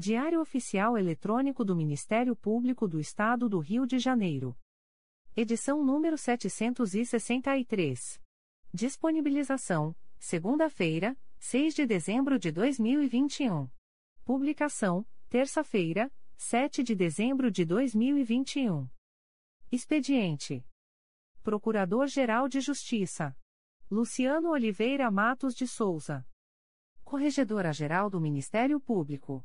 Diário Oficial Eletrônico do Ministério Público do Estado do Rio de Janeiro. Edição número 763. Disponibilização: segunda-feira, 6 de dezembro de 2021. Publicação: terça-feira, 7 de dezembro de 2021. Expediente: Procurador-Geral de Justiça Luciano Oliveira Matos de Souza. Corregedora-Geral do Ministério Público.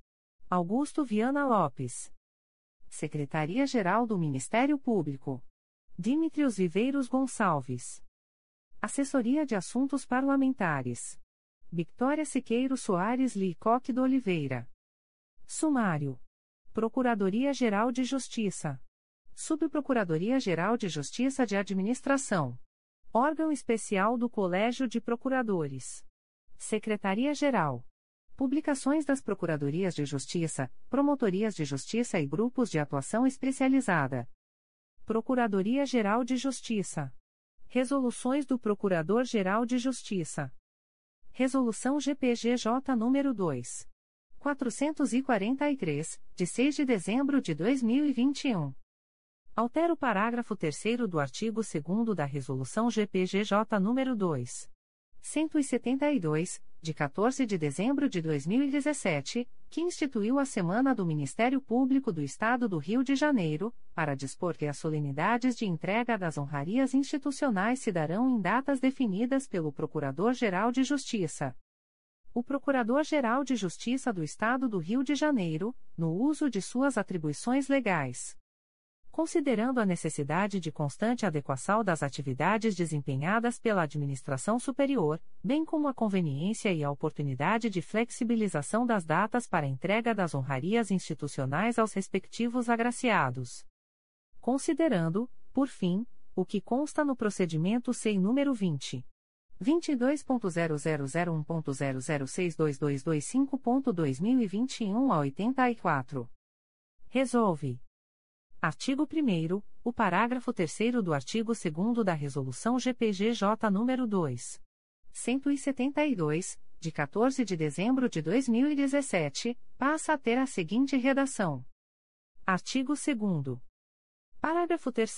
Augusto Viana Lopes. Secretaria-Geral do Ministério Público. Dimitrios Viveiros Gonçalves. Assessoria de Assuntos Parlamentares. Victoria Siqueiro Soares Licoque do Oliveira. Sumário. Procuradoria-Geral de Justiça. Subprocuradoria-Geral de Justiça de Administração. Órgão Especial do Colégio de Procuradores. Secretaria-Geral. Publicações das Procuradorias de Justiça, Promotorias de Justiça e Grupos de Atuação Especializada. Procuradoria-Geral de Justiça. Resoluções do Procurador-Geral de Justiça. Resolução GPGJ nº 2. 443, de 6 de dezembro de 2021. Altera o parágrafo 3 do artigo 2 da Resolução GPGJ nº 2. 172, de 14 de dezembro de 2017, que instituiu a Semana do Ministério Público do Estado do Rio de Janeiro, para dispor que as solenidades de entrega das honrarias institucionais se darão em datas definidas pelo Procurador-Geral de Justiça. O Procurador-Geral de Justiça do Estado do Rio de Janeiro, no uso de suas atribuições legais considerando a necessidade de constante adequação das atividades desempenhadas pela administração superior, bem como a conveniência e a oportunidade de flexibilização das datas para entrega das honrarias institucionais aos respectivos agraciados. Considerando, por fim, o que consta no procedimento SEI número 20. 22.0001.0062225.2021 a 84. Resolve. Artigo 1 o parágrafo 3 do artigo 2 da Resolução GPGJ nº 2. 172, de 14 de dezembro de 2017, passa a ter a seguinte redação: Artigo 2 Parágrafo 3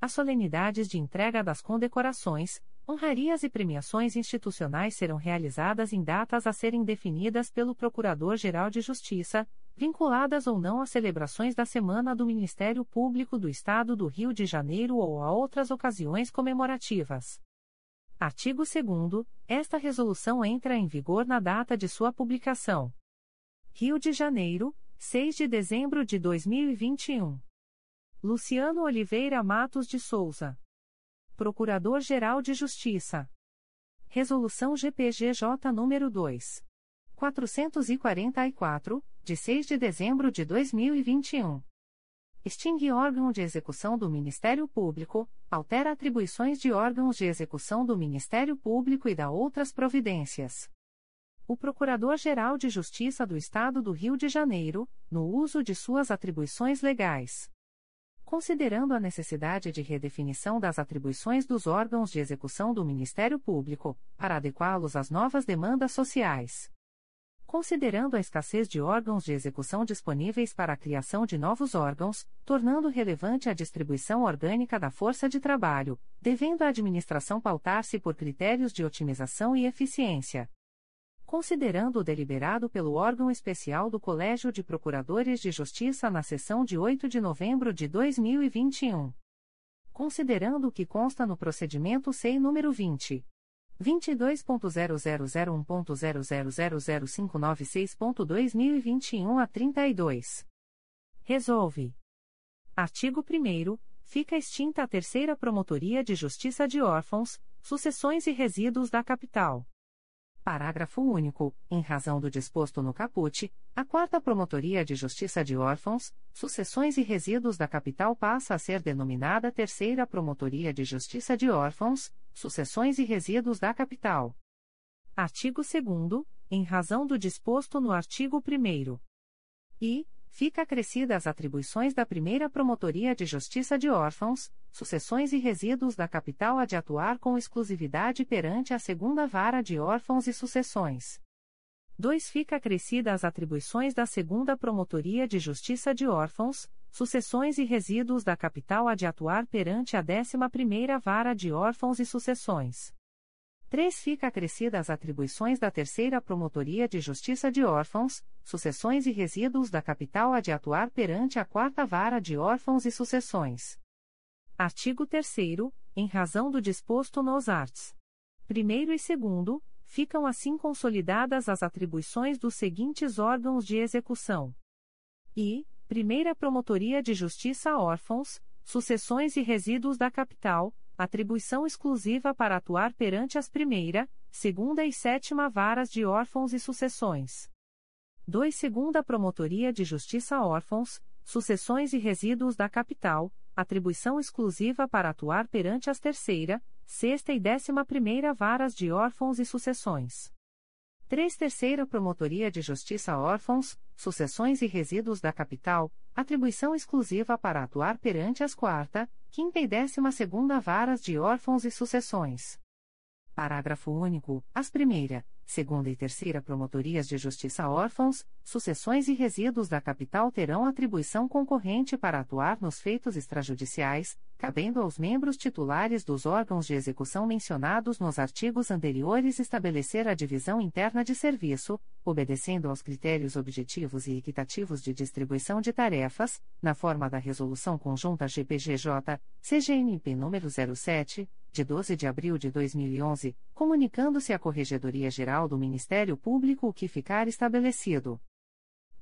As solenidades de entrega das condecorações, honrarias e premiações institucionais serão realizadas em datas a serem definidas pelo Procurador-Geral de Justiça, vinculadas ou não às celebrações da Semana do Ministério Público do Estado do Rio de Janeiro ou a outras ocasiões comemorativas. Artigo 2 Esta resolução entra em vigor na data de sua publicação. Rio de Janeiro, 6 de dezembro de 2021. Luciano Oliveira Matos de Souza. Procurador-Geral de Justiça. Resolução GPGJ nº 2. 444, de 6 de dezembro de 2021. Extingue órgão de execução do Ministério Público, altera atribuições de órgãos de execução do Ministério Público e dá outras providências. O Procurador-Geral de Justiça do Estado do Rio de Janeiro, no uso de suas atribuições legais Considerando a necessidade de redefinição das atribuições dos órgãos de execução do Ministério Público, para adequá-los às novas demandas sociais. Considerando a escassez de órgãos de execução disponíveis para a criação de novos órgãos, tornando relevante a distribuição orgânica da força de trabalho, devendo a administração pautar-se por critérios de otimização e eficiência considerando o deliberado pelo órgão especial do Colégio de Procuradores de Justiça na sessão de 8 de novembro de 2021. Considerando o que consta no procedimento SEI número 20. 22.0001.0000596.2021 a 32. Resolve. Artigo 1 Fica extinta a Terceira Promotoria de Justiça de Órfãos, Sucessões e Resíduos da Capital. Parágrafo único. Em razão do disposto no caput, a Quarta Promotoria de Justiça de Órfãos, Sucessões e Resíduos da Capital passa a ser denominada Terceira Promotoria de Justiça de Órfãos, Sucessões e Resíduos da Capital. Artigo 2 Em razão do disposto no artigo 1 e fica acrescida as atribuições da primeira Promotoria de Justiça de Órfãos, Sucessões e Resíduos da Capital a de atuar com exclusividade perante a segunda Vara de Órfãos e Sucessões. 2. Fica acrescida as atribuições da segunda Promotoria de Justiça de Órfãos, Sucessões e Resíduos da Capital a de atuar perante a 11 primeira Vara de Órfãos e Sucessões. 3. Fica acrescida as atribuições da Terceira Promotoria de Justiça de Órfãos, Sucessões e Resíduos da Capital a de atuar perante a Quarta Vara de Órfãos e Sucessões. Artigo 3 em razão do disposto nos arts. 1 e 2 ficam assim consolidadas as atribuições dos seguintes órgãos de execução. I. Primeira Promotoria de Justiça Órfãos, Sucessões e Resíduos da Capital, atribuição exclusiva para atuar perante as primeira, segunda e sétima varas de órfãos e sucessões. 2. Segunda Promotoria de Justiça Órfãos, Sucessões e Resíduos da Capital, atribuição exclusiva para atuar perante as terceira, sexta e décima primeira varas de órfãos e sucessões. 3. Terceira Promotoria de Justiça Órfãos, Sucessões e Resíduos da Capital, atribuição exclusiva para atuar perante as quarta, quinta e décima segunda varas de órfãos e sucessões. Parágrafo único. As primeira, segunda e terceira promotorias de justiça órfãos, sucessões e resíduos da capital terão atribuição concorrente para atuar nos feitos extrajudiciais, cabendo aos membros titulares dos órgãos de execução mencionados nos artigos anteriores estabelecer a divisão interna de serviço, obedecendo aos critérios objetivos e equitativos de distribuição de tarefas, na forma da Resolução Conjunta GPGJ, CGNP número 07, de 12 de abril de 2011, comunicando-se à Corregedoria Geral do Ministério Público o que ficar estabelecido.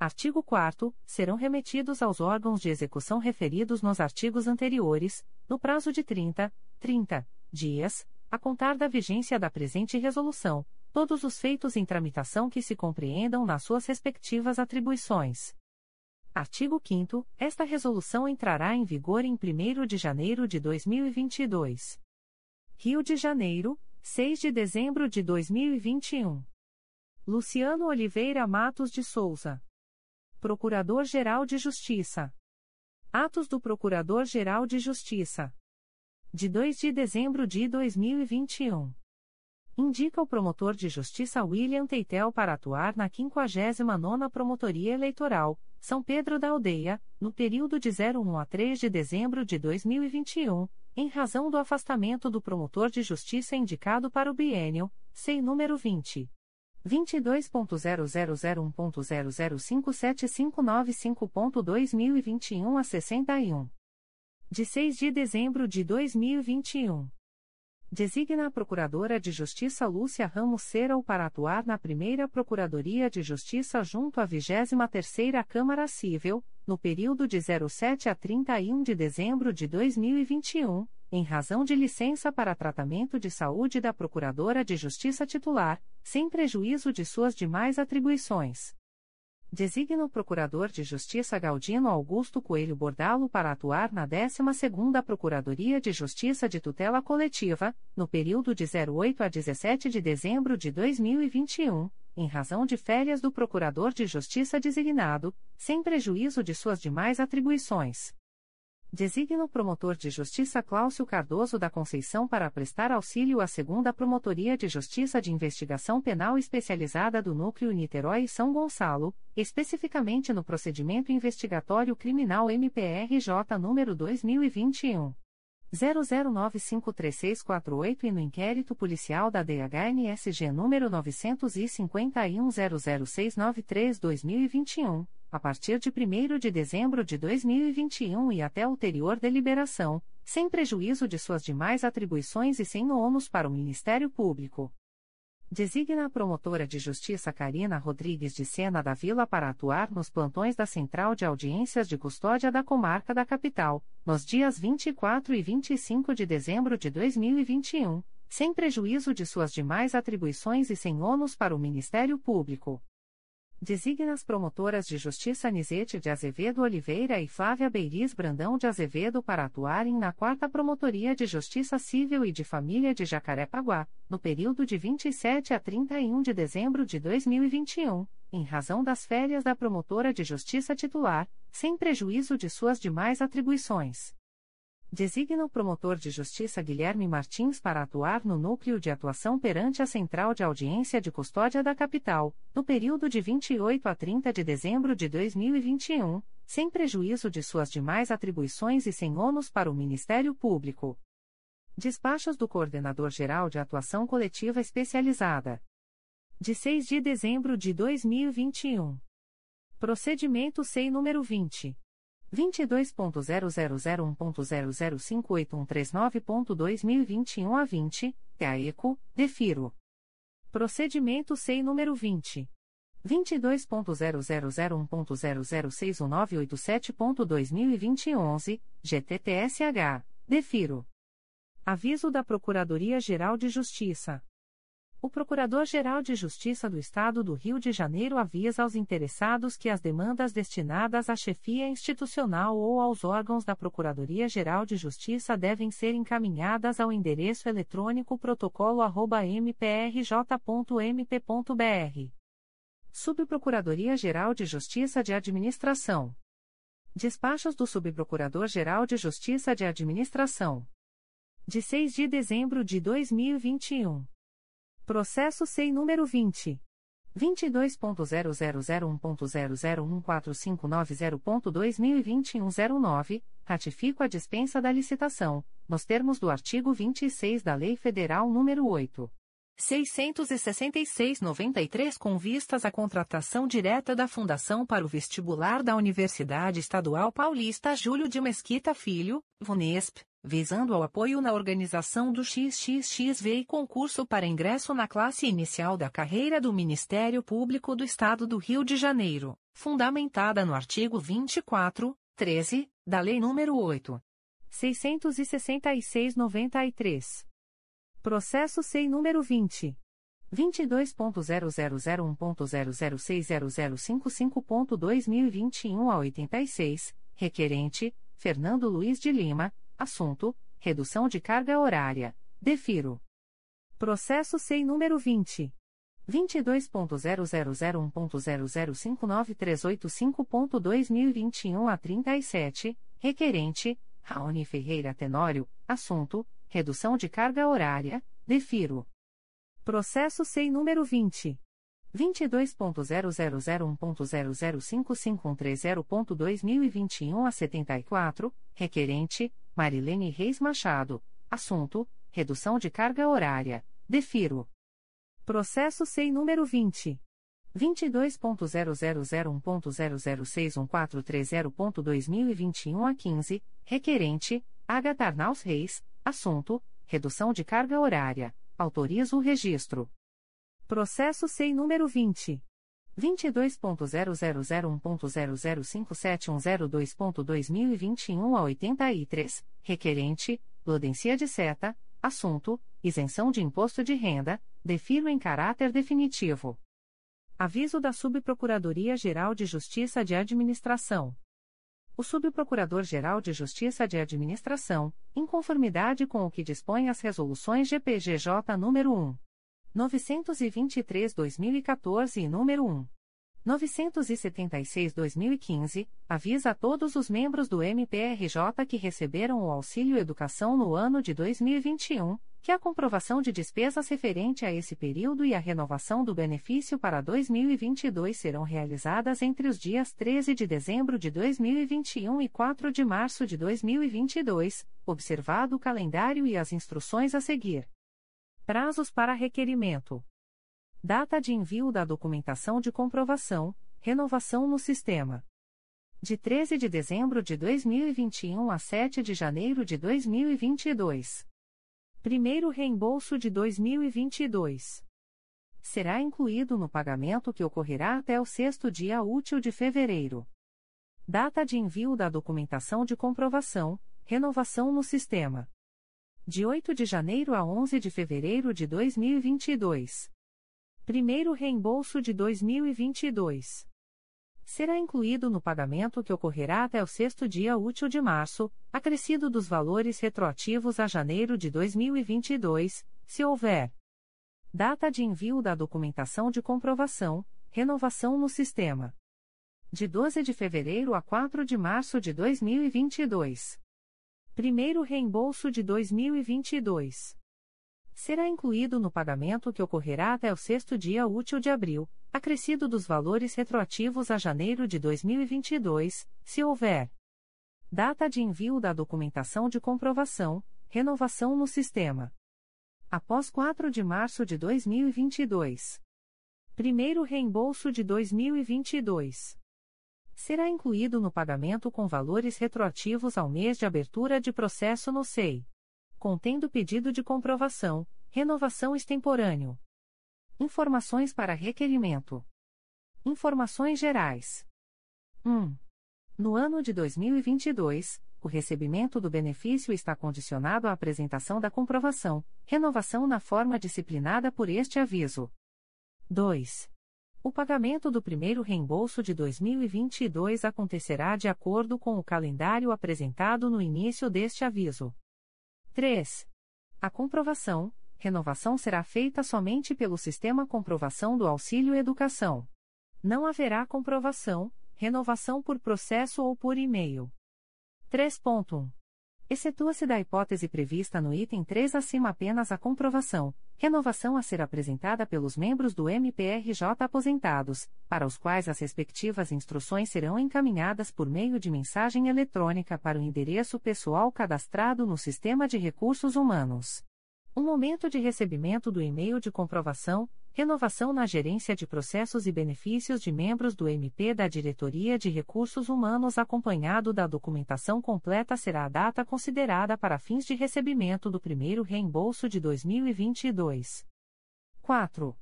Artigo 4 serão remetidos aos órgãos de execução referidos nos artigos anteriores, no prazo de 30, 30 dias, a contar da vigência da presente resolução, todos os feitos em tramitação que se compreendam nas suas respectivas atribuições. Artigo 5 Esta resolução entrará em vigor em 1 de janeiro de 2022. Rio de Janeiro, 6 de dezembro de 2021. Luciano Oliveira Matos de Souza. Procurador-Geral de Justiça. Atos do Procurador-Geral de Justiça. De 2 de dezembro de 2021. Indica o promotor de justiça William Teitel para atuar na 59ª Promotoria Eleitoral, São Pedro da Aldeia, no período de 01 a 3 de dezembro de 2021, em razão do afastamento do promotor de justiça indicado para o biênio, SEI número 20. 22.0001.0057595.2021 a 61. De 6 de dezembro de 2021. Designa a Procuradora de Justiça Lúcia Ramos Serol para atuar na primeira Procuradoria de Justiça junto à 23ª Câmara Civil, no período de 07 a 31 de dezembro de 2021, em razão de licença para tratamento de saúde da Procuradora de Justiça titular, sem prejuízo de suas demais atribuições. Designa o Procurador de Justiça Galdino Augusto Coelho Bordalo para atuar na 12ª Procuradoria de Justiça de Tutela Coletiva, no período de 08 a 17 de dezembro de 2021, em razão de férias do Procurador de Justiça designado, sem prejuízo de suas demais atribuições. Designa o promotor de justiça Cláudio Cardoso da Conceição para prestar auxílio à segunda Promotoria de Justiça de Investigação Penal Especializada do Núcleo Niterói e São Gonçalo, especificamente no procedimento investigatório criminal MPRJ número 2021 00953648 e no inquérito policial da DHNSG número 951 a partir de 1 de dezembro de 2021 e até ulterior deliberação, sem prejuízo de suas demais atribuições e sem ônus para o Ministério Público. Designa a promotora de justiça Karina Rodrigues de Sena da Vila para atuar nos plantões da Central de Audiências de Custódia da Comarca da Capital, nos dias 24 e 25 de dezembro de 2021, sem prejuízo de suas demais atribuições e sem ônus para o Ministério Público. Designa as promotoras de justiça Anisete de Azevedo Oliveira e Flávia Beiriz Brandão de Azevedo para atuarem na 4 Promotoria de Justiça Civil e de Família de Jacarepaguá, no período de 27 a 31 de dezembro de 2021, em razão das férias da promotora de justiça titular, sem prejuízo de suas demais atribuições designa o promotor de justiça Guilherme Martins para atuar no núcleo de atuação perante a Central de Audiência de Custódia da Capital, no período de 28 a 30 de dezembro de 2021, sem prejuízo de suas demais atribuições e sem ônus para o Ministério Público. Despachos do Coordenador-Geral de Atuação Coletiva Especializada. De 6 de dezembro de 2021. Procedimento SEI número 20. 22.0001.0058139.2021 a 20, TAECO, DEFIRO. Procedimento SEI número 20. 22.0001.0061987.2021 GTTSH, DEFIRO. Aviso da Procuradoria-Geral de Justiça. O Procurador-Geral de Justiça do Estado do Rio de Janeiro avisa aos interessados que as demandas destinadas à chefia institucional ou aos órgãos da Procuradoria-Geral de Justiça devem ser encaminhadas ao endereço eletrônico protocolo@mprj.mp.br. Subprocuradoria-Geral de Justiça de Administração. Despachos do Subprocurador-Geral de Justiça de Administração. De 6 de dezembro de 2021. Processo SEI número 20. 22.0001.0014590.2021 09, ratifico a dispensa da licitação, nos termos do artigo 26 da Lei Federal nº 8. 666-93 com vistas à contratação direta da Fundação para o Vestibular da Universidade Estadual Paulista Júlio de Mesquita Filho, VUNESP, visando ao apoio na organização do XXXV e concurso para ingresso na classe inicial da carreira do Ministério Público do Estado do Rio de Janeiro, fundamentada no artigo 24, 13, da Lei nº 8. 666-93. Processo SEI número 20. 22.0001.0060055.2021 a 86, requerente, Fernando Luiz de Lima, Assunto: Redução de carga horária. Defiro. Processo SEI número 20. 22.0001.0059385.2021 a 37, requerente, Raoni Ferreira Tenório, assunto, redução de carga horária, defiro. Processo SEI número 20. 22.0001.0055130.2021 a 74, requerente, Marilene Reis Machado. Assunto: Redução de carga horária. Defiro. Processo SEI número 20. 22.0001.0061430.2021 a 15, requerente, Agatha Arnaus Reis. Assunto: Redução de carga horária. Autoriza o registro. Processo SEI número 20. 22.0001.0057102.2021 a 83, requerente, Ludencia de Seta, assunto, isenção de imposto de renda, defiro em caráter definitivo. Aviso da Subprocuradoria-Geral de Justiça de Administração. O Subprocurador-Geral de Justiça de Administração, em conformidade com o que dispõe as resoluções GPGJ nº 1. 923-2014 e número 1. 976-2015, avisa a todos os membros do MPRJ que receberam o auxílio educação no ano de 2021, que a comprovação de despesas referente a esse período e a renovação do benefício para 2022 serão realizadas entre os dias 13 de dezembro de 2021 e 4 de março de 2022, observado o calendário e as instruções a seguir. Prazos para requerimento. Data de envio da documentação de comprovação, renovação no sistema. De 13 de dezembro de 2021 a 7 de janeiro de 2022. Primeiro reembolso de 2022. Será incluído no pagamento que ocorrerá até o sexto dia útil de fevereiro. Data de envio da documentação de comprovação, renovação no sistema. De 8 de janeiro a 11 de fevereiro de 2022. Primeiro reembolso de 2022. Será incluído no pagamento que ocorrerá até o sexto dia útil de março, acrescido dos valores retroativos a janeiro de 2022, se houver. Data de envio da documentação de comprovação, renovação no sistema. De 12 de fevereiro a 4 de março de 2022. Primeiro reembolso de 2022 será incluído no pagamento que ocorrerá até o sexto dia útil de abril, acrescido dos valores retroativos a janeiro de 2022, se houver. Data de envio da documentação de comprovação, renovação no sistema. Após 4 de março de 2022. Primeiro reembolso de 2022 será incluído no pagamento com valores retroativos ao mês de abertura de processo no SEI contendo pedido de comprovação, renovação extemporâneo. Informações para requerimento. Informações gerais. 1. No ano de 2022, o recebimento do benefício está condicionado à apresentação da comprovação, renovação na forma disciplinada por este aviso. 2. O pagamento do primeiro reembolso de 2022 acontecerá de acordo com o calendário apresentado no início deste aviso. 3. A comprovação, renovação será feita somente pelo Sistema Comprovação do Auxílio Educação. Não haverá comprovação, renovação por processo ou por e-mail. 3.1. Excetua-se da hipótese prevista no item 3 acima apenas a comprovação, renovação a ser apresentada pelos membros do MPRJ aposentados, para os quais as respectivas instruções serão encaminhadas por meio de mensagem eletrônica para o endereço pessoal cadastrado no Sistema de Recursos Humanos. O momento de recebimento do e-mail de comprovação, Renovação na gerência de processos e benefícios de membros do MP da Diretoria de Recursos Humanos acompanhado da documentação completa será a data considerada para fins de recebimento do primeiro reembolso de 2022. 4.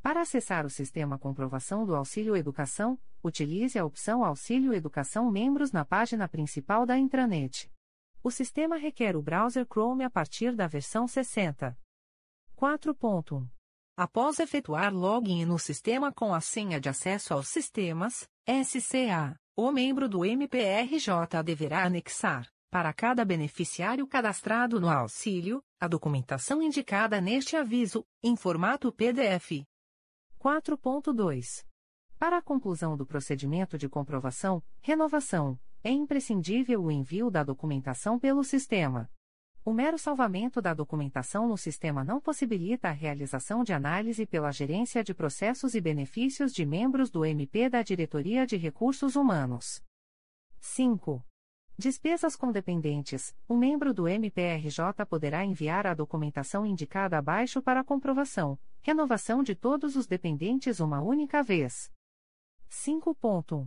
Para acessar o sistema Comprovação do Auxílio Educação, utilize a opção Auxílio Educação Membros na página principal da intranet. O sistema requer o browser Chrome a partir da versão 60. 4.1. Após efetuar login no sistema com a senha de acesso aos sistemas, SCA, o membro do MPRJ deverá anexar, para cada beneficiário cadastrado no auxílio, a documentação indicada neste aviso, em formato PDF. 4.2. Para a conclusão do procedimento de comprovação, renovação, é imprescindível o envio da documentação pelo sistema. O mero salvamento da documentação no sistema não possibilita a realização de análise pela Gerência de Processos e Benefícios de membros do MP da Diretoria de Recursos Humanos. 5. Despesas com dependentes. O membro do MPRJ poderá enviar a documentação indicada abaixo para comprovação, renovação de todos os dependentes uma única vez. 5.1.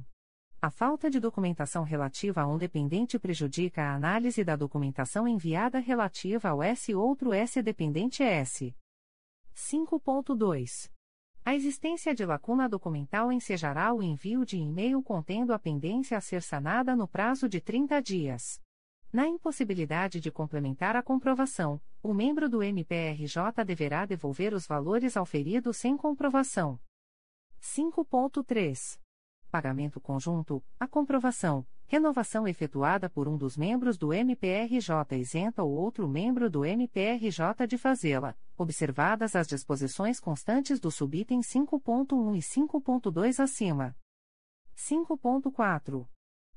A falta de documentação relativa a um dependente prejudica a análise da documentação enviada relativa ao S outro S dependente S. 5.2. A existência de lacuna documental ensejará o envio de e-mail contendo a pendência a ser sanada no prazo de 30 dias. Na impossibilidade de complementar a comprovação, o membro do MPRJ deverá devolver os valores auferidos sem comprovação. 5.3 pagamento conjunto, a comprovação, renovação efetuada por um dos membros do MPRJ isenta ou outro membro do MPRJ de fazê-la, observadas as disposições constantes do subitem 5.1 e 5.2 acima. 5.4.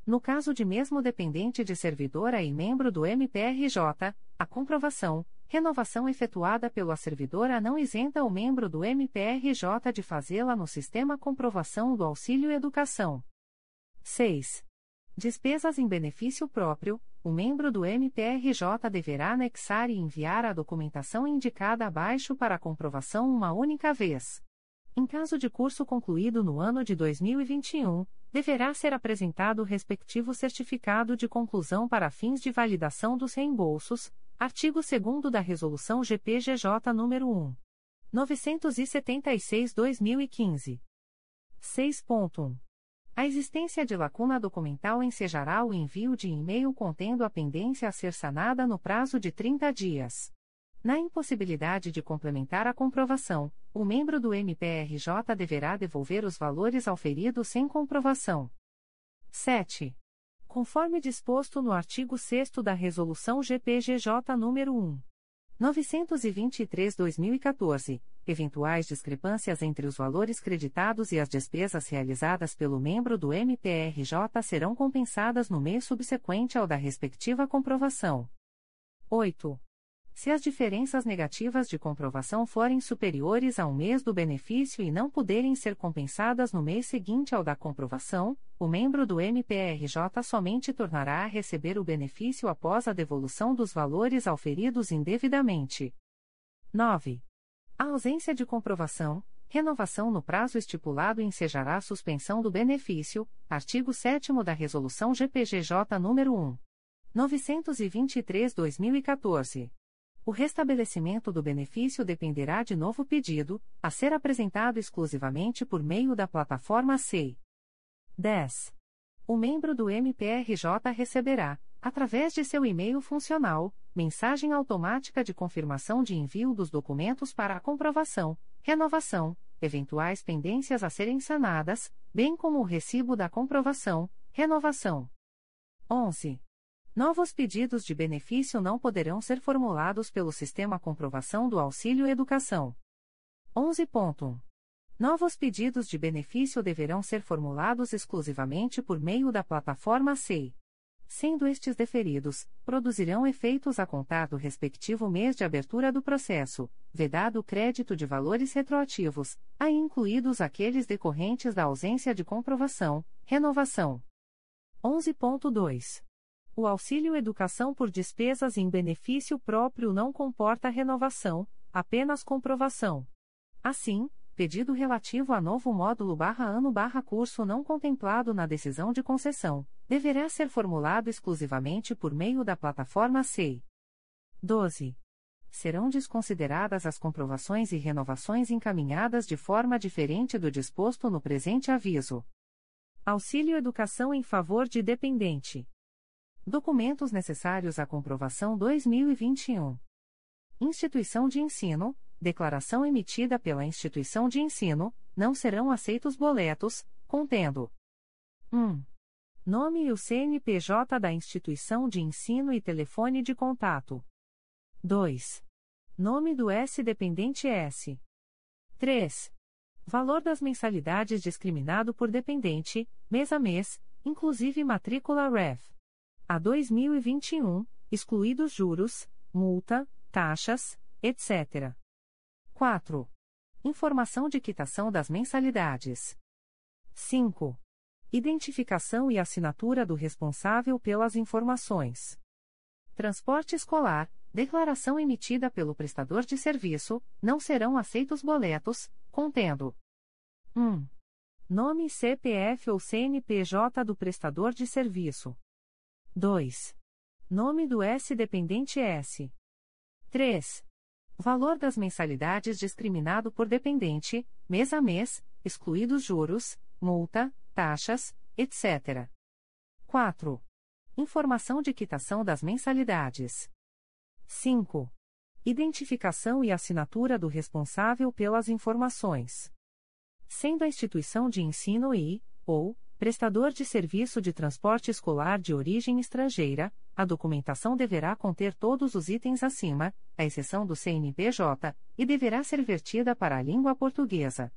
No caso de mesmo dependente de servidora e membro do MPRJ, a comprovação, renovação efetuada pelo servidora não isenta o membro do MPRJ de fazê-la no sistema comprovação do auxílio educação. 6. Despesas em benefício próprio, o membro do MPRJ deverá anexar e enviar a documentação indicada abaixo para comprovação uma única vez. Em caso de curso concluído no ano de 2021, deverá ser apresentado o respectivo certificado de conclusão para fins de validação dos reembolsos, artigo 2 da Resolução GPGJ nº 1. 976-2015. 6.1. A existência de lacuna documental ensejará o envio de e-mail contendo a pendência a ser sanada no prazo de 30 dias. Na impossibilidade de complementar a comprovação, o membro do MPRJ deverá devolver os valores auferidos sem comprovação. 7. Conforme disposto no artigo 6 da Resolução GPGJ nº 1. 923-2014, eventuais discrepâncias entre os valores creditados e as despesas realizadas pelo membro do MPRJ serão compensadas no mês subsequente ao da respectiva comprovação. 8. Se as diferenças negativas de comprovação forem superiores a um mês do benefício e não puderem ser compensadas no mês seguinte ao da comprovação, o membro do MPRJ somente tornará a receber o benefício após a devolução dos valores auferidos indevidamente. 9. A ausência de comprovação, renovação no prazo estipulado ensejará a suspensão do benefício, artigo 7 da Resolução GPGJ nº 1. 923-2014. O restabelecimento do benefício dependerá de novo pedido, a ser apresentado exclusivamente por meio da plataforma SEI. 10. O membro do MPRJ receberá, através de seu e-mail funcional, mensagem automática de confirmação de envio dos documentos para a comprovação, renovação, eventuais pendências a serem sanadas, bem como o recibo da comprovação, renovação. 11. Novos pedidos de benefício não poderão ser formulados pelo Sistema Comprovação do Auxílio Educação. 11. Novos pedidos de benefício deverão ser formulados exclusivamente por meio da plataforma SEI. Sendo estes deferidos, produzirão efeitos a contar do respectivo mês de abertura do processo, vedado o crédito de valores retroativos, aí incluídos aqueles decorrentes da ausência de comprovação, renovação. 11.2. O auxílio educação por despesas em benefício próprio não comporta renovação, apenas comprovação. Assim, pedido relativo a novo módulo barra ano barra curso não contemplado na decisão de concessão, deverá ser formulado exclusivamente por meio da plataforma SEI. 12. Serão desconsideradas as comprovações e renovações encaminhadas de forma diferente do disposto no presente aviso. Auxílio educação em favor de dependente. Documentos necessários à comprovação 2021. Instituição de ensino, declaração emitida pela instituição de ensino, não serão aceitos boletos, contendo 1. Nome e o CNPJ da instituição de ensino e telefone de contato. 2. Nome do S-dependente S. 3. Valor das mensalidades discriminado por dependente, mês a mês, inclusive matrícula REF a 2021, excluídos juros, multa, taxas, etc. 4. Informação de quitação das mensalidades. 5. Identificação e assinatura do responsável pelas informações. Transporte escolar, declaração emitida pelo prestador de serviço, não serão aceitos boletos, contendo 1. Nome CPF ou CNPJ do prestador de serviço. 2. Nome do S-dependente S. 3. Valor das mensalidades discriminado por dependente, mês a mês, excluídos juros, multa, taxas, etc. 4. Informação de quitação das mensalidades. 5. Identificação e assinatura do responsável pelas informações. Sendo a instituição de ensino e, ou, prestador de serviço de transporte escolar de origem estrangeira, a documentação deverá conter todos os itens acima, à exceção do CNPJ, e deverá ser vertida para a língua portuguesa.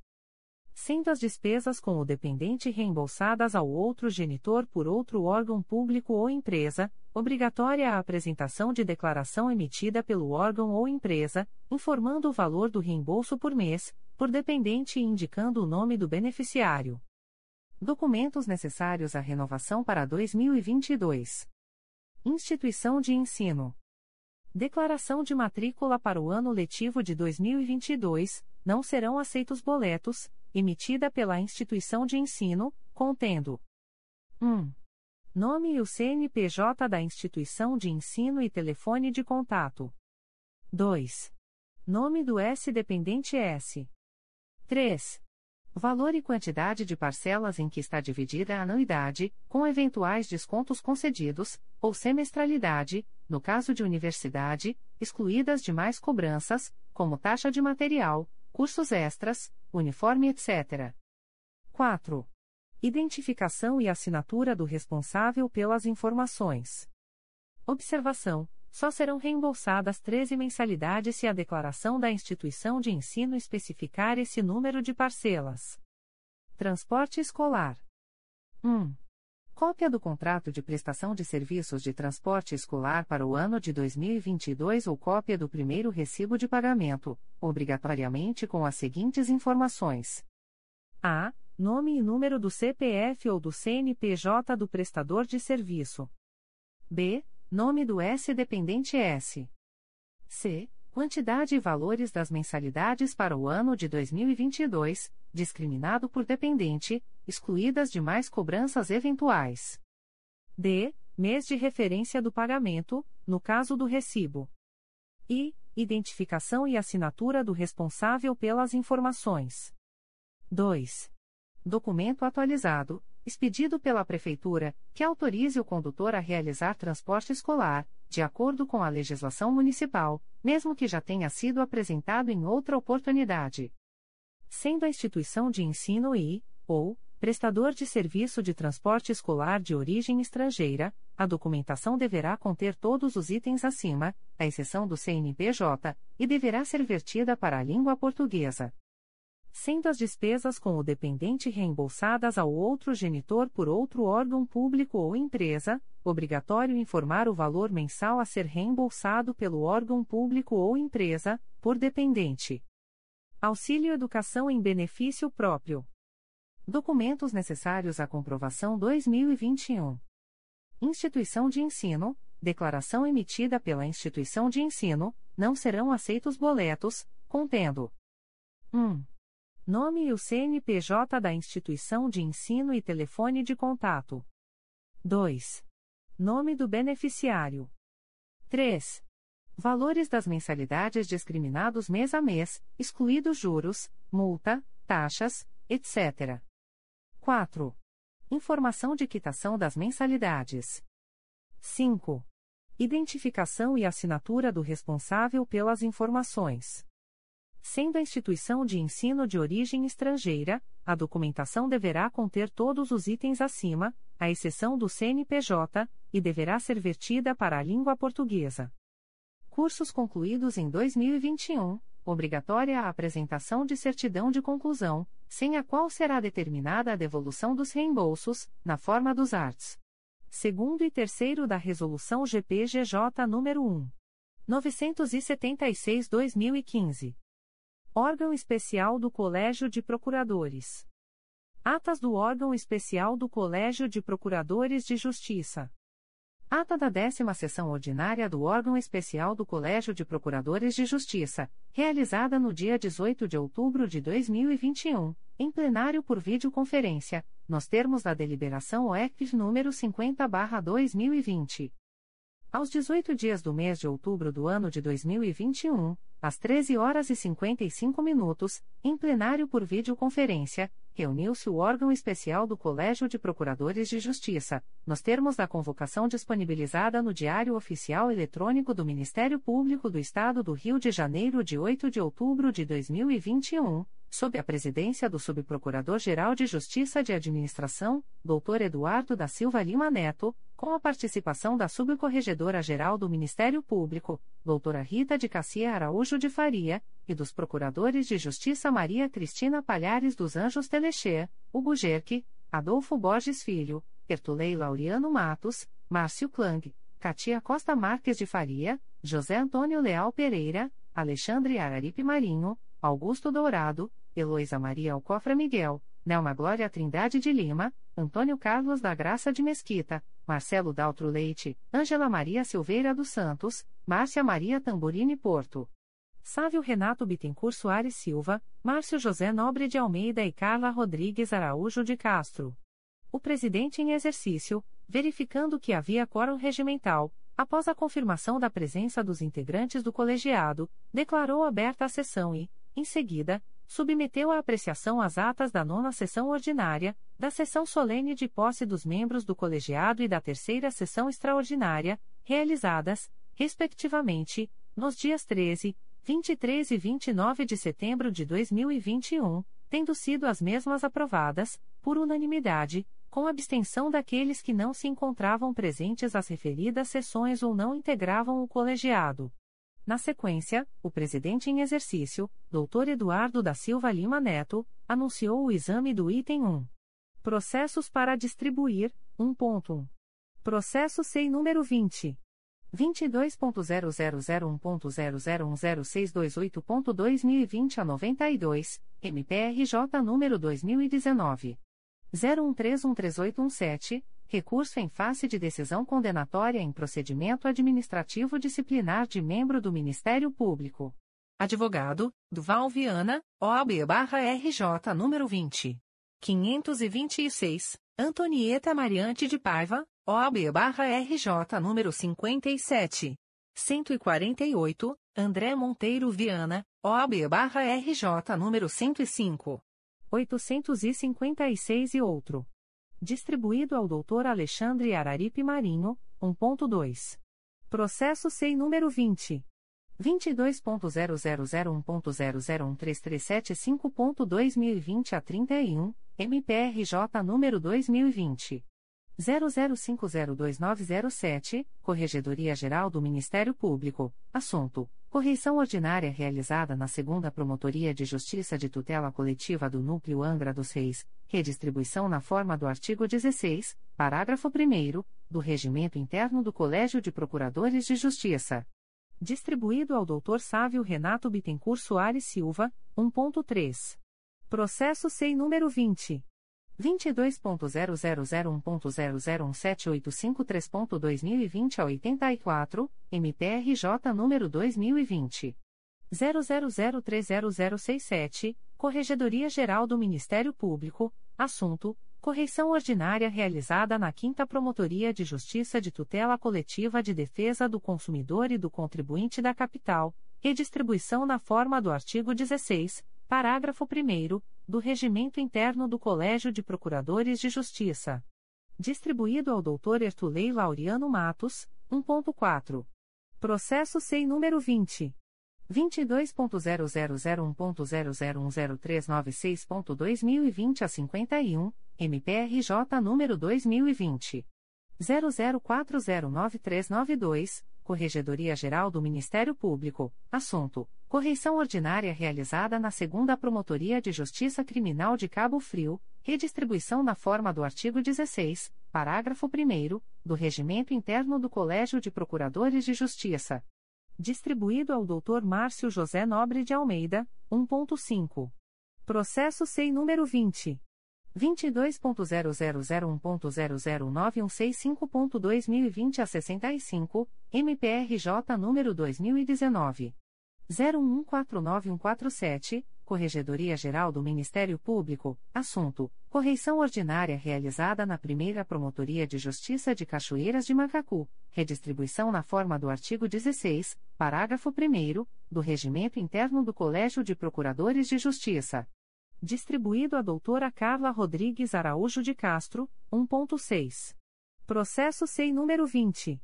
sendo as despesas com o dependente reembolsadas ao outro genitor por outro órgão público ou empresa, obrigatória a apresentação de declaração emitida pelo órgão ou empresa, informando o valor do reembolso por mês, por dependente e indicando o nome do beneficiário. Documentos necessários à renovação para 2022. Instituição de ensino. Declaração de matrícula para o ano letivo de 2022, não serão aceitos boletos, emitida pela instituição de ensino, contendo 1. Nome e o CNPJ da instituição de ensino e telefone de contato. 2. Nome do S-dependente S. 3. Valor e quantidade de parcelas em que está dividida a anuidade, com eventuais descontos concedidos, ou semestralidade, no caso de universidade, excluídas demais cobranças, como taxa de material, cursos extras, uniforme, etc. 4. Identificação e assinatura do responsável pelas informações. Observação: só serão reembolsadas 13 mensalidades se a declaração da instituição de ensino especificar esse número de parcelas. Transporte escolar. 1. Cópia do contrato de prestação de serviços de transporte escolar para o ano de 2022 ou cópia do primeiro recibo de pagamento, obrigatoriamente com as seguintes informações: a. Nome e número do CPF ou do CNPJ do prestador de serviço. b. Nome do S-dependente S. C. Quantidade e valores das mensalidades para o ano de 2022, discriminado por dependente, excluídas demais cobranças eventuais. D. Mês de referência do pagamento, no caso do recibo. I. Identificação e assinatura do responsável pelas informações. 2. Documento atualizado, expedido pela Prefeitura, que autorize o condutor a realizar transporte escolar, de acordo com a legislação municipal, mesmo que já tenha sido apresentado em outra oportunidade. Sendo a instituição de ensino e, ou, prestador de serviço de transporte escolar de origem estrangeira, a documentação deverá conter todos os itens acima, à exceção do CNPJ, e deverá ser vertida para a língua portuguesa sendo as despesas com o dependente reembolsadas ao outro genitor por outro órgão público ou empresa, obrigatório informar o valor mensal a ser reembolsado pelo órgão público ou empresa, por dependente. Auxílio Educação em benefício próprio. Documentos necessários à comprovação 2021. Instituição de ensino, declaração emitida pela instituição de ensino, não serão aceitos boletos, contendo 1. Nome e o CNPJ da instituição de ensino e telefone de contato. 2. Nome do beneficiário. 3. Valores das mensalidades discriminados mês a mês, excluídos juros, multa, taxas, etc. 4. Informação de quitação das mensalidades. 5. Identificação e assinatura do responsável pelas informações. Sendo a instituição de ensino de origem estrangeira, a documentação deverá conter todos os itens acima, à exceção do CNPJ, e deverá ser vertida para a língua portuguesa. Cursos concluídos em 2021, obrigatória a apresentação de certidão de conclusão, sem a qual será determinada a devolução dos reembolsos, na forma dos arts. Segundo e terceiro da Resolução GPGJ nº 1. 976-2015. Órgão Especial do Colégio de Procuradores. Atas do Órgão Especial do Colégio de Procuradores de Justiça. Ata da décima sessão ordinária do órgão especial do Colégio de Procuradores de Justiça, realizada no dia 18 de outubro de 2021, em plenário por videoconferência, nos termos da deliberação OECF número 50/2020. Aos 18 dias do mês de outubro do ano de 2021, às 13 horas e 55 minutos, em plenário por videoconferência, reuniu-se o órgão especial do Colégio de Procuradores de Justiça, nos termos da convocação disponibilizada no Diário Oficial Eletrônico do Ministério Público do Estado do Rio de Janeiro de 8 de outubro de 2021, sob a presidência do Subprocurador-Geral de Justiça de Administração, Dr. Eduardo da Silva Lima Neto, com a participação da Subcorregedora-Geral do Ministério Público, doutora Rita de Cassia Araújo de Faria, e dos Procuradores de Justiça Maria Cristina Palhares dos Anjos Telexê, Hugo Gerque, Adolfo Borges Filho, Tertulei Laureano Matos, Márcio Klang, Katia Costa Marques de Faria, José Antônio Leal Pereira, Alexandre Araripe Marinho, Augusto Dourado, Heloísa Maria Alcofra Miguel, Nelma Glória Trindade de Lima, Antônio Carlos da Graça de Mesquita, Marcelo Daltro Leite, Ângela Maria Silveira dos Santos, Márcia Maria Tamburini Porto. Sávio Renato Bittencourt Soares Silva, Márcio José Nobre de Almeida e Carla Rodrigues Araújo de Castro. O presidente em exercício, verificando que havia quórum regimental, após a confirmação da presença dos integrantes do colegiado, declarou aberta a sessão e, em seguida, submeteu à apreciação as atas da nona sessão ordinária, da sessão solene de posse dos membros do colegiado e da terceira sessão extraordinária, realizadas, respectivamente, nos dias 13, 23 e 29 de setembro de 2021, tendo sido as mesmas aprovadas, por unanimidade, com abstenção daqueles que não se encontravam presentes às referidas sessões ou não integravam o colegiado. Na sequência, o presidente em exercício, Dr. Eduardo da Silva Lima Neto, anunciou o exame do item 1. Processos para distribuir, 1.1. Processo SEI número 20. 22.0001.0010628.2020 a 92, MPRJ número 2019. 01313817, recurso em face de decisão condenatória em procedimento administrativo disciplinar de membro do Ministério Público. Advogado, Duval Viana, OAB-RJ número 20. 526, Antonieta Mariante de Paiva, OAB-RJ número 57. 148, André Monteiro Viana, OAB-RJ número 105. 856 e outro. Distribuído ao Dr. Alexandre Araripe Marinho, 1.2. Processo SEI número 20. 22.0001.0013375.2020 a 31, MPRJ número 2020. 00502907, Corregedoria Geral do Ministério Público, assunto: Correição ordinária realizada na Segunda Promotoria de Justiça de Tutela Coletiva do Núcleo Angra dos Reis, redistribuição na forma do artigo 16, parágrafo 1 do Regimento Interno do Colégio de Procuradores de Justiça. Distribuído ao Dr. Sávio Renato Bittencourt Soares Silva, 1.3. Processo SEI número 20. 22.0001.0017853.2020 a 84, MPRJ número 2020. 00030067, Corregedoria Geral do Ministério Público, assunto: Correição ordinária realizada na 5 Promotoria de Justiça de Tutela Coletiva de Defesa do Consumidor e do Contribuinte da Capital, redistribuição na forma do artigo 16, parágrafo 1 do Regimento Interno do Colégio de Procuradores de Justiça. Distribuído ao Dr. Ertulei Laureano Matos, 1.4. Processo SEI número 20. 22.0001.0010396.2020 a 51, MPRJ número 2020. 00409392, Corregedoria Geral do Ministério Público, assunto: Correição ordinária realizada na Segunda Promotoria de Justiça Criminal de Cabo Frio, redistribuição na forma do artigo 16, parágrafo 1 do Regimento Interno do Colégio de Procuradores de Justiça. Distribuído ao Dr. Márcio José Nobre de Almeida, 1.5. Processo SEI número 20. 22.0001.00916.2020 a 65, MPRJ número 2019. 01149147, Corregedoria Geral do Ministério Público, assunto: Correição ordinária realizada na primeira Promotoria de Justiça de Cachoeiras de Macacu, redistribuição na forma do artigo 16, parágrafo 1 do Regimento Interno do Colégio de Procuradores de Justiça distribuído à doutora Carla Rodrigues Araújo de Castro, 1.6. Processo SEI número 20.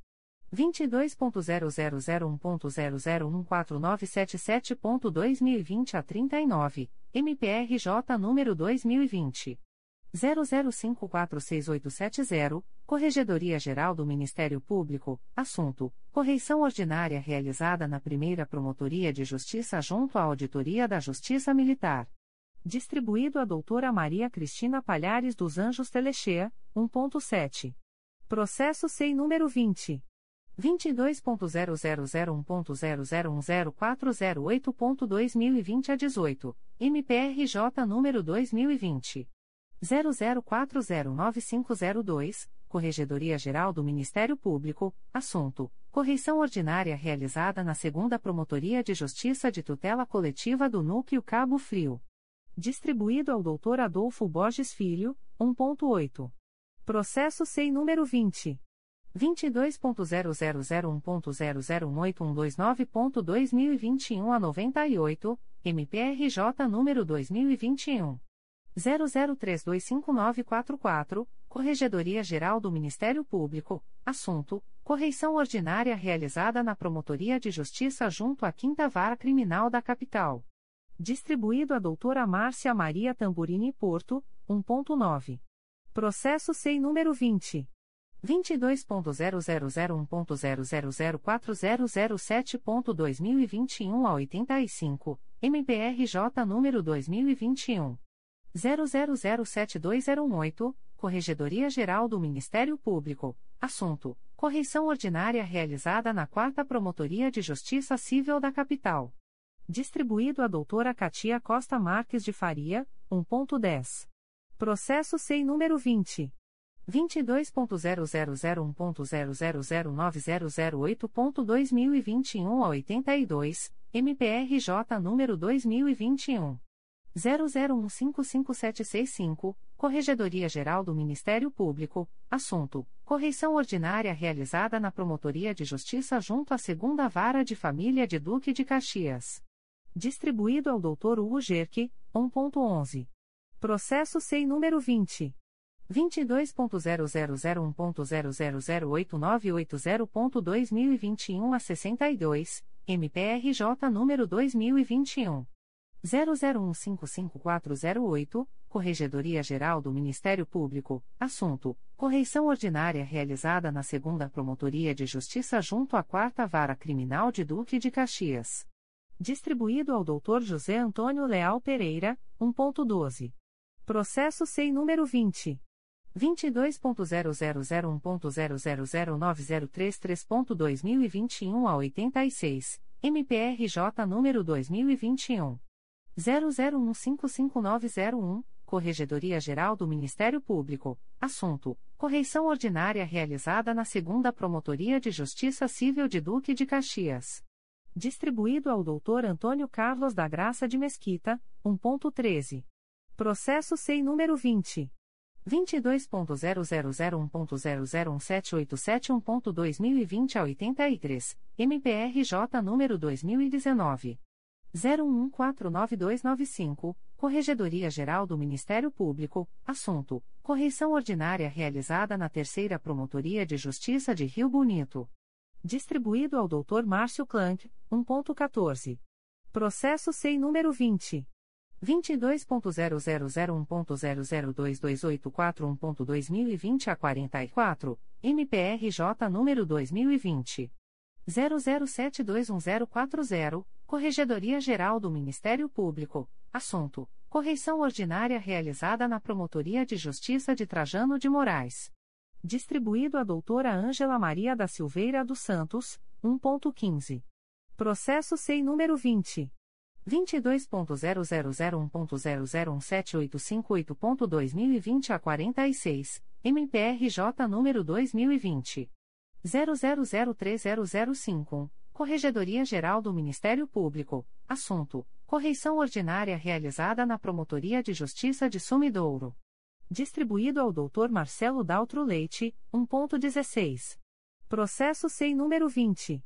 22.0001.0014977.2020 a 39, MPRJ número 2020. 00546870, Corregedoria Geral do Ministério Público, assunto: correição ordinária realizada na primeira Promotoria de Justiça junto à Auditoria da Justiça Militar. Distribuído a doutora Maria Cristina Palhares dos Anjos Telechea, 1.7. Processo SEI número 20. 22.0001.0010408.2020 a 18, MPRJ número 2020. 00409502, Corregedoria Geral do Ministério Público, assunto: correição ordinária realizada na Segunda Promotoria de Justiça de Tutela Coletiva do Núcleo Cabo Frio. Distribuído ao Dr. Adolfo Borges Filho, 1.8. Processo SEI número 20. 22.0001.0018129.2021 a 98, MPRJ número 2021 00325944, Corregedoria Geral do Ministério Público, assunto: correição ordinária realizada na Promotoria de Justiça junto à Quinta Vara Criminal da Capital. Distribuído a doutora Márcia Maria Tamburini Porto, 1.9. Processo SEI número 20. 22.0001.0004007.2021 a 85, MPRJ número 2021 00072018, Corregedoria Geral do Ministério Público. Assunto: Correição ordinária realizada na 4 Promotoria de Justiça Civil da Capital. Distribuído a doutora Katia Costa Marques de Faria, 1.10. Processo SEI número 20. 22.0001.0009008.2021 a 82, MPRJ número 2021 00155765, Corregedoria Geral do Ministério Público, assunto: correição ordinária realizada na Promotoria de Justiça junto à Segunda Vara de Família de Duque de Caxias. Distribuído ao Dr. Hugo Gerke, 1.11. Processo SEI número 20. 22.0001.0008980.2021 a 62, MPRJ número 2021 00155408, Corregedoria Geral do Ministério Público, assunto: correição ordinária realizada na Segunda Promotoria de Justiça junto à Quarta Vara Criminal de Duque de Caxias. Distribuído ao Dr. José Antônio Leal Pereira, 1.12. Processo SEI número 20. 22.0001.0009033.2021 a 86, MPRJ número 2021 00155901, Corregedoria Geral do Ministério Público. Assunto: Correição ordinária realizada na Segunda Promotoria de Justiça Civil de Duque de Caxias. Distribuído ao Dr. Antônio Carlos da Graça de Mesquita, 1.13. Processo SEI número 20. 22.0001.0017871.2020 a 83, MPRJ número 2019 01149295, Corregedoria Geral do Ministério Público, assunto: correição ordinária realizada na Terceira Promotoria de Justiça de Rio Bonito. Distribuído ao Dr. Márcio Clank, 1.14. Processo SEI número 20. 22.0001.0022841.2020 a 44, MPRJ número 2020 00721040, Corregedoria Geral do Ministério Público. Assunto: Correição ordinária realizada na Promotoria de Justiça de Trajano de Moraes. Distribuído a doutora Ângela Maria da Silveira dos Santos, 1.15. Processo SEI número 20. 22.0001.0017858.2020 a 46, MPRJ número 2020 00030051, Corregedoria Geral do Ministério Público. Assunto: Correição ordinária realizada na Promotoria de Justiça de Sumidouro. Distribuído ao Dr. Marcelo Daltro Leite, 1.16. Processo SEI número 20.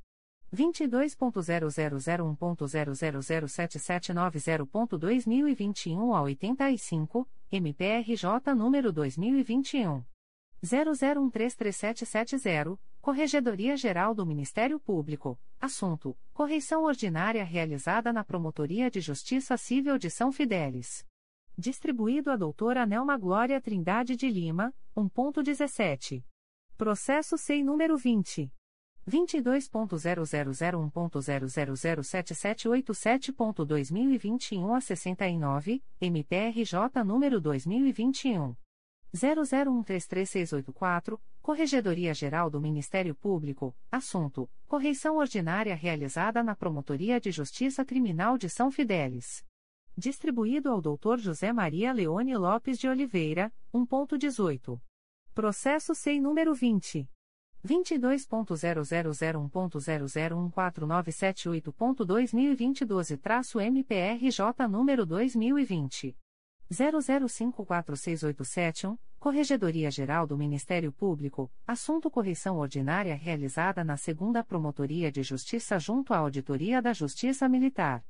22.0001.0007790.2021 a 85, MPRJ número 2021 00133770, Corregedoria Geral do Ministério Público. Assunto: Correição ordinária realizada na Promotoria de Justiça Civil de São Fidélis. Distribuído a doutora Nelma Glória Trindade de Lima, 1.17. Processo SEI número 20. 22.0001.0007787.2021 a 69, MPRJ número 2021. 00133684, Corregedoria Geral do Ministério Público, assunto: correição ordinária realizada na Promotoria de Justiça Criminal de São Fidélis. Distribuído ao Dr. José Maria Leone Lopes de Oliveira, 1.18. Processo SEI número 20. 22.0001.0014978.2022-MPRJ número 2020. 00546871, Corregedoria Geral do Ministério Público, assunto correção ordinária realizada na segunda Promotoria de Justiça junto à Auditoria da Justiça Militar.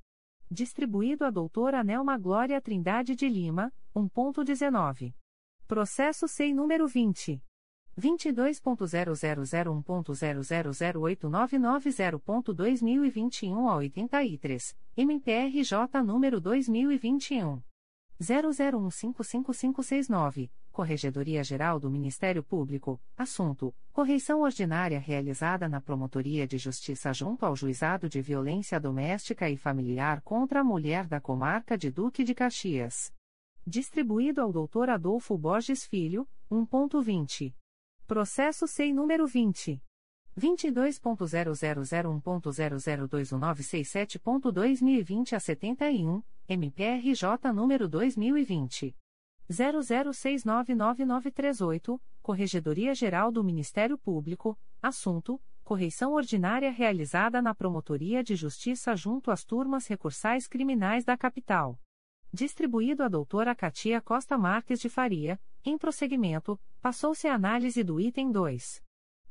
Distribuído a doutora Nelma Glória Trindade de Lima, 1.19. Processo SEI número 20. 22.0001.0008990.2021 a 83, MPRJ número 2021. 00155569, Corregedoria Geral do Ministério Público, assunto: correição ordinária realizada na Promotoria de Justiça junto ao Juizado de Violência Doméstica e Familiar contra a Mulher da Comarca de Duque de Caxias. Distribuído ao Dr. Adolfo Borges Filho, 1.20. Processo SEI número 20. 22.0001.0021967.2020 a 71, MPRJ número 2020. 00699938, Corregedoria Geral do Ministério Público, assunto: correição ordinária realizada na Promotoria de Justiça junto às turmas recursais criminais da capital. Distribuído a doutora Katia Costa Marques de Faria, em prosseguimento, passou-se a análise do item 2.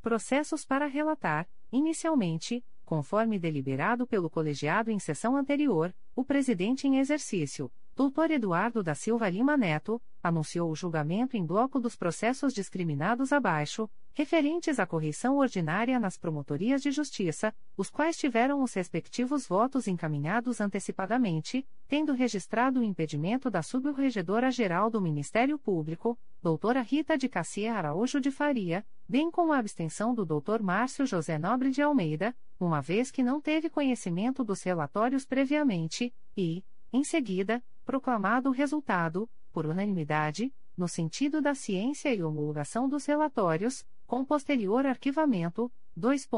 Processos para relatar, inicialmente, conforme deliberado pelo colegiado em sessão anterior, o presidente em exercício, Dr. Eduardo da Silva Lima Neto, anunciou o julgamento em bloco dos processos discriminados abaixo, referentes à correição ordinária nas promotorias de justiça, os quais tiveram os respectivos votos encaminhados antecipadamente, tendo registrado o impedimento da Subcorregedora-Geral do Ministério Público, doutora Rita de Cassia Araújo de Faria, bem como a abstenção do Dr. Márcio José Nobre de Almeida, uma vez que não teve conhecimento dos relatórios previamente, e, em seguida, proclamado o resultado, por unanimidade, no sentido da ciência e homologação dos relatórios, com posterior arquivamento, 2.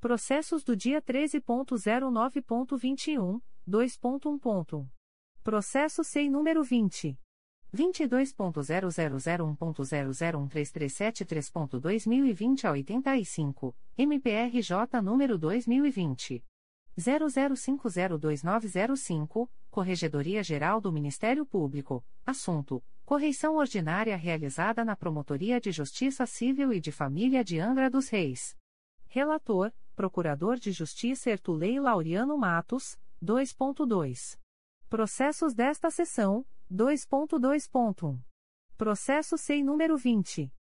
Processos do dia 13.09.21, 2.1. Processo SEI número 20. 22.0001.0013373.2020 a 85, MPRJ número 2020. 00502905, Corregedoria Geral do Ministério Público, assunto: correição ordinária realizada na Promotoria de Justiça Civil e de Família de Angra dos Reis. Relator: Procurador de Justiça Ertulei Laureano Matos, 2.2. Processos desta sessão, 2.2. Processo SEI número 20.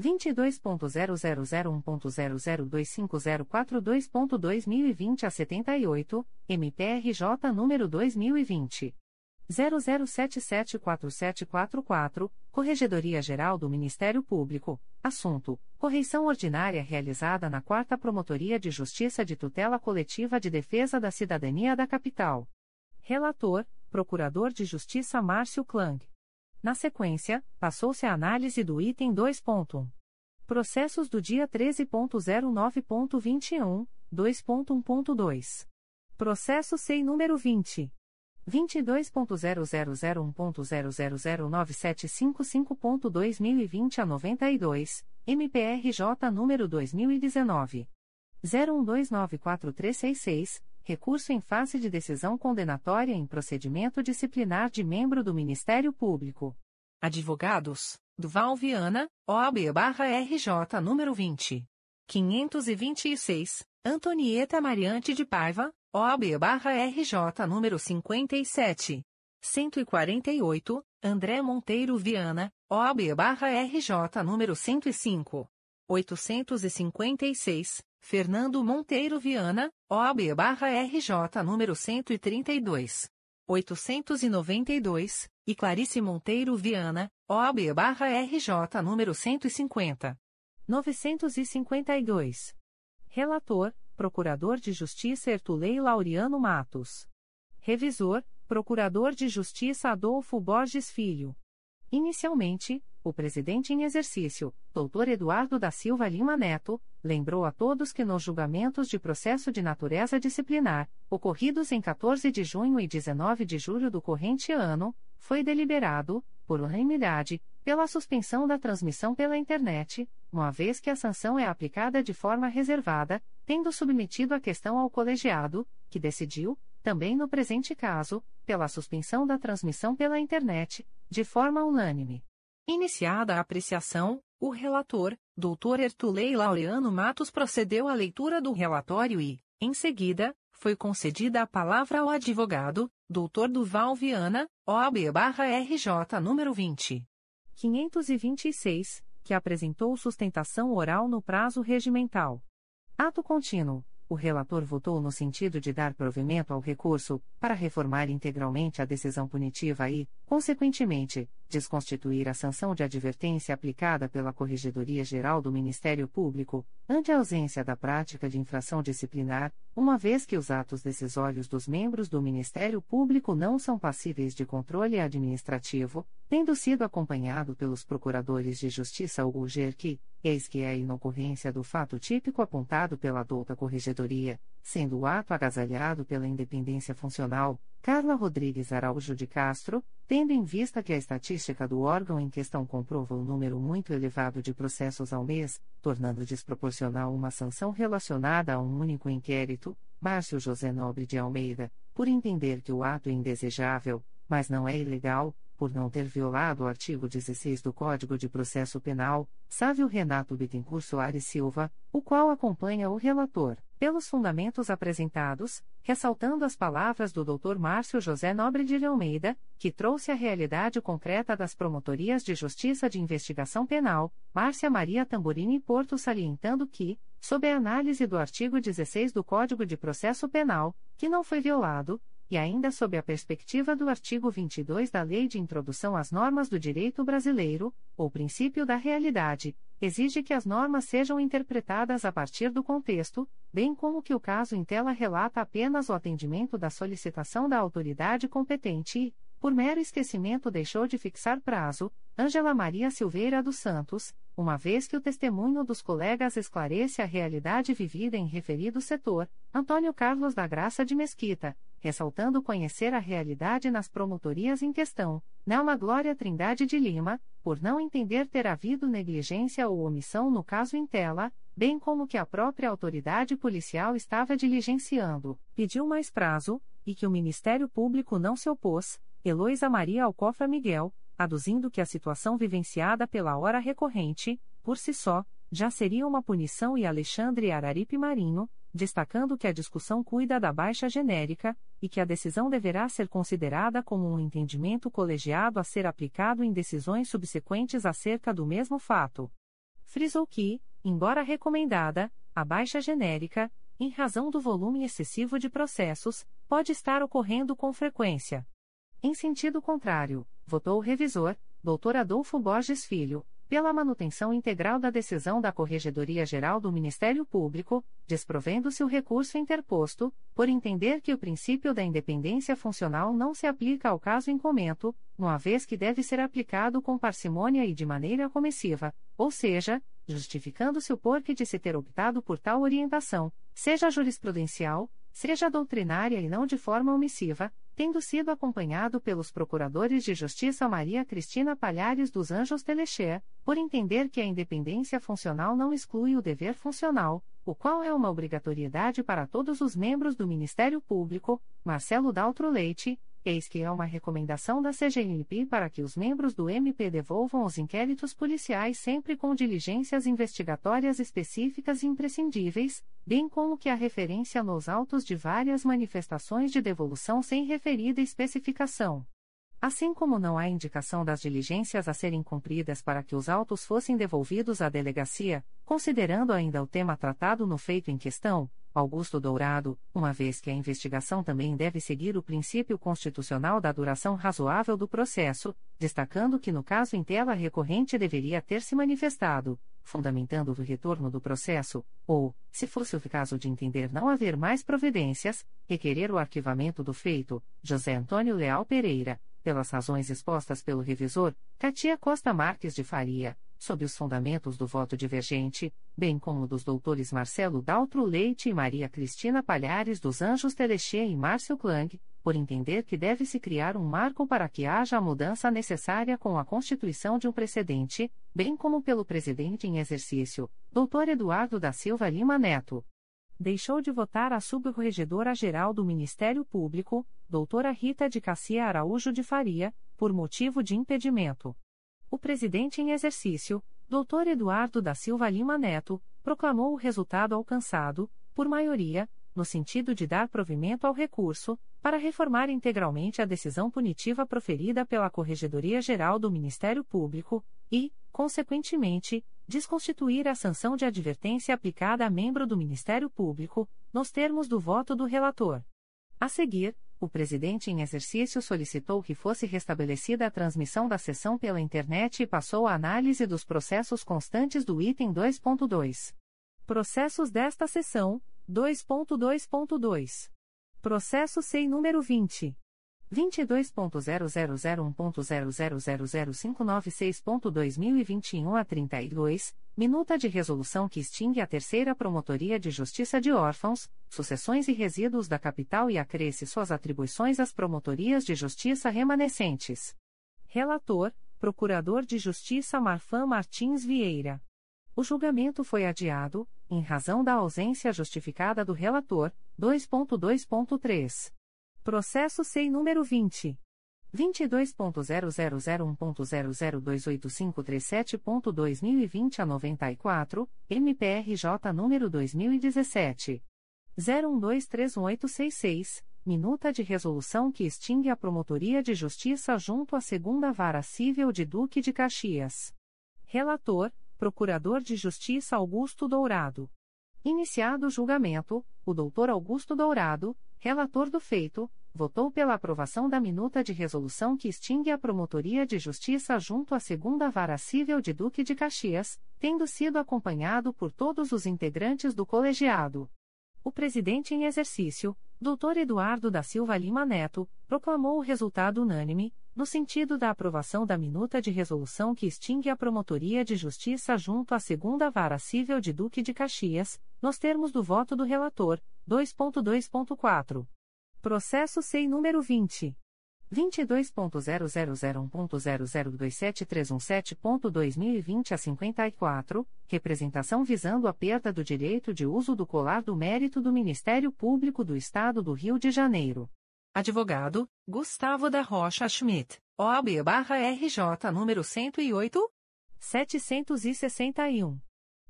22.0001.0025042.2020 a 78, MPRJ número 2020. 00774744, Corregedoria Geral do Ministério Público, assunto: correição ordinária realizada na 4 Promotoria de Justiça de Tutela Coletiva de Defesa da Cidadania da Capital. Relator: Procurador de Justiça Márcio Klang. Na sequência, passou-se a análise do item 2. Processos do dia 13.09.21, 2.1.2. Processo SEI número 20. 22.0001.0009755.2020 a 92, MPRJ número 2019. 01294366, recurso em face de decisão condenatória em procedimento disciplinar de membro do Ministério Público. Advogados, Duval Viana, OAB-RJ número 20. 526, Antonieta Mariante de Paiva, OAB-RJ número 57. 148, André Monteiro Viana, OAB-RJ número 105. 856, Fernando Monteiro Viana, OAB-RJ número 132. 892, e Clarice Monteiro Viana, OAB-RJ número 150. 952. Relator, Procurador de Justiça Ertulei Laureano Matos. Revisor, Procurador de Justiça Adolfo Borges Filho. Inicialmente, o presidente em exercício, Dr. Eduardo da Silva Lima Neto, lembrou a todos que nos julgamentos de processo de natureza disciplinar, ocorridos em 14 de junho e 19 de julho do corrente ano, foi deliberado, por unanimidade, pela suspensão da transmissão pela internet, uma vez que a sanção é aplicada de forma reservada, tendo submetido a questão ao colegiado, que decidiu, também no presente caso, pela suspensão da transmissão pela internet, de forma unânime. Iniciada a apreciação, o relator, Dr. Ertulei Laureano Matos procedeu à leitura do relatório e, em seguida, foi concedida a palavra ao advogado, Dr. Duval Viana, OAB-RJ número 20. 526, que apresentou sustentação oral no prazo regimental. Ato contínuo o relator votou no sentido de dar provimento ao recurso, para reformar integralmente a decisão punitiva e, consequentemente, desconstituir a sanção de advertência aplicada pela Corregedoria Geral do Ministério Público, ante a ausência da prática de infração disciplinar, uma vez que os atos decisórios dos membros do Ministério Público não são passíveis de controle administrativo, tendo sido acompanhado pelos procuradores de justiça ou GERC, eis que é a inocorrência do fato típico apontado pela adulta corregedoria, sendo o ato agasalhado pela independência funcional, Carla Rodrigues Araújo de Castro, tendo em vista que a estatística do órgão em questão comprova um número muito elevado de processos ao mês, tornando desproporcional uma sanção relacionada a um único inquérito, Márcio José Nobre de Almeida, por entender que o ato é indesejável, mas não é ilegal, por não ter violado o artigo 16 do Código de Processo Penal, Sávio Renato Bittencourt Soares Silva, o qual acompanha o relator, pelos fundamentos apresentados, ressaltando as palavras do Dr. Márcio José Nobre de Almeida, que trouxe a realidade concreta das promotorias de justiça de investigação penal, Márcia Maria Tamburini Porto salientando que, sob a análise do artigo 16 do Código de Processo Penal, que não foi violado, e ainda sob a perspectiva do artigo 22 da Lei de Introdução às Normas do Direito Brasileiro, o princípio da realidade, exige que as normas sejam interpretadas a partir do contexto, bem como que o caso em tela relata apenas o atendimento da solicitação da autoridade competente e, por mero esquecimento, deixou de fixar prazo, Ângela Maria Silveira dos Santos, uma vez que o testemunho dos colegas esclarece a realidade vivida em referido setor, Antônio Carlos da Graça de Mesquita, ressaltando conhecer a realidade nas promotorias em questão, Nelma Glória Trindade de Lima, por não entender ter havido negligência ou omissão no caso em tela, bem como que a própria autoridade policial estava diligenciando, pediu mais prazo, e que o Ministério Público não se opôs, Heloísa Maria Alcofra Miguel, aduzindo que a situação vivenciada pela hora recorrente, por si só, já seria uma punição e Alexandre Araripe Marinho, destacando que a discussão cuida da baixa genérica, e que a decisão deverá ser considerada como um entendimento colegiado a ser aplicado em decisões subsequentes acerca do mesmo fato. Frisou que, embora recomendada, a baixa genérica, em razão do volume excessivo de processos, pode estar ocorrendo com frequência. Em sentido contrário, votou o revisor, Dr. Adolfo Borges Filho, pela manutenção integral da decisão da Corregedoria Geral do Ministério Público, desprovendo-se o recurso interposto, por entender que o princípio da independência funcional não se aplica ao caso em comento, uma vez que deve ser aplicado com parcimônia e de maneira comissiva, ou seja, justificando-se o porquê de se ter optado por tal orientação, seja jurisprudencial, seja doutrinária e não de forma omissiva, tendo sido acompanhado pelos procuradores de justiça Maria Cristina Palhares dos Anjos Telexer, por entender que a independência funcional não exclui o dever funcional, o qual é uma obrigatoriedade para todos os membros do Ministério Público, Marcelo Daltro Leite, eis que é uma recomendação da CGNP para que os membros do MP devolvam os inquéritos policiais sempre com diligências investigatórias específicas e imprescindíveis, bem como que a referência nos autos de várias manifestações de devolução sem referida especificação. Assim como não há indicação das diligências a serem cumpridas para que os autos fossem devolvidos à delegacia, considerando ainda o tema tratado no feito em questão, Augusto Dourado, uma vez que a investigação também deve seguir o princípio constitucional da duração razoável do processo, destacando que no caso em tela recorrente deveria ter se manifestado, fundamentando o retorno do processo, ou, se fosse o caso de entender não haver mais providências, requerer o arquivamento do feito, José Antônio Leal Pereira, pelas razões expostas pelo revisor, Katia Costa Marques de Faria, sob os fundamentos do voto divergente, bem como dos doutores Marcelo Daltro Leite e Maria Cristina Palhares dos Anjos Telexê e Márcio Klang, por entender que deve-se criar um marco para que haja a mudança necessária com a constituição de um precedente, bem como pelo presidente em exercício, doutor Eduardo da Silva Lima Neto. Deixou de votar a subcorregedora-geral do Ministério Público, doutora Rita de Cassia Araújo de Faria, por motivo de impedimento. O presidente em exercício, Dr. Eduardo da Silva Lima Neto, proclamou o resultado alcançado, por maioria, no sentido de dar provimento ao recurso, para reformar integralmente a decisão punitiva proferida pela Corregedoria Geral do Ministério Público e, consequentemente, desconstituir a sanção de advertência aplicada a membro do Ministério Público, nos termos do voto do relator. A seguir, o presidente em exercício solicitou que fosse restabelecida a transmissão da sessão pela internet e passou a análise dos processos constantes do item 2.2. Processos desta sessão, 2.2.2. Processo SEI número 20. 22.0001.0000596.2021 a 32, minuta de resolução que extingue a Terceira Promotoria de Justiça de Órfãos, sucessões e resíduos da capital e acresce suas atribuições às promotorias de justiça remanescentes. Relator, Procurador de Justiça Marfan Martins Vieira. O julgamento foi adiado, em razão da ausência justificada do relator, 2.2.3. Processo SEI número 20. 22.0001.0028537.2020 a 94, MPRJ número 2017. 01231866, minuta de resolução que extingue a Promotoria de Justiça junto à Segunda Vara Civil de Duque de Caxias. Relator, Procurador de Justiça Augusto Dourado. Iniciado o julgamento, o doutor Augusto Dourado, relator do feito, votou pela aprovação da minuta de resolução que extingue a Promotoria de Justiça junto à Segunda Vara Civil de Duque de Caxias, tendo sido acompanhado por todos os integrantes do colegiado. O presidente em exercício, Dr. Eduardo da Silva Lima Neto, proclamou o resultado unânime, no sentido da aprovação da minuta de resolução que extingue a Promotoria de Justiça junto à Segunda Vara Civil de Duque de Caxias, nos termos do voto do relator, 2.2.4. Processo SEI número 20. 22.0001.0027317.2020 a 54, representação visando a perda do direito de uso do colar do mérito do Ministério Público do Estado do Rio de Janeiro. Advogado, Gustavo da Rocha Schmidt, OAB-RJ número 108? 761.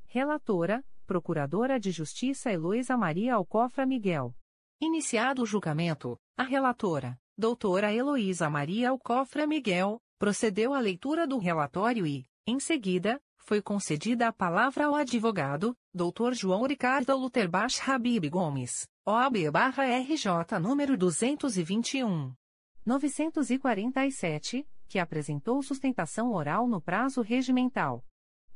Relatora, Procuradora de Justiça Heloísa Maria Alcofra Miguel. Iniciado o julgamento, a relatora, doutora Heloísa Maria Alcofra Miguel, procedeu à leitura do relatório e, em seguida, foi concedida a palavra ao advogado, doutor João Ricardo Luterbach Habib Gomes, OAB-RJ número 221. 947, que apresentou sustentação oral no prazo regimental.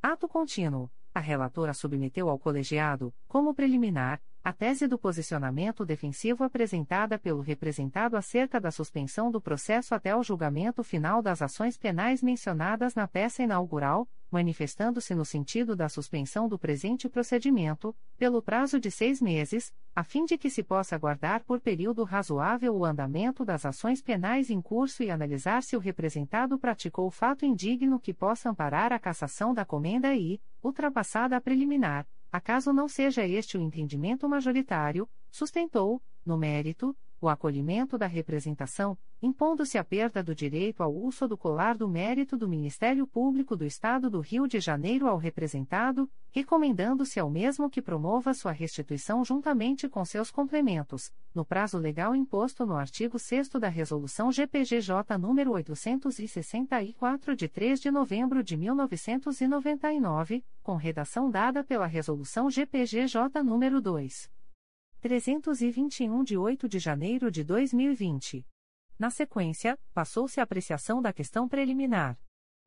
Ato contínuo. A relatora submeteu ao colegiado, como preliminar, a tese do posicionamento defensivo apresentada pelo representado acerca da suspensão do processo até o julgamento final das ações penais mencionadas na peça inaugural, manifestando-se no sentido da suspensão do presente procedimento, pelo prazo de seis meses, a fim de que se possa aguardar por período razoável o andamento das ações penais em curso e analisar se o representado praticou fato indigno que possa amparar a cassação da comenda e, ultrapassada a preliminar, acaso não seja este o entendimento majoritário, sustentou, no mérito, o acolhimento da representação, impondo-se a perda do direito ao uso do colar do mérito do Ministério Público do Estado do Rio de Janeiro ao representado, recomendando-se ao mesmo que promova sua restituição juntamente com seus complementos, no prazo legal imposto no artigo 6 da Resolução GPGJ nº 864 de 3 de novembro de 1999, com redação dada pela Resolução GPGJ nº 2. 321 de 8 de janeiro de 2020. Na sequência, passou-se a apreciação da questão preliminar.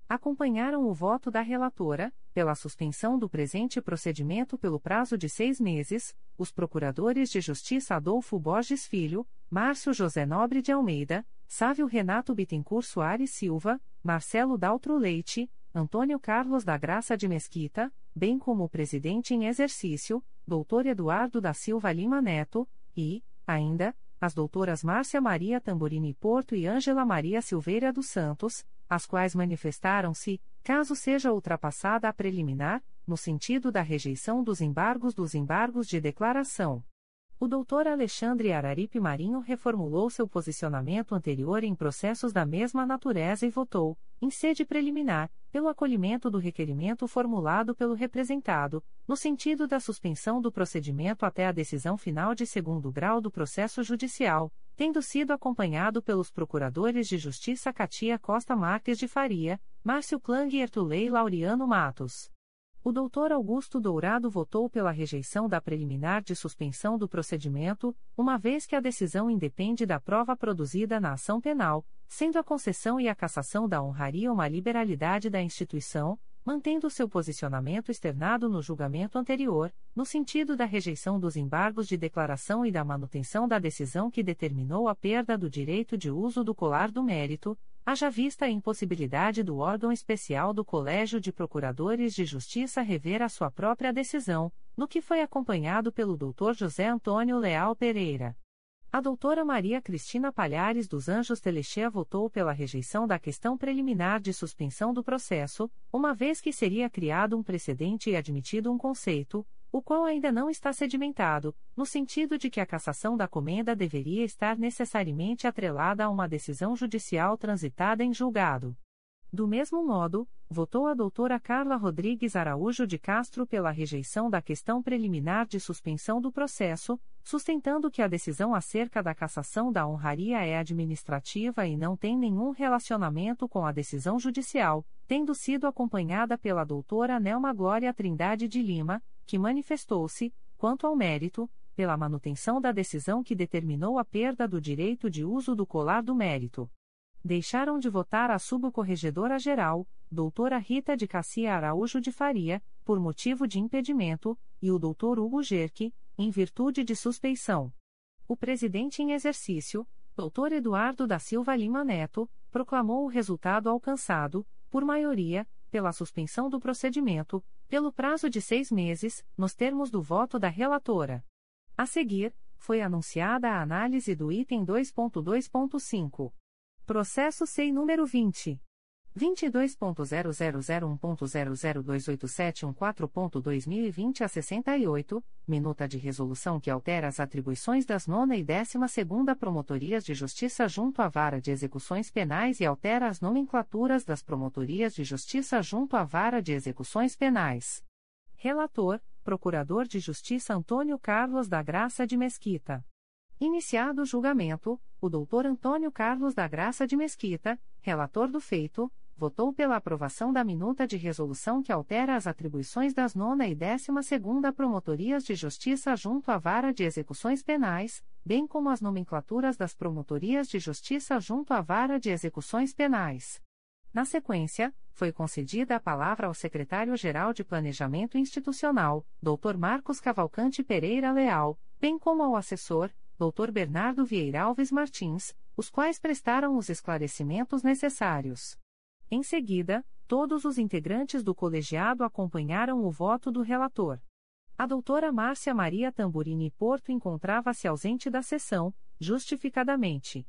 Acompanharam o voto da relatora, pela suspensão do presente procedimento pelo prazo de seis meses, os procuradores de Justiça Adolfo Borges Filho, Márcio José Nobre de Almeida, Sávio Renato Bittencourt Soares Silva, Marcelo Daltro Leite, Antônio Carlos da Graça de Mesquita, bem como o presidente em exercício, Dr. Eduardo da Silva Lima Neto, e, ainda, as doutoras Márcia Maria Tamborini Porto e Ângela Maria Silveira dos Santos, as quais manifestaram-se, caso seja ultrapassada a preliminar, no sentido da rejeição dos embargos dos embargos de declaração. O doutor Alexandre Araripe Marinho reformulou seu posicionamento anterior em processos da mesma natureza e votou, em sede preliminar, pelo acolhimento do requerimento formulado pelo representado, no sentido da suspensão do procedimento até a decisão final de segundo grau do processo judicial, tendo sido acompanhado pelos procuradores de Justiça Catia Costa Marques de Faria, Márcio Klang e Ertulei Laureano Matos. O doutor Augusto Dourado votou pela rejeição da preliminar de suspensão do procedimento, uma vez que a decisão independe da prova produzida na ação penal, sendo a concessão e a cassação da honraria uma liberalidade da instituição, mantendo seu posicionamento externado no julgamento anterior, no sentido da rejeição dos embargos de declaração e da manutenção da decisão que determinou a perda do direito de uso do colar do mérito, haja vista a impossibilidade do órgão especial do Colégio de Procuradores de Justiça rever a sua própria decisão, no que foi acompanhado pelo Dr. José Antônio Leal Pereira. A doutora Maria Cristina Palhares dos Anjos Telechea votou pela rejeição da questão preliminar de suspensão do processo, uma vez que seria criado um precedente e admitido um conceito, o qual ainda não está sedimentado, no sentido de que a cassação da comenda deveria estar necessariamente atrelada a uma decisão judicial transitada em julgado. Do mesmo modo, votou a doutora Carla Rodrigues Araújo de Castro pela rejeição da questão preliminar de suspensão do processo, sustentando que a decisão acerca da cassação da honraria é administrativa e não tem nenhum relacionamento com a decisão judicial, tendo sido acompanhada pela doutora Nelma Glória Trindade de Lima, que manifestou-se, quanto ao mérito, pela manutenção da decisão que determinou a perda do direito de uso do colar do mérito deixaram de votar a subcorregedora-geral, doutora Rita de Cassia Araújo de Faria, por motivo de impedimento, e o doutor Hugo Gerque, em virtude de suspeição. O presidente em exercício, doutor Eduardo da Silva Lima Neto, proclamou o resultado alcançado, por maioria, pela suspensão do procedimento, pelo prazo de seis meses, nos termos do voto da relatora. A seguir, foi anunciada a análise do item 2.2.5. Processo SEI número 20. 22.0001.0028714.2020 a 68, minuta de resolução que altera as atribuições das nona e décima segunda Promotorias de Justiça junto à Vara de Execuções Penais e altera as nomenclaturas das Promotorias de Justiça junto à Vara de Execuções Penais. Relator, Procurador de Justiça Antônio Carlos da Graça de Mesquita. Iniciado o julgamento, o doutor Antônio Carlos da Graça de Mesquita, relator do feito, votou pela aprovação da minuta de resolução que altera as atribuições das nona e décima segunda Promotorias de Justiça junto à Vara de Execuções Penais, bem como as nomenclaturas das Promotorias de Justiça junto à Vara de Execuções Penais. Na sequência, foi concedida a palavra ao secretário-geral de Planejamento Institucional, Dr. Marcos Cavalcante Pereira Leal, bem como ao assessor, Dr. Bernardo Vieira Alves Martins, os quais prestaram os esclarecimentos necessários. Em seguida, todos os integrantes do colegiado acompanharam o voto do relator. A doutora Márcia Maria Tamburini Porto encontrava-se ausente da sessão, justificadamente.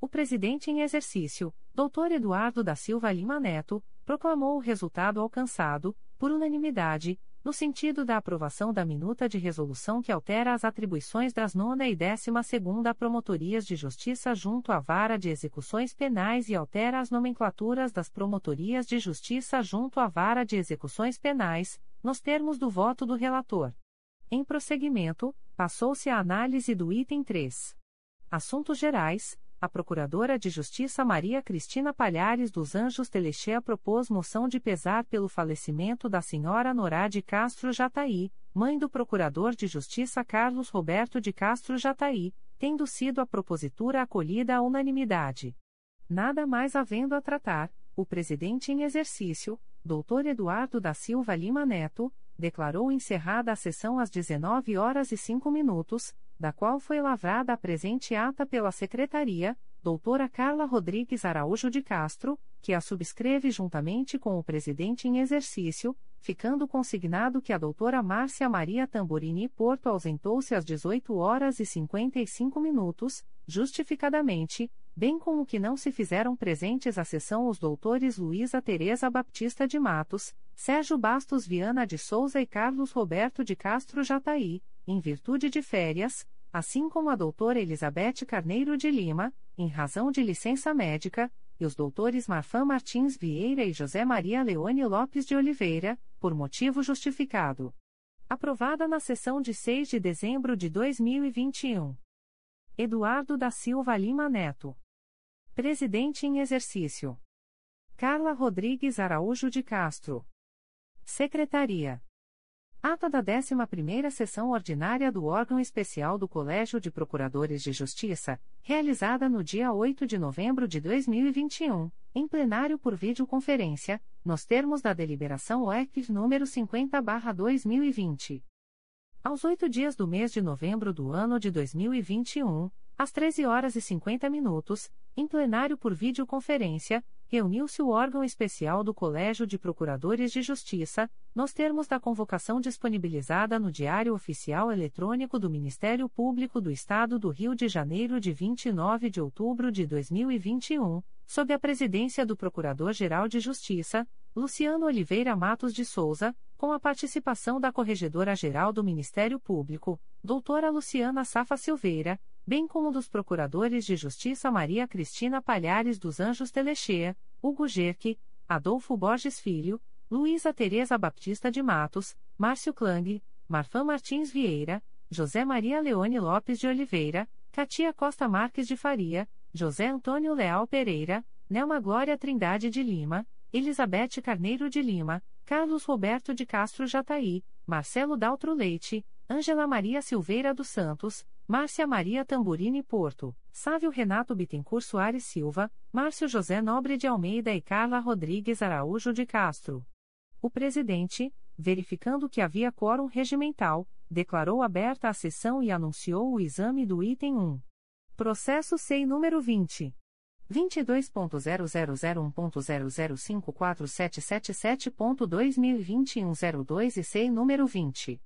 O presidente em exercício, Dr. Eduardo da Silva Lima Neto, proclamou o resultado alcançado, por unanimidade, no sentido da aprovação da minuta de resolução que altera as atribuições das nona e décima segunda Promotorias de Justiça junto à Vara de Execuções Penais e altera as nomenclaturas das Promotorias de Justiça junto à Vara de Execuções Penais, nos termos do voto do relator. Em prosseguimento, passou-se a análise do item 3. Assuntos Gerais, a Procuradora de Justiça Maria Cristina Palhares dos Anjos Telechea propôs moção de pesar pelo falecimento da senhora Norá de Castro Jataí, mãe do Procurador de Justiça Carlos Roberto de Castro Jataí, tendo sido a propositura acolhida à unanimidade. Nada mais havendo a tratar, o presidente em exercício, Dr. Eduardo da Silva Lima Neto, declarou encerrada a sessão às 19 horas e 5 minutos, da qual foi lavrada a presente ata pela Secretaria, doutora Carla Rodrigues Araújo de Castro, que a subscreve juntamente com o presidente em exercício, ficando consignado que a doutora Márcia Maria Tamborini Porto ausentou-se às 18 horas e 55 minutos, justificadamente, bem como que não se fizeram presentes à sessão os doutores Luísa Tereza Baptista de Matos, Sérgio Bastos Viana de Souza e Carlos Roberto de Castro Jataí, em virtude de férias, assim como a doutora Elizabeth Carneiro de Lima, em razão de licença médica, e os doutores Marfan Martins Vieira e José Maria Leone Lopes de Oliveira, por motivo justificado. Aprovada na sessão de 6 de dezembro de 2021. Eduardo da Silva Lima Neto. Presidente em exercício. Carla Rodrigues Araújo de Castro. Secretaria. Ata da 11ª Sessão Ordinária do Órgão Especial do Colégio de Procuradores de Justiça, realizada no dia 8 de novembro de 2021, em plenário por videoconferência, nos termos da deliberação OEC número 50/2020. Aos oito dias do mês de novembro do ano de 2021, às 13 horas e 50 minutos, em plenário por videoconferência, reuniu-se o órgão especial do Colégio de Procuradores de Justiça, nos termos da convocação disponibilizada no Diário Oficial Eletrônico do Ministério Público do Estado do Rio de Janeiro de 29 de outubro de 2021, sob a presidência do Procurador-Geral de Justiça, Luciano Oliveira Matos de Souza, com a participação da Corregedora-Geral do Ministério Público, doutora Luciana Safa Silveira, bem como dos Procuradores de Justiça Maria Cristina Palhares dos Anjos Telechea, Hugo Gerque, Adolfo Borges Filho, Luísa Tereza Baptista de Matos, Márcio Klang, Marfã Martins Vieira, José Maria Leone Lopes de Oliveira, Katia Costa Marques de Faria, José Antônio Leal Pereira, Nelma Glória Trindade de Lima, Elizabeth Carneiro de Lima, Carlos Roberto de Castro Jataí, Marcelo Daltro Leite, Ângela Maria Silveira dos Santos, Márcia Maria Tamburini Porto, Sávio Renato Bittencourt Soares Silva, Márcio José Nobre de Almeida e Carla Rodrigues Araújo de Castro. O presidente, verificando que havia quórum regimental, declarou aberta a sessão e anunciou o exame do item 1. Processo SEI número 20. 22.0001.0054777.2021 02 e SEI número 20.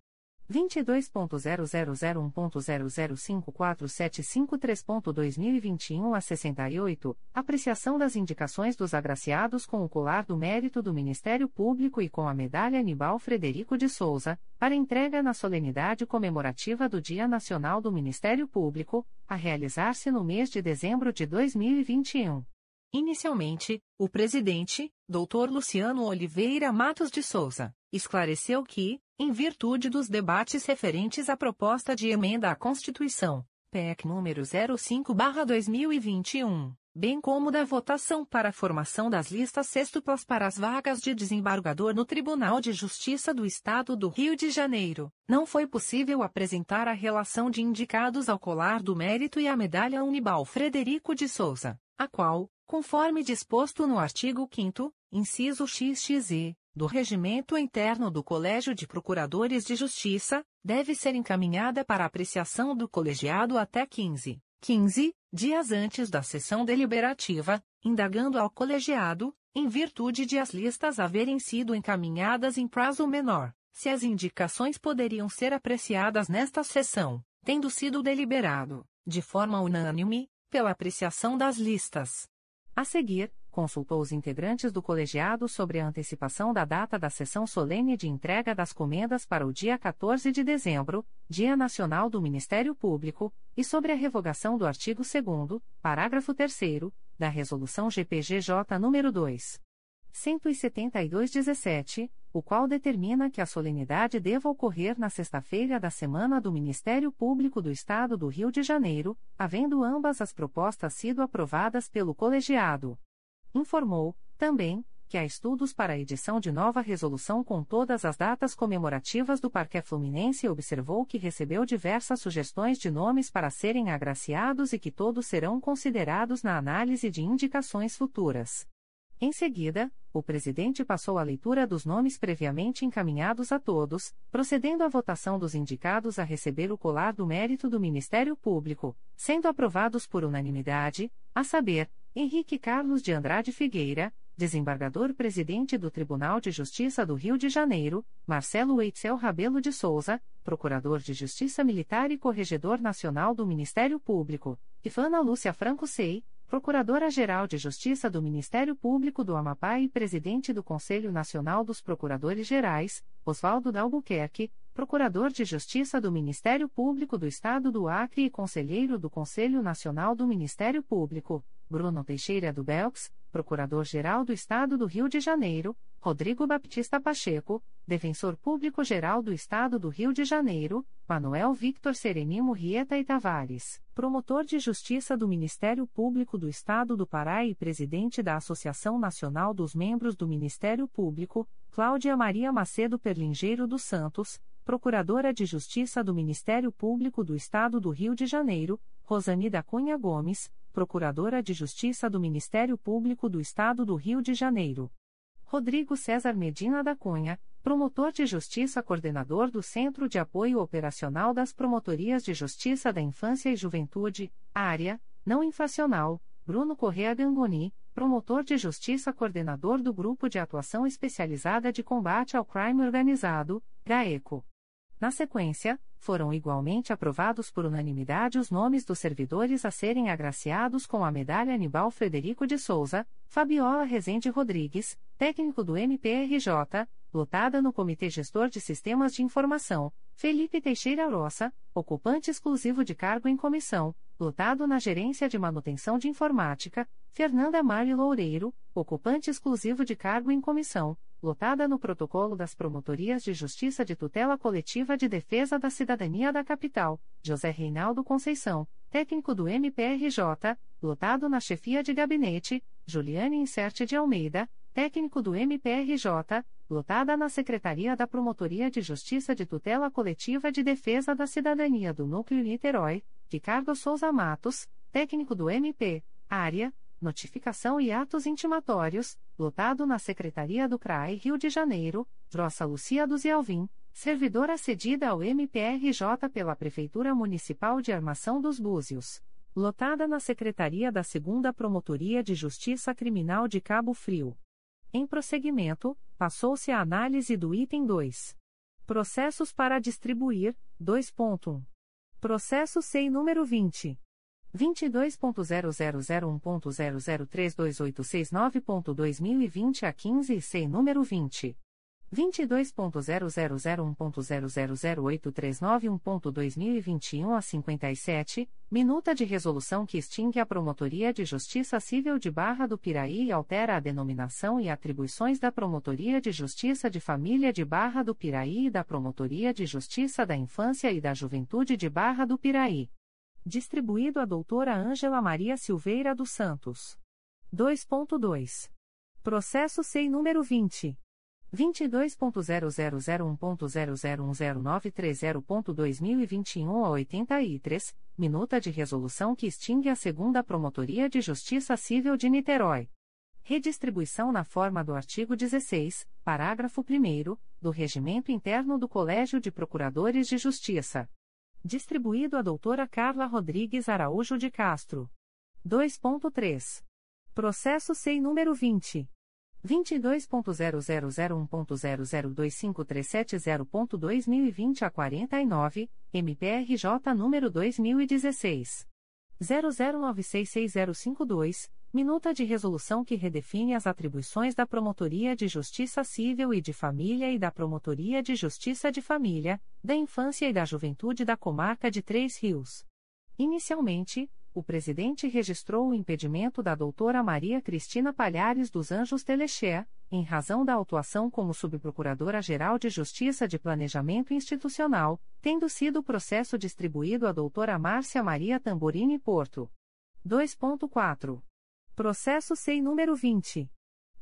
22.0001.0054753.2021 a 68, apreciação das indicações dos agraciados com o colar do mérito do Ministério Público e com a medalha Anibal Frederico de Souza, para entrega na solenidade comemorativa do Dia Nacional do Ministério Público, a realizar-se no mês de dezembro de 2021. Inicialmente, o presidente, Dr. Luciano Oliveira Matos de Souza, esclareceu que, em virtude dos debates referentes à proposta de emenda à Constituição, PEC número 05/2021, bem como da votação para a formação das listas sextuplas para as vagas de desembargador no Tribunal de Justiça do Estado do Rio de Janeiro, não foi possível apresentar a relação de indicados ao colar do mérito e à medalha Unibal Frederico de Souza, a qual, conforme disposto no artigo 5º, inciso XXE, do Regimento Interno do Colégio de Procuradores de Justiça, deve ser encaminhada para apreciação do colegiado até 15, 15 dias antes da sessão deliberativa, indagando ao colegiado, em virtude de as listas haverem sido encaminhadas em prazo menor, se as indicações poderiam ser apreciadas nesta sessão, tendo sido deliberado, de forma unânime, pela apreciação das listas. A seguir, consultou os integrantes do colegiado sobre a antecipação da data da sessão solene de entrega das comendas para o dia 14 de dezembro, Dia Nacional do Ministério Público, e sobre a revogação do artigo 2 parágrafo 3 da Resolução GPGJ nº 2. 172-17, o qual determina que a solenidade deva ocorrer na sexta-feira da semana do Ministério Público do Estado do Rio de Janeiro, havendo ambas as propostas sido aprovadas pelo colegiado. Informou, também, que há estudos para a edição de nova resolução com todas as datas comemorativas do Parque Fluminense e observou que recebeu diversas sugestões de nomes para serem agraciados e que todos serão considerados na análise de indicações futuras. Em seguida, o presidente passou a leitura dos nomes previamente encaminhados a todos, procedendo à votação dos indicados a receber o colar do mérito do Ministério Público, sendo aprovados por unanimidade, a saber, Henrique Carlos de Andrade Figueira, desembargador-presidente do Tribunal de Justiça do Rio de Janeiro, Marcelo Eitzel Rabelo de Souza, procurador de Justiça Militar e corregedor nacional do Ministério Público, Ivana Lúcia Franco Sei, Procuradora-Geral de Justiça do Ministério Público do Amapá e Presidente do Conselho Nacional dos Procuradores Gerais, Oswaldo Dalbuquerque, Procurador de Justiça do Ministério Público do Estado do Acre e Conselheiro do Conselho Nacional do Ministério Público, Bruno Teixeira do Belks, Procurador-Geral do Estado do Rio de Janeiro, Rodrigo Baptista Pacheco, Defensor Público-Geral do Estado do Rio de Janeiro, Manuel Victor Serenimo Rieta e Tavares, Promotor de Justiça do Ministério Público do Estado do Pará e Presidente da Associação Nacional dos Membros do Ministério Público, Cláudia Maria Macedo Perlingeiro dos Santos, Procuradora de Justiça do Ministério Público do Estado do Rio de Janeiro, Rosani da Cunha Gomes, Procuradora de Justiça do Ministério Público do Estado do Rio de Janeiro. Rodrigo César Medina da Cunha, Promotor de Justiça Coordenador do Centro de Apoio Operacional das Promotorias de Justiça da Infância e Juventude, Área, Não Infracional, Bruno Correa Gangoni, Promotor de Justiça Coordenador do Grupo de Atuação Especializada de Combate ao Crime Organizado, GAECO. Na sequência, foram igualmente aprovados por unanimidade os nomes dos servidores a serem agraciados com a medalha Anibal Frederico de Souza, Fabiola Rezende Rodrigues, técnico do MPRJ, lotada no Comitê Gestor de Sistemas de Informação, Felipe Teixeira Roça, ocupante exclusivo de cargo em comissão, lotado na Gerência de Manutenção de Informática, Fernanda Mari Loureiro, ocupante exclusivo de cargo em comissão, lotada no Protocolo das Promotorias de Justiça de Tutela Coletiva de Defesa da Cidadania da Capital, José Reinaldo Conceição, técnico do MPRJ, lotado na Chefia de Gabinete, Juliane Inserte de Almeida, técnico do MPRJ, lotada na Secretaria da Promotoria de Justiça de Tutela Coletiva de Defesa da Cidadania do Núcleo Niterói, Ricardo Souza Matos, técnico do MP, área, Notificação e Atos Intimatórios, lotado na Secretaria do CRAI Rio de Janeiro, Roça Lucia dos Alvim, servidora cedida ao MPRJ pela Prefeitura Municipal de Armação dos Búzios, lotada na Secretaria da 2 Promotoria de Justiça Criminal de Cabo Frio. Em prosseguimento, passou-se a análise do item 2. Processos para distribuir, 2.1. Processo SEI número 20. 22.0001.0032869.2020 a 15 e SEI número 20. 22.0001.0008391.2021 a 57, minuta de resolução que extingue a Promotoria de Justiça Civil de Barra do Piraí e altera a denominação e atribuições da Promotoria de Justiça de Família de Barra do Piraí e da Promotoria de Justiça da Infância e da Juventude de Barra do Piraí. Distribuído a doutora Ângela Maria Silveira dos Santos. 2.2. Processo SEI número 20. 22.0001.0010930.2021 a 83, minuta de resolução que extingue a segunda Promotoria de Justiça Civil de Niterói. Redistribuição na forma do artigo 16, parágrafo 1 do Regimento Interno do Colégio de Procuradores de Justiça. Distribuído a doutora Carla Rodrigues Araújo de Castro. 2.3. Processo SEI número 20. 22.0001.0025370.2020 a 49, MPRJ número 2016. 00966052, Minuta de resolução que redefine as atribuições da Promotoria de Justiça Civil e de Família e da Promotoria de Justiça de Família, da Infância e da Juventude da Comarca de Três Rios. Inicialmente, o presidente registrou o impedimento da doutora Maria Cristina Palhares dos Anjos Telexé, em razão da autuação como subprocuradora-geral de Justiça de Planejamento Institucional, tendo sido o processo distribuído à doutora Márcia Maria Tamborini Porto. 2.4. Processo SEI número 20.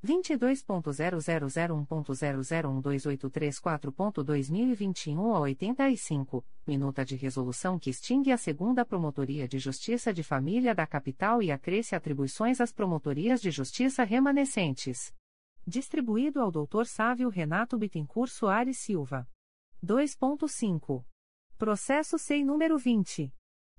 22.0001.0012834.2021 a 85, minuta de resolução que extingue a segunda Promotoria de Justiça de Família da Capital e acresce atribuições às promotorias de justiça remanescentes. Distribuído ao Dr. Sávio Renato Bittencourt Soares Silva. 2.5. Processo SEI número 20.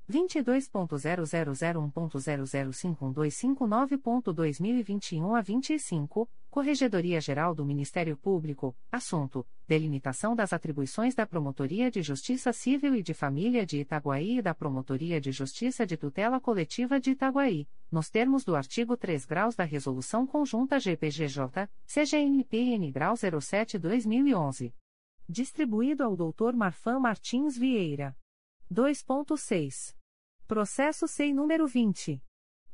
22.0001.0051259.2021 a 25, Corregedoria Geral do Ministério Público, assunto: delimitação das atribuições da Promotoria de Justiça Civil e de Família de Itaguaí e da Promotoria de Justiça de Tutela Coletiva de Itaguaí, nos termos do artigo 3 graus da Resolução Conjunta GPGJ, CGNPN grau 07-2011. Distribuído ao Dr. Marfan Martins Vieira. 2.6. Processo SEI número 20.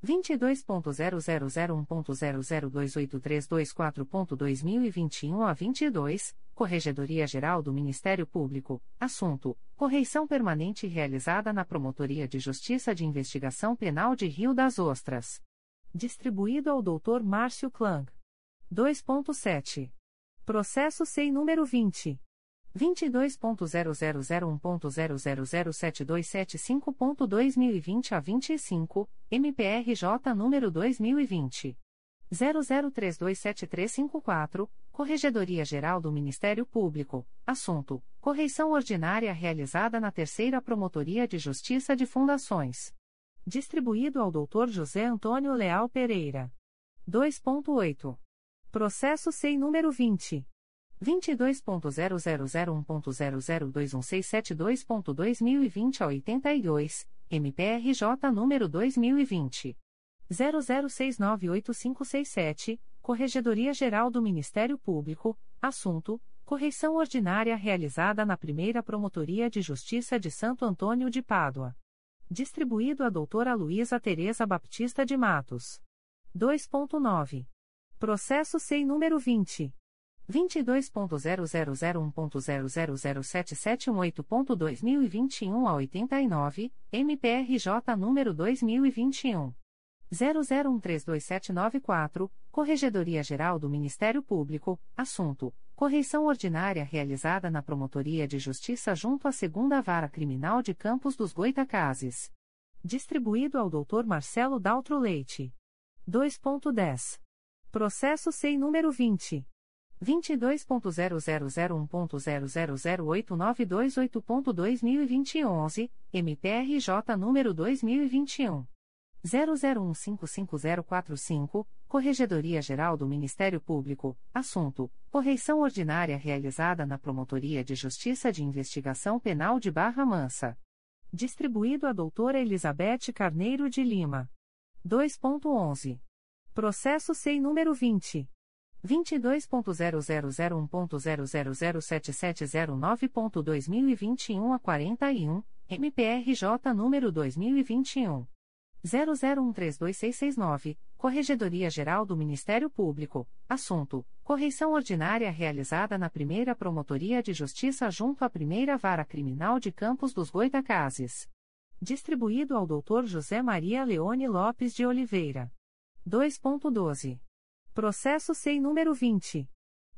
22.0001.0028324.2021 a 22, Corregedoria Geral do Ministério Público, assunto: correição permanente realizada na Promotoria de Justiça de Investigação Penal de Rio das Ostras. Distribuído ao Dr. Márcio Klang. 2.7. Processo SEI número 20. 22.0001.0007275.2020 a 25, MPRJ número 2020. 00327354, Corregedoria Geral do Ministério Público, assunto: correição ordinária realizada na Terceira Promotoria de Justiça de Fundações. Distribuído ao Dr. José Antônio Leal Pereira. 2.8. Processo SEI número 20. 22.0001.0021672.2020 a 82, MPRJ número 2020. 00698567, Corregedoria Geral do Ministério Público, assunto: correição ordinária realizada na primeira Promotoria de Justiça de Santo Antônio de Pádua. Distribuído a doutora Luísa Tereza Baptista de Matos. 2.9. Processo SEI número 20. 22.0001.0007718.2021 a 89, MPRJ número 2021. 00132794, Corregedoria Geral do Ministério Público, assunto: correição ordinária realizada na Promotoria de Justiça junto à Segunda Vara Criminal de Campos dos Goitacazes. Distribuído ao Dr. Marcelo Daltro Leite. 2.10. Processo SEI número 20. 22.0001.0008928.2021, MPRJ número 2021. 00155045, Corregedoria Geral do Ministério Público, assunto: correição ordinária realizada na Promotoria de Justiça de Investigação Penal de Barra Mansa. Distribuído a doutora Elizabeth Carneiro de Lima. 2.11. Processo SEI número 20. 22.0001.0007709.2021 a 41, MPRJ número 2021. 00132669, Corregedoria Geral do Ministério Público, assunto: correição ordinária realizada na primeira Promotoria de Justiça junto à primeira Vara Criminal de Campos dos Goitacazes. Distribuído ao Dr. José Maria Leone Lopes de Oliveira. 2.12. Processo SEI número 20.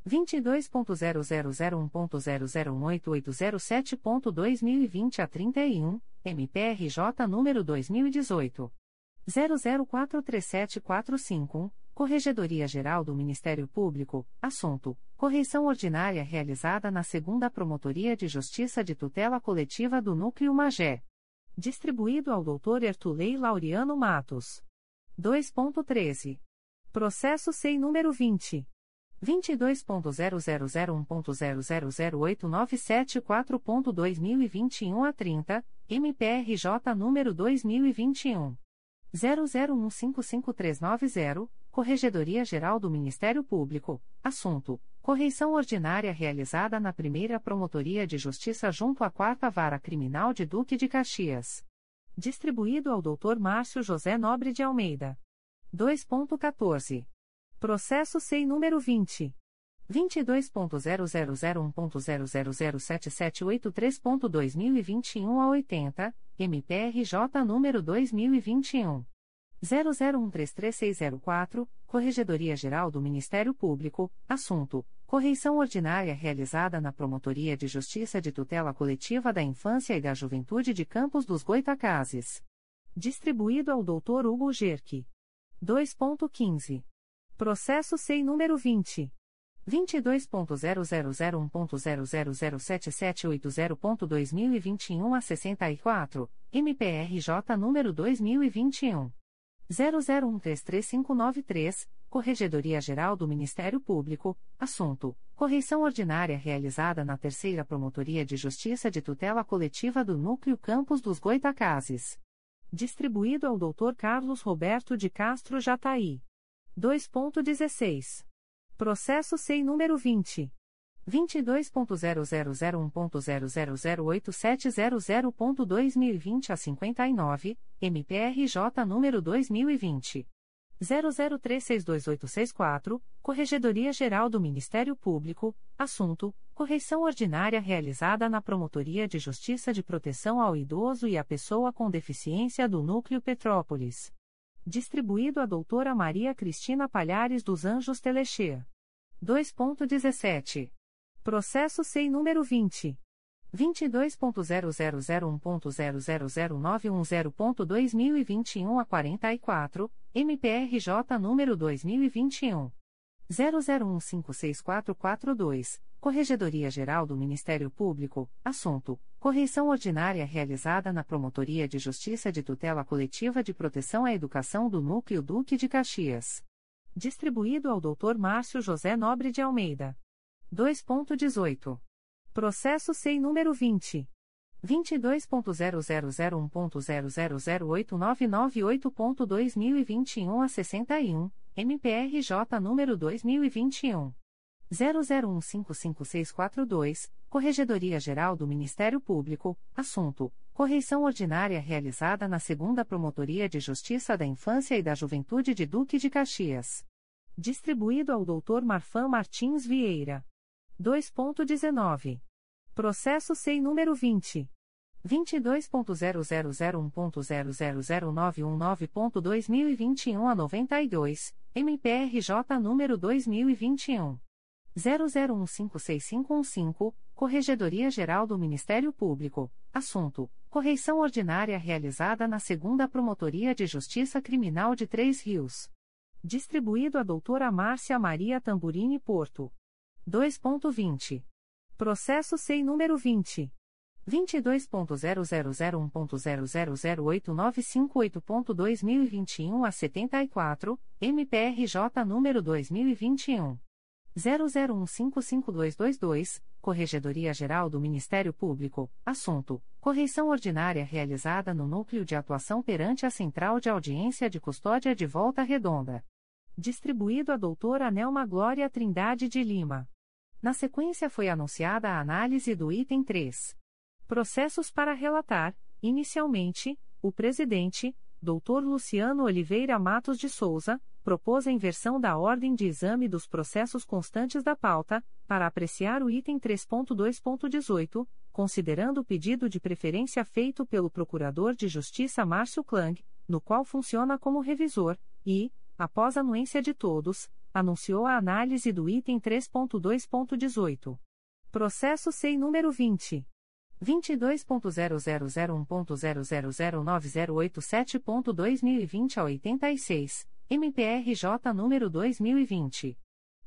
22.0001.0018807.2020 a 31, MPRJ número 2018. 00437451, Corregedoria Geral do Ministério Público, assunto: correição ordinária realizada na segunda Promotoria de Justiça de Tutela Coletiva do Núcleo Magé. Distribuído ao Dr. Ertulei Laureano Matos. 2.13. Processo SEI número 20. 22.0001.0008974.2021 a 30, MPRJ número 2021. 00155390, Corregedoria Geral do Ministério Público, assunto: correição ordinária realizada na primeira Promotoria de Justiça junto à Quarta Vara Criminal de Duque de Caxias. Distribuído ao Dr. Márcio José Nobre de Almeida. 2.14. Processo SEI número 20. 22.0001.0007783.2021 a 80, MPRJ número 2021. 00133604, Corregedoria Geral do Ministério Público, assunto: correição ordinária realizada na Promotoria de Justiça de Tutela Coletiva da Infância e da Juventude de Campos dos Goitacazes. Distribuído ao Dr. Hugo Gerque. 2.15. Processo SEI número 20. 22.0001.0007780.2021 a 64, MPRJ número 2021. 00133593, Corregedoria Geral do Ministério Público, assunto: correição ordinária realizada na Terceira Promotoria de Justiça de Tutela Coletiva do Núcleo Campos dos Goitacazes. Distribuído ao Dr. Carlos Roberto de Castro Jataí. 2.16. Processo SEI número 20. 22.0001.0008700.2020 a 59, MPRJ número 2020. 00362864, Corregedoria Geral do Ministério Público, assunto: correição ordinária realizada na Promotoria de Justiça de Proteção ao Idoso e à Pessoa com Deficiência do Núcleo Petrópolis. Distribuído a doutora Maria Cristina Palhares dos Anjos Telexer. 2.17. Processo SEI número 20. 22.0001.0009110.2021 a 44, MPRJ número 2021. 00156442, Corregedoria Geral do Ministério Público, assunto: correição ordinária realizada na Promotoria de Justiça de Tutela Coletiva de Proteção à Educação do Núcleo Duque de Caxias. Distribuído ao Dr. Márcio José Nobre de Almeida. 2.18. Processo SEI número 20. 22.0001.0008998.2021 a 61, MPRJ número 2021. 00155642, Corregedoria Geral do Ministério Público, assunto: correição ordinária realizada na Segunda Promotoria de Justiça da Infância e da Juventude de Duque de Caxias. Distribuído ao Dr. Marfan Martins Vieira. 2.19. Processo SEI número 20. 22.0001.0009119.2021 a 92, MPRJ número 2021. 00156515, Corregedoria Geral do Ministério Público, assunto: correição ordinária realizada na Segunda Promotoria de Justiça Criminal de Três Rios. Distribuído a doutora Márcia Maria Tamburini Porto. 2.20. Processo SEI número 20. 22.0001.0008958.2021 a 74, MPRJ número 2021. 00155222, Corregedoria Geral do Ministério Público, assunto: correição ordinária realizada no Núcleo de Atuação perante a Central de Audiência de Custódia de Volta Redonda. Distribuído a doutora Nelma Glória Trindade de Lima. Na sequência foi anunciada a análise do item 3. Processos para relatar, inicialmente, o presidente, Dr. Luciano Oliveira Matos de Souza, propôs a inversão da ordem de exame dos processos constantes da pauta, para apreciar o item 3.2.18, considerando o pedido de preferência feito pelo Procurador de Justiça Márcio Klang, no qual funciona como revisor, e, após anuência de todos, anunciou a análise do item 3.2.18. Processo SEI número 20. 22.0001.0009087.2020 a 86, MPRJ número 2020.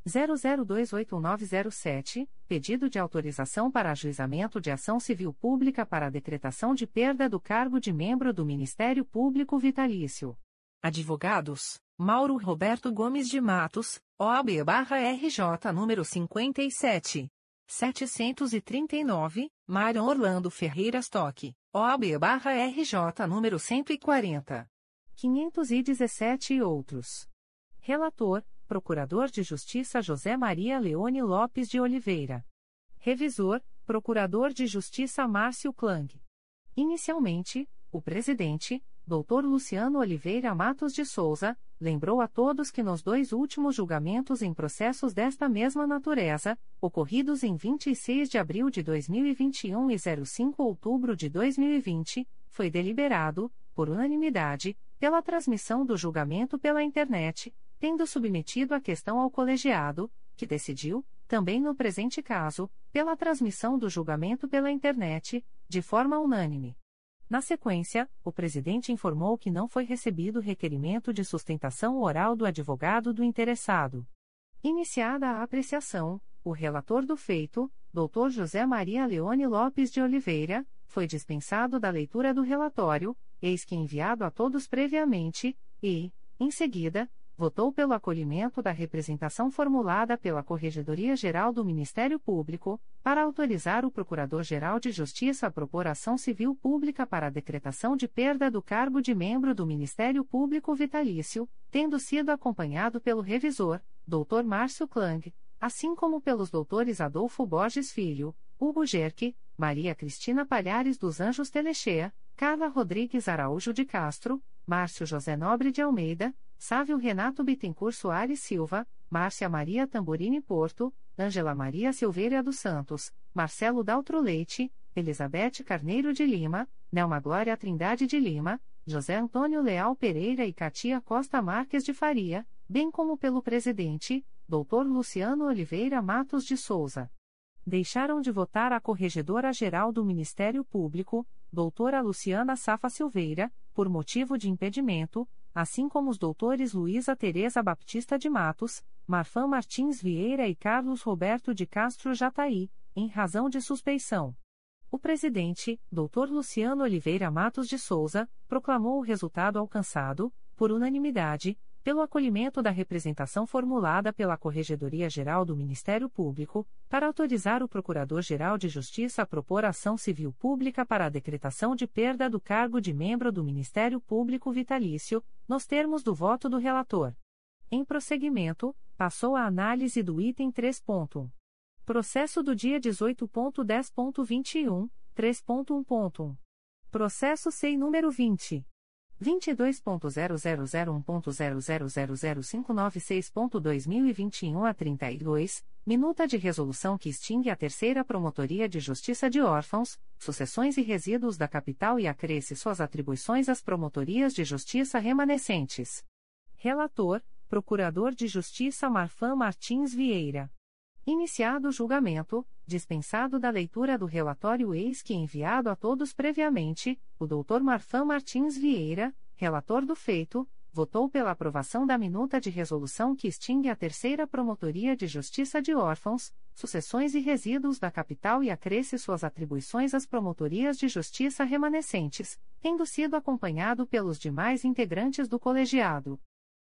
00281907, pedido de autorização para ajuizamento de ação civil pública para a decretação de perda do cargo de membro do Ministério Público Vitalício. Advogados, Mauro Roberto Gomes de Matos, OAB-RJ número 57. 739, Mário Orlando Ferreira Stock, OAB-RJ número 140. 517 e outros. Relator, Procurador de Justiça José Maria Leone Lopes de Oliveira. Revisor, Procurador de Justiça Márcio Klang. Inicialmente, o presidente, Dr. Luciano Oliveira Matos de Souza, lembrou a todos que nos dois últimos julgamentos em processos desta mesma natureza, ocorridos em 26 de abril de 2021 e 05 de outubro de 2020, foi deliberado, por unanimidade, pela transmissão do julgamento pela internet, tendo submetido a questão ao colegiado, que decidiu, também no presente caso, pela transmissão do julgamento pela internet, de forma unânime. Na sequência, o presidente informou que não foi recebido requerimento de sustentação oral do advogado do interessado. Iniciada a apreciação, o relator do feito, Dr. José Maria Leone Lopes de Oliveira, foi dispensado da leitura do relatório, eis que enviado a todos previamente, e, em seguida, votou pelo acolhimento da representação formulada pela Corregedoria Geral do Ministério Público, para autorizar o Procurador-Geral de Justiça a propor ação civil pública para a decretação de perda do cargo de membro do Ministério Público Vitalício, tendo sido acompanhado pelo revisor, Dr. Márcio Klang, assim como pelos doutores Adolfo Borges Filho, Hugo Gerque, Maria Cristina Palhares dos Anjos Telechea, Carla Rodrigues Araújo de Castro, Márcio José Nobre de Almeida, Sávio Renato Bittencourt Soares Silva, Márcia Maria Tamborini Porto, Ângela Maria Silveira dos Santos, Marcelo Daltro Leite, Elizabeth Carneiro de Lima, Nelma Glória Trindade de Lima, José Antônio Leal Pereira e Katia Costa Marques de Faria, bem como pelo presidente, Dr. Luciano Oliveira Matos de Souza. Deixaram de votar a Corregedora-Geral do Ministério Público, doutora Luciana Safa Silveira, por motivo de impedimento, assim como os doutores Luísa Tereza Baptista de Matos, Marfã Martins Vieira e Carlos Roberto de Castro Jataí, em razão de suspeição. O presidente, Dr. Luciano Oliveira Matos de Souza, proclamou o resultado alcançado, por unanimidade, pelo acolhimento da representação formulada pela Corregedoria Geral do Ministério Público, para autorizar o Procurador-Geral de Justiça a propor ação civil pública para a decretação de perda do cargo de membro do Ministério Público Vitalício, nos termos do voto do relator. Em prosseguimento, passou a análise do item 3. Processo do dia 18.10.21, 3.1. Processo SEI número 20. 22.0001.0000596.2021 a 32, minuta de resolução que extingue a Terceira Promotoria de Justiça de Órfãos, sucessões e resíduos da capital e acresce suas atribuições às promotorias de justiça remanescentes. Relator, Procurador de Justiça Marfan Martins Vieira. Iniciado o julgamento, dispensado da leitura do relatório eis que enviado a todos previamente, o Dr. Marfan Martins Vieira, relator do feito, votou pela aprovação da minuta de resolução que extingue a Terceira Promotoria de Justiça de Órfãos, sucessões e resíduos da capital e acresce suas atribuições às promotorias de justiça remanescentes, tendo sido acompanhado pelos demais integrantes do colegiado.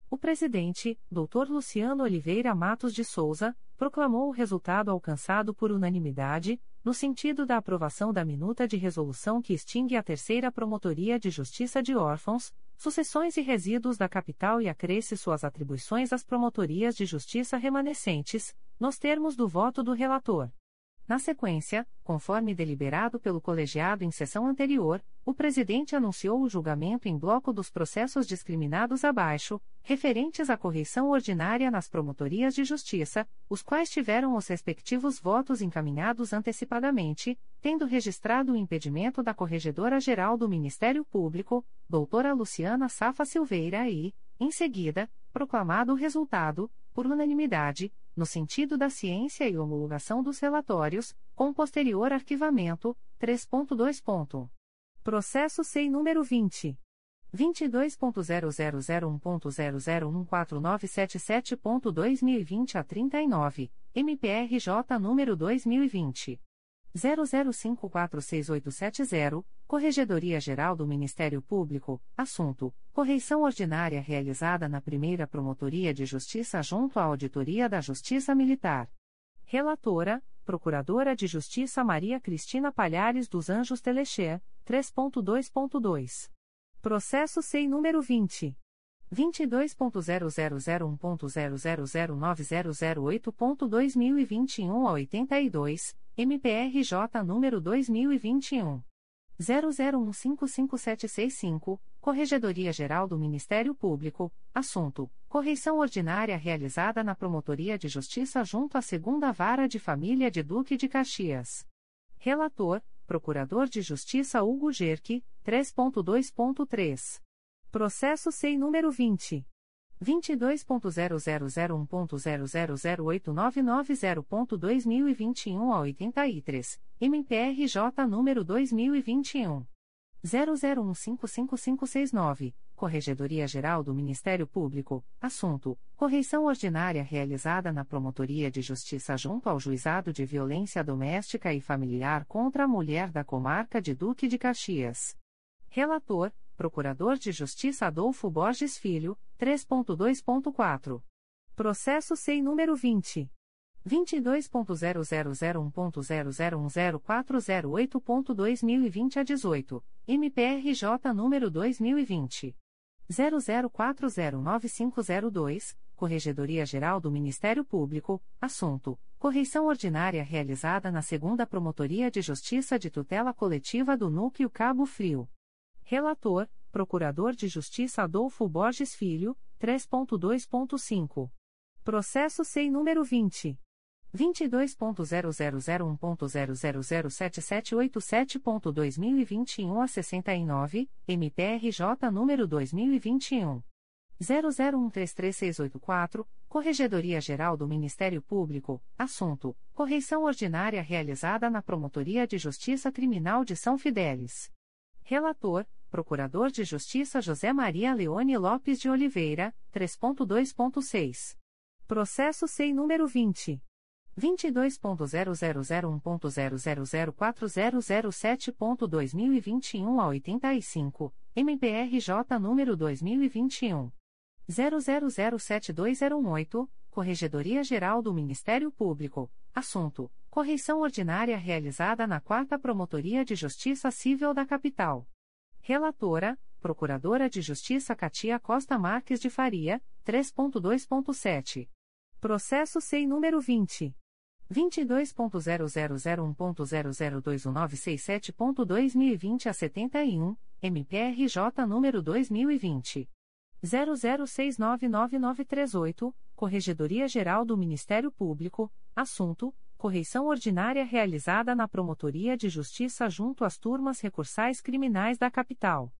O presidente, Dr. Luciano Oliveira Matos de Souza, proclamou o resultado alcançado por unanimidade, no sentido da aprovação da minuta de resolução que extingue a Terceira Promotoria de Justiça de Órfãos, sucessões e resíduos da capital e acresce suas atribuições às promotorias de justiça remanescentes, nos termos do voto do relator. Na sequência, conforme deliberado pelo colegiado em sessão anterior, o presidente anunciou o julgamento em bloco dos processos discriminados abaixo, referentes à correição ordinária nas promotorias de justiça, os quais tiveram os respectivos votos encaminhados antecipadamente, tendo registrado o impedimento da Corregedora-Geral do Ministério Público, doutora Luciana Safa Silveira e, em seguida, proclamado o resultado, por unanimidade, no sentido da ciência e homologação dos relatórios, com posterior arquivamento, 3.2. Processo SEI número 20. 22.0001.0014977.2020 a 39, MPRJ número 2020. 00546870, Corregedoria Geral do Ministério Público, assunto: correição ordinária realizada na primeira Promotoria de Justiça junto à Auditoria da Justiça Militar. Relatora: Procuradora de Justiça Maria Cristina Palhares dos Anjos Telexê, 3.2.2. Processo SEI número 20. 22.0001.0009008.2021 a 82, MPRJ número 2021. 00155765, Corregedoria Geral do Ministério Público, assunto: correição ordinária realizada na Promotoria de Justiça junto à Segunda Vara de Família de Duque de Caxias. Relator: Procurador de Justiça Hugo Gerque, 3.2.3. Processo SEI número 20. 22.0001.0008990.2021 a 83, MPRJ número 2021. 00155569, Corregedoria Geral do Ministério Público, assunto: correição ordinária realizada na Promotoria de Justiça junto ao Juizado de Violência Doméstica e Familiar contra a Mulher da Comarca de Duque de Caxias. Relator: Procurador de Justiça Adolfo Borges Filho, 3.2.4. Processo SEI número 20. 22.0001.0010408.2020 a 18, MPRJ número 2020. 00409502, Corregedoria Geral do Ministério Público, assunto: correição ordinária realizada na Segunda Promotoria de Justiça de Tutela Coletiva do Núcleo Cabo Frio. Relator: Procurador de Justiça Adolfo Borges Filho, 3.2.5. Processo SEI número 20. 22.0001.0007787.2021 a 69, MPRJ número 2021. 00133684, Corregedoria Geral do Ministério Público, assunto: correição ordinária realizada na Promotoria de Justiça Criminal de São Fidélis. Relator: Procurador de Justiça José Maria Leone Lopes de Oliveira, 3.2.6. Processo SEI número 20. 22.0001.0004007.2021 a 85, MPRJ número 2021. 00072018, Corregedoria Geral do Ministério Público, assunto: correição ordinária realizada na 4 Promotoria de Justiça Civil da Capital. Relatora: Procuradora de Justiça Katia Costa Marques de Faria, 3.2.7. Processo SEI número 20. 22.0001.0021967.2020 a 71, MPRJ número 2020. 00699938, Corregedoria Geral do Ministério Público, assunto: correição ordinária realizada na Promotoria de Justiça junto às turmas recursais criminais da capital.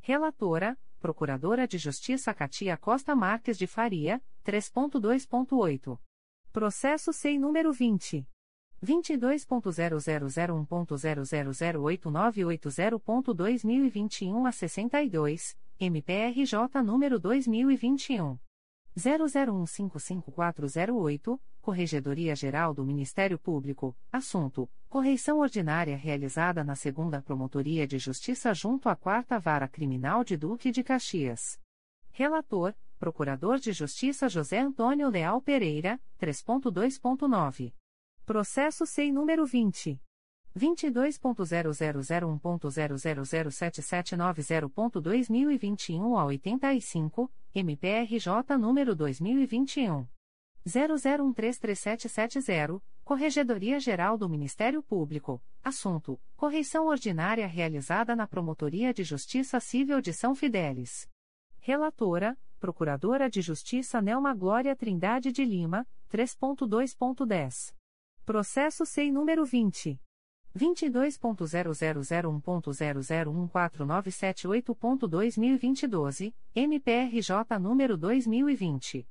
Relatora: Procuradora de Justiça Katia Costa Marques de Faria, 3.2.8. Processo SEI número 20. 22.0001.0008980.2021 a 62, MPRJ número 2021. 00155408, Corregedoria Geral do Ministério Público, assunto: correição ordinária realizada na Segunda Promotoria de Justiça junto à Quarta Vara Criminal de Duque de Caxias. Relator: Procurador de Justiça José Antônio Leal Pereira, 3.2.9. Processo SEI número 20. 22.0001.0007790.2021 a 85, MPRJ número 2021. 00133770, Corregedoria Geral do Ministério Público, assunto: correição ordinária realizada na Promotoria de Justiça Civil de São Fidélis. Relatora: Procuradora de Justiça Nelma Glória Trindade de Lima, 3.2.10. Processo SEI número 20. 22.0001.0014978.2022, MPRJ número 2020.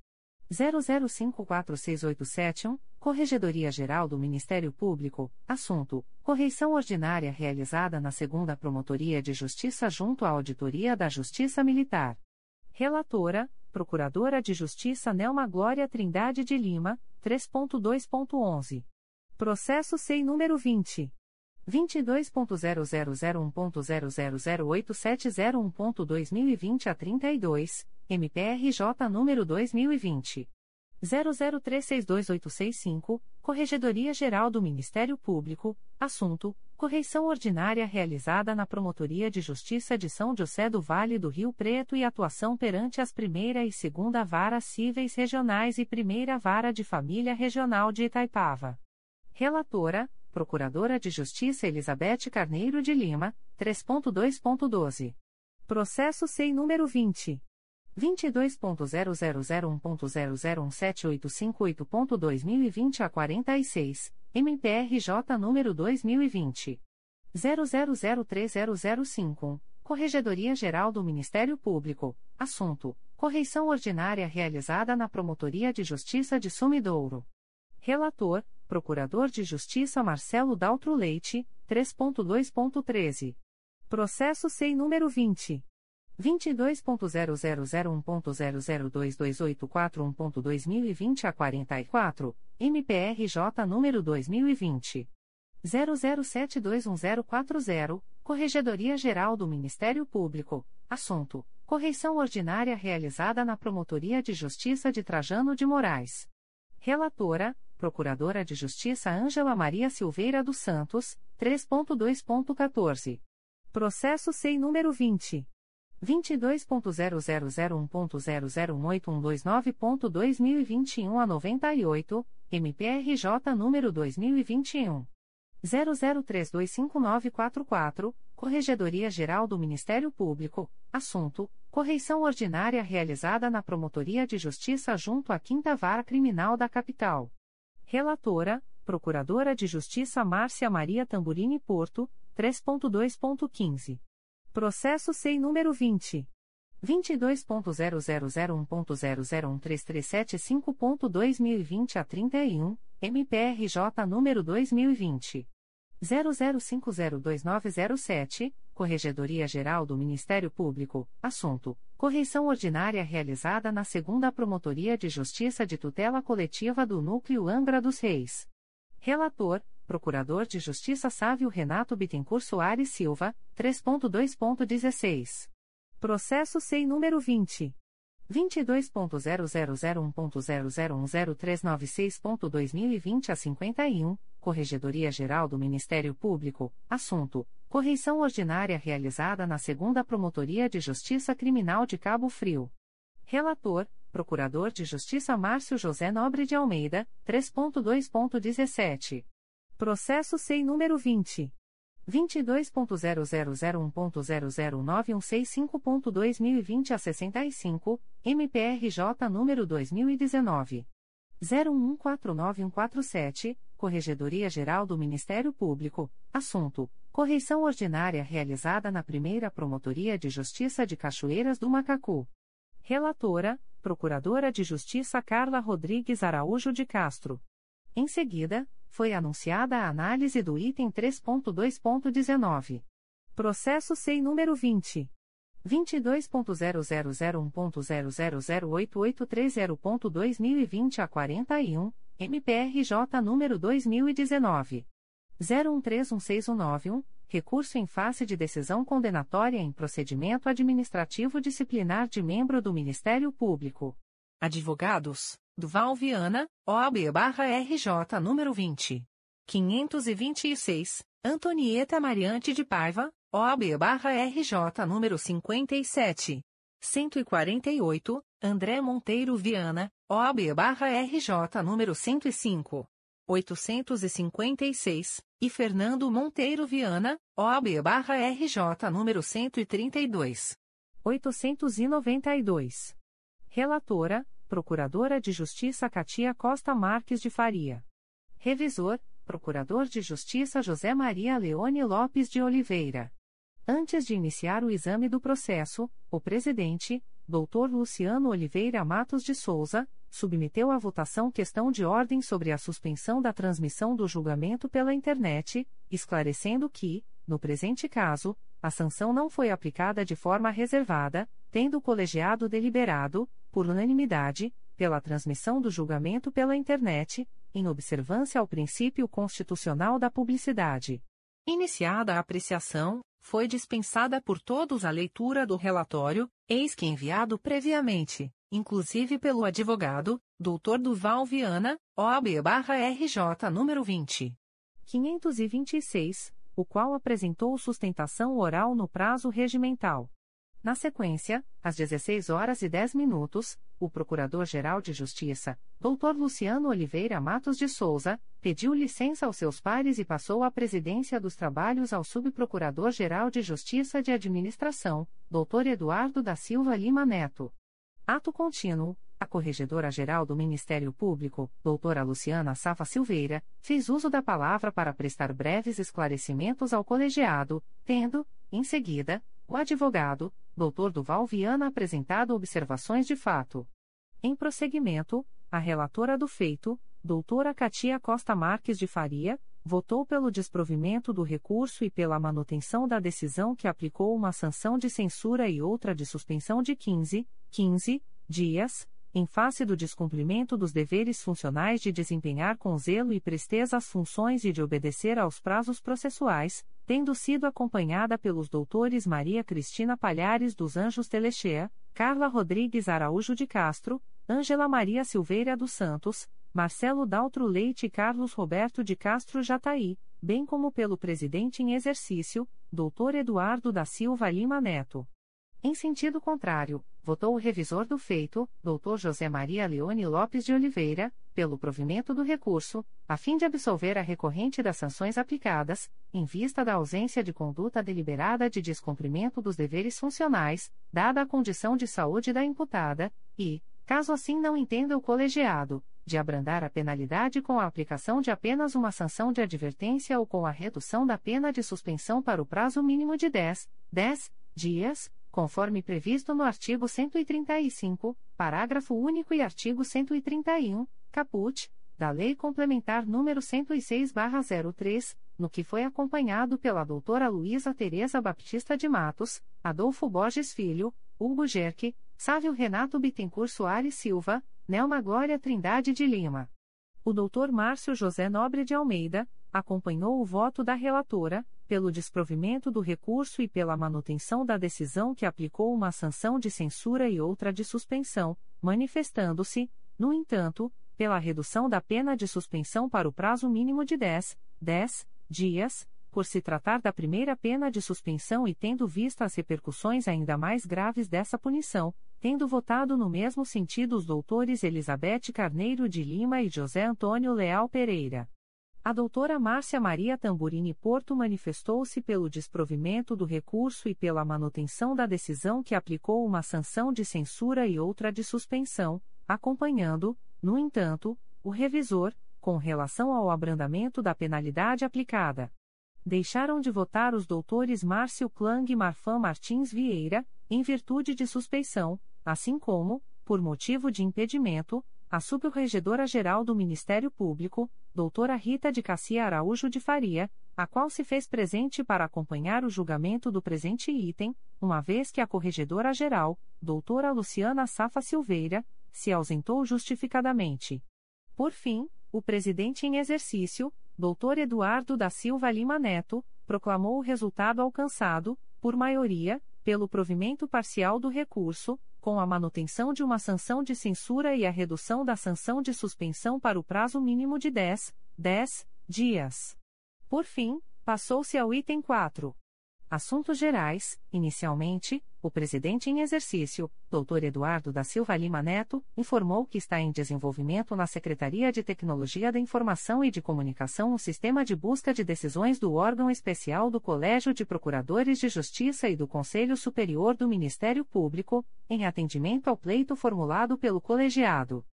00546871, Corregedoria Geral do Ministério Público, assunto: correição ordinária realizada na Segunda Promotoria de Justiça junto à Auditoria da Justiça Militar. Relatora: Procuradora de Justiça Nelma Glória Trindade de Lima, 3.2.11. Processo SEI número 20. 22.0001.0008701.2020 a 32, MPRJ número 2020. 00362865, Corregedoria Geral do Ministério Público, assunto: Correição ordinária realizada na Promotoria de Justiça de São José do Vale do Rio Preto e atuação perante as Primeira e Segunda Varas Cíveis Regionais e Primeira Vara de Família Regional de Itaipava. Relatora, Procuradora de Justiça Elizabeth Carneiro de Lima, 3.2.12. Processo SEI número 20. 22.0001.0017858.2020 a 46, MPRJ número 2020. 00030051, Corregedoria Geral do Ministério Público, assunto: Correição ordinária realizada na Promotoria de Justiça de Sumidouro. Relator: Procurador de Justiça Marcelo Daltro Leite, 3.2.13. Processo SEI número 20. 22.0001.0022841.2020 a 44, MPRJ número 2020. 00721040, Corregedoria Geral do Ministério Público, assunto: Correição ordinária realizada na Promotoria de Justiça de Trajano de Moraes. Relatora: Procuradora de Justiça Ângela Maria Silveira dos Santos, 3.2.14. Processo SEI número 20. 22.0001.0018129.2021 a 98, MPRJ número 2021. 00325944, Corregedoria Geral do Ministério Público, assunto: correição ordinária realizada na Promotoria de Justiça junto à Quinta Vara Criminal da Capital. Relatora: Procuradora de Justiça Márcia Maria Tamburini Porto, 3.2.15. Processo SEI número 20. 22.0001.0013375.2020 a 31, MPRJ número 2020. 00502907, Corregedoria Geral do Ministério Público, assunto: Correição ordinária realizada na Segunda Promotoria de Justiça de Tutela Coletiva do Núcleo Angra dos Reis. Relator: Procurador de Justiça Sávio Renato Bittencourt Soares Silva, 3.2.16. Processo SEI número 20. 22.0001.0010396.2020 a 51, Corregedoria Geral do Ministério Público, assunto: Correição ordinária realizada na Segunda Promotoria de Justiça Criminal de Cabo Frio. Relator: Procurador de Justiça Márcio José Nobre de Almeida, 3.2.17. Processo SEI número 20. 22.0001.00916.2020 a 65, MPRJ número 2019. 01149147, Corregedoria Geral do Ministério Público, assunto: Correição ordinária realizada na primeira Promotoria de Justiça de Cachoeiras do Macacu. Relatora: Procuradora de Justiça Carla Rodrigues Araújo de Castro. Em seguida, foi anunciada a análise do item 3.2.19. Processo SEI número 20. 22.0001.0008830.2020 a 41, MPRJ número 2019. 01316191, recurso em face de decisão condenatória em procedimento administrativo disciplinar de membro do Ministério Público. Advogados, Duval Viana, OAB-RJ número 20. 526, Antonieta Mariante de Paiva, OAB-RJ número 57. 148, André Monteiro Viana, OAB-RJ número 105. 856, e Fernando Monteiro Viana, OAB-RJ número 132. 892. Relatora, Procuradora de Justiça Katia Costa Marques de Faria. Revisor, Procurador de Justiça José Maria Leone Lopes de Oliveira. Antes de iniciar o exame do processo, o presidente, Dr. Luciano Oliveira Matos de Souza, submeteu à votação questão de ordem sobre a suspensão da transmissão do julgamento pela internet, esclarecendo que, no presente caso, a sanção não foi aplicada de forma reservada, tendo o colegiado deliberado, por unanimidade, pela transmissão do julgamento pela internet, em observância ao princípio constitucional da publicidade. Iniciada a apreciação, foi dispensada por todos a leitura do relatório, eis que enviado previamente, inclusive pelo advogado, Dr. Duval Viana, OAB-RJ número 20. 526, o qual apresentou sustentação oral no prazo regimental. Na sequência, às 16 horas e 10 minutos, o Procurador-Geral de Justiça, Dr. Luciano Oliveira Matos de Souza, pediu licença aos seus pares e passou a presidência dos trabalhos ao Subprocurador-Geral de Justiça de Administração, Dr. Eduardo da Silva Lima Neto. Ato contínuo. A Corregedora-Geral do Ministério Público, doutora Luciana Safa Silveira, fez uso da palavra para prestar breves esclarecimentos ao colegiado, tendo, em seguida, o advogado, doutor Duval Viana apresentado observações de fato. Em prosseguimento, a relatora do feito, doutora Katia Costa Marques de Faria, votou pelo desprovimento do recurso e pela manutenção da decisão que aplicou uma sanção de censura e outra de suspensão de 15, 15 dias, em face do descumprimento dos deveres funcionais de desempenhar com zelo e presteza as funções e de obedecer aos prazos processuais, tendo sido acompanhada pelos doutores Maria Cristina Palhares dos Anjos Telechea, Carla Rodrigues Araújo de Castro, Ângela Maria Silveira dos Santos, Marcelo Daltro Leite e Carlos Roberto de Castro Jataí, bem como pelo presidente em exercício, doutor Eduardo da Silva Lima Neto. Em sentido contrário, votou o revisor do feito, Dr. José Maria Leone Lopes de Oliveira, pelo provimento do recurso, a fim de absolver a recorrente das sanções aplicadas, em vista da ausência de conduta deliberada de descumprimento dos deveres funcionais, dada a condição de saúde da imputada, e, caso assim não entenda o colegiado, de abrandar a penalidade com a aplicação de apenas uma sanção de advertência ou com a redução da pena de suspensão para o prazo mínimo de 10, 10 dias conforme previsto no artigo 135, parágrafo único e artigo 131, caput, da Lei Complementar nº 106/03, no que foi acompanhado pela doutora Luísa Tereza Baptista de Matos, Adolfo Borges Filho, Hugo Gerque, Sávio Renato Bittencourt Soares Silva, Nelma Glória Trindade de Lima. O doutor Márcio José Nobre de Almeida, acompanhou o voto da relatora, pelo desprovimento do recurso e pela manutenção da decisão que aplicou uma sanção de censura e outra de suspensão, manifestando-se, no entanto, pela redução da pena de suspensão para o prazo mínimo de 10, 10 dias, por se tratar da primeira pena de suspensão e tendo vista as repercussões ainda mais graves dessa punição, tendo votado no mesmo sentido os doutores Elizabeth Carneiro de Lima e José Antônio Leal Pereira. A doutora Márcia Maria Tamburini Porto manifestou-se pelo desprovimento do recurso e pela manutenção da decisão que aplicou uma sanção de censura e outra de suspensão, acompanhando, no entanto, o revisor, com relação ao abrandamento da penalidade aplicada. Deixaram de votar os doutores Márcio Klang e Marfan Martins Vieira, em virtude de suspeição, assim como, por motivo de impedimento, a Subregedora-Geral do Ministério Público, doutora Rita de Cassia Araújo de Faria, a qual se fez presente para acompanhar o julgamento do presente item, uma vez que a Corregedora-Geral, doutora Luciana Safa Silveira, se ausentou justificadamente. Por fim, o presidente em exercício, doutor Eduardo da Silva Lima Neto, proclamou o resultado alcançado, por maioria, pelo provimento parcial do recurso, com a manutenção de uma sanção de censura e a redução da sanção de suspensão para o prazo mínimo de 10, 10 dias. Por fim, passou-se ao item 4. Assuntos Gerais. Inicialmente, o presidente em exercício, Dr. Eduardo da Silva Lima Neto, informou que está em desenvolvimento na Secretaria de Tecnologia da Informação e de Comunicação um sistema de busca de decisões do órgão especial do Colégio de Procuradores de Justiça e do Conselho Superior do Ministério Público, em atendimento ao pleito formulado pelo colegiado.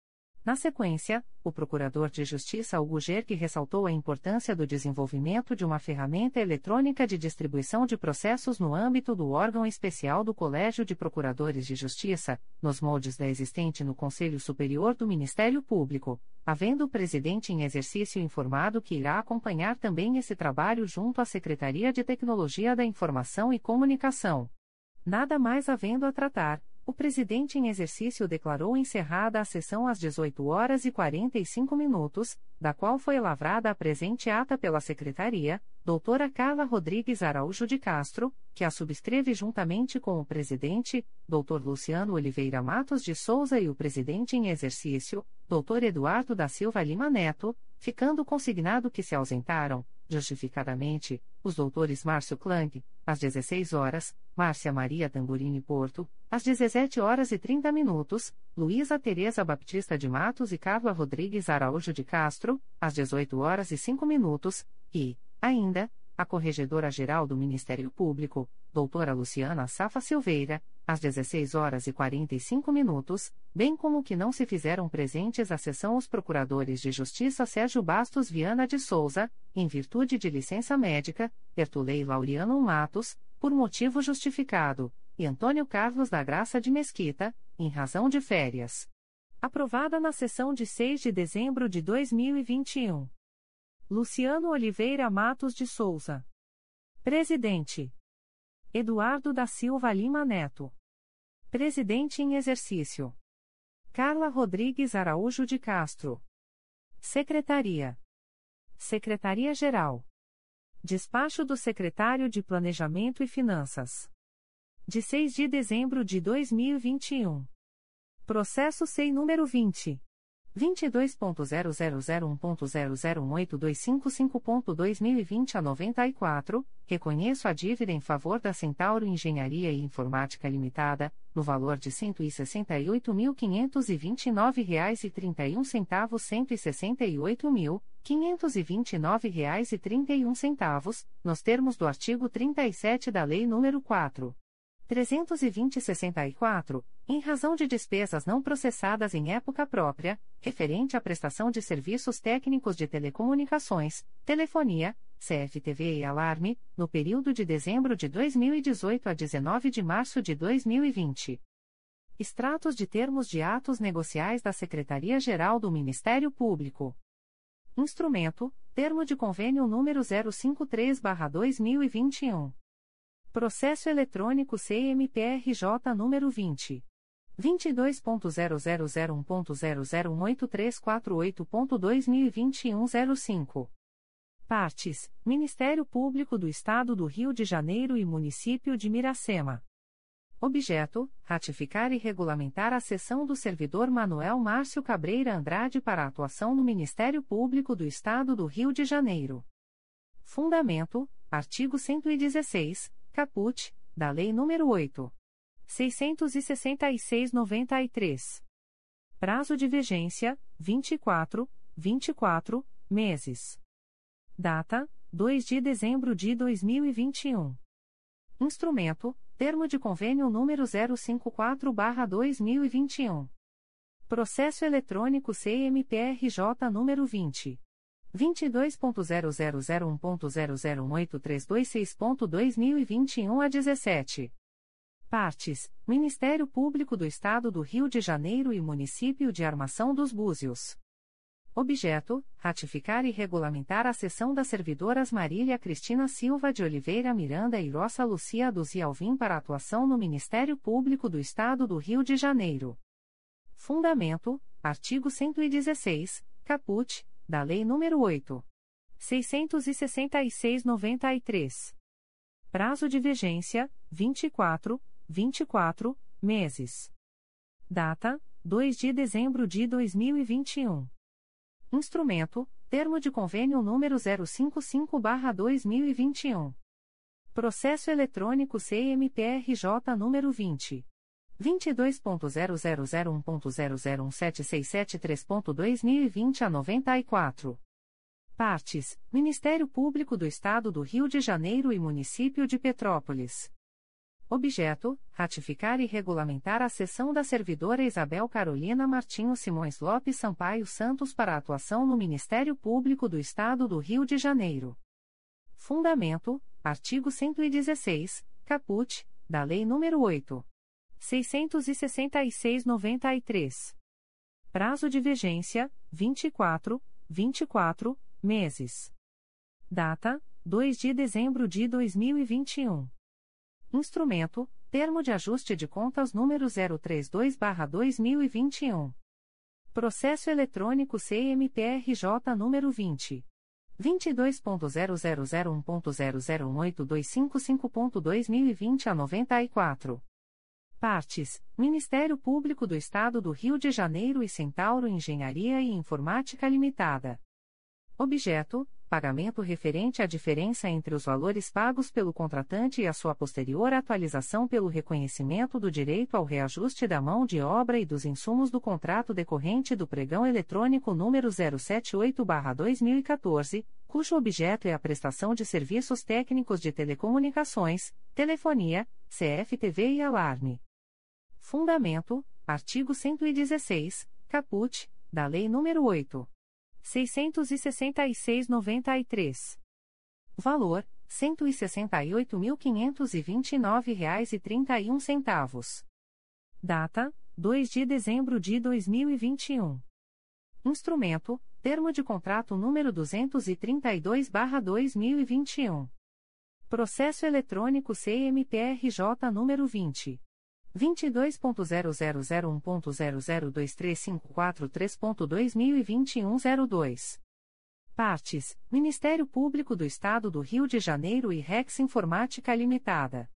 Na sequência, o Procurador de Justiça Gerck ressaltou a importância do desenvolvimento de uma ferramenta eletrônica de distribuição de processos no âmbito do órgão especial do Colégio de Procuradores de Justiça, nos moldes da existente no Conselho Superior do Ministério Público, havendo o presidente em exercício informado que irá acompanhar também esse trabalho junto à Secretaria de Tecnologia da Informação e Comunicação. Nada mais havendo a tratar o presidente em exercício declarou encerrada a sessão às 18 horas e 45 minutos, da qual foi lavrada a presente ata pela secretaria, doutora Carla Rodrigues Araújo de Castro, que a subscreve juntamente com o presidente, doutor Luciano Oliveira Matos de Souza e o presidente em exercício, doutor Eduardo da Silva Lima Neto, ficando consignado que se ausentaram, justificadamente, os doutores Márcio Klang, às 16 horas, Márcia Maria Tamburini Porto, às 17 horas e 30 minutos, Luísa Tereza Baptista de Matos e Carla Rodrigues Araújo de Castro, às 18 horas e 5 minutos, e, ainda, a Corregedora-Geral do Ministério Público, doutora Luciana Safa Silveira, às 16 horas e 45 minutos, bem como que não se fizeram presentes à sessão os procuradores de Justiça Sérgio Bastos Viana de Souza, em virtude de licença médica, Tertulei Laureano Matos, por motivo justificado, e Antônio Carlos da Graça de Mesquita, em razão de férias. Aprovada na sessão de 6 de dezembro de 2021. Luciano Oliveira Matos de Souza. Presidente. Eduardo da Silva Lima Neto. Presidente em exercício. Carla Rodrigues Araújo de Castro. Secretaria. Secretaria-Geral. Despacho do Secretário de Planejamento e Finanças. De 6 de dezembro de 2021. Processo SEI número 20. 22.0001.0018255.2020 a 94, reconheço a dívida em favor da Centauro Engenharia e Informática Limitada, no valor de R$ 168.529,31 R$ 168.529,31, nos termos do artigo 37 da Lei nº 4. 320-64, em razão de despesas não processadas em época própria, referente à prestação de serviços técnicos de telecomunicações, telefonia, CFTV e alarme, no período de dezembro de 2018 a 19 de março de 2020. Extratos de termos de atos negociais da Secretaria-Geral do Ministério Público. Instrumento: Termo de Convênio número 053-2021. Processo eletrônico CMPRJ número 20. 22.0001.0018348.2021 05. Partes: Ministério Público do Estado do Rio de Janeiro e Município de Miracema. Objeto: ratificar e regulamentar a sessão do servidor Manuel Márcio Cabreira Andrade para atuação no Ministério Público do Estado do Rio de Janeiro. Fundamento: artigo 116 caput, da Lei nº 8. 666-93. Prazo de vigência: 24, 24 meses. Data: 2 de dezembro de 2021. Instrumento: Termo de Convênio número 054-2021. Processo eletrônico CMPRJ número 20. 22.0001.0018326.2021 a 17. Partes: Ministério Público do Estado do Rio de Janeiro e Município de Armação dos Búzios. Objeto: ratificar e regulamentar a sessão das servidoras Marília Cristina Silva de Oliveira Miranda e Roça Lucia Duzi Alvim para atuação no Ministério Público do Estado do Rio de Janeiro. Fundamento: artigo 116, caput da Lei nº 8. 666-93. Prazo de vigência: 24, 24 meses. Data: 2 de dezembro de 2021. Instrumento: Termo de Convênio número 055-2021. Processo eletrônico CMPRJ número 20. 22.0001.0017673.2020 a 94. Partes: Ministério Público do Estado do Rio de Janeiro e Município de Petrópolis. Objeto: ratificar e regulamentar a sessão da servidora Isabel Carolina Martinho Simões Lopes Sampaio Santos para atuação no Ministério Público do Estado do Rio de Janeiro. Fundamento: artigo 116, caput, da Lei nº 8. 666-93. Prazo de vigência: 24, 24 meses. Data: 2 de dezembro de 2021. Instrumento: Termo de Ajuste de Contas número 032/2021. Processo eletrônico CMPRJ número 20 22.0001.0018255.2020 a 94. Partes: Ministério Público do Estado do Rio de Janeiro e Centauro Engenharia e Informática Limitada. Objeto: pagamento referente à diferença entre os valores pagos pelo contratante e a sua posterior atualização pelo reconhecimento do direito ao reajuste da mão de obra e dos insumos do contrato decorrente do pregão eletrônico número 078/2014, cujo objeto é a prestação de serviços técnicos de telecomunicações, telefonia, CFTV e alarme. Fundamento: artigo 116, caput, da Lei nº 8. 666,93. Valor: R$ 168.529,31. Data: 2 de dezembro de 2021. Instrumento: Termo de contrato número 232/2021. Processo eletrônico CMPRJ número 20 22.0001.0023543.2021 Partes: Ministério Público do Estado do Rio de Janeiro e Rex Informática Limitada.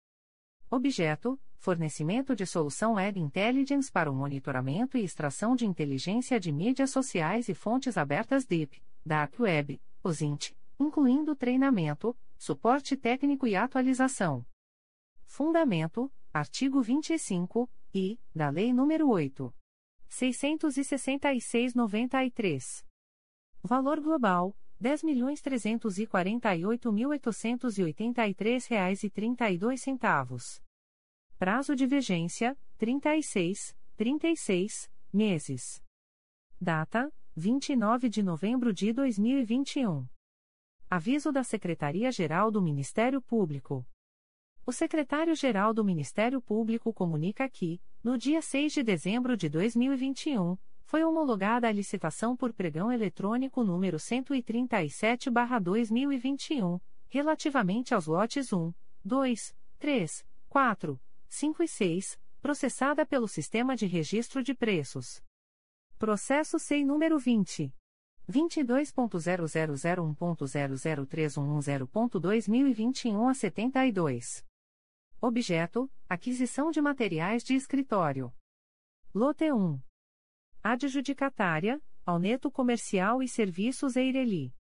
Objeto: Fornecimento de solução Web Intelligence para o monitoramento e extração de inteligência de mídias sociais e fontes abertas DIP, Dark Web, OSINT, incluindo treinamento, suporte técnico e atualização. Fundamento: Artigo 25, e, da Lei nº 8. 666-93. Valor global: R$ 10.348.883,32. Prazo de vigência: 36, 36 meses. Data: 29 de novembro de 2021. Aviso da Secretaria-Geral do Ministério Público. O secretário-geral do Ministério Público comunica que, no dia 6 de dezembro de 2021, foi homologada a licitação por pregão eletrônico número 137-2021, relativamente aos lotes 1, 2, 3, 4, 5 e 6, processada pelo Sistema de Registro de Preços. Processo SEI número 20. 22.0001.00311.2021 a 72. Objeto: aquisição de materiais de escritório. Lote 1. Adjudicatária: Alneto Comercial e Serviços Eireli.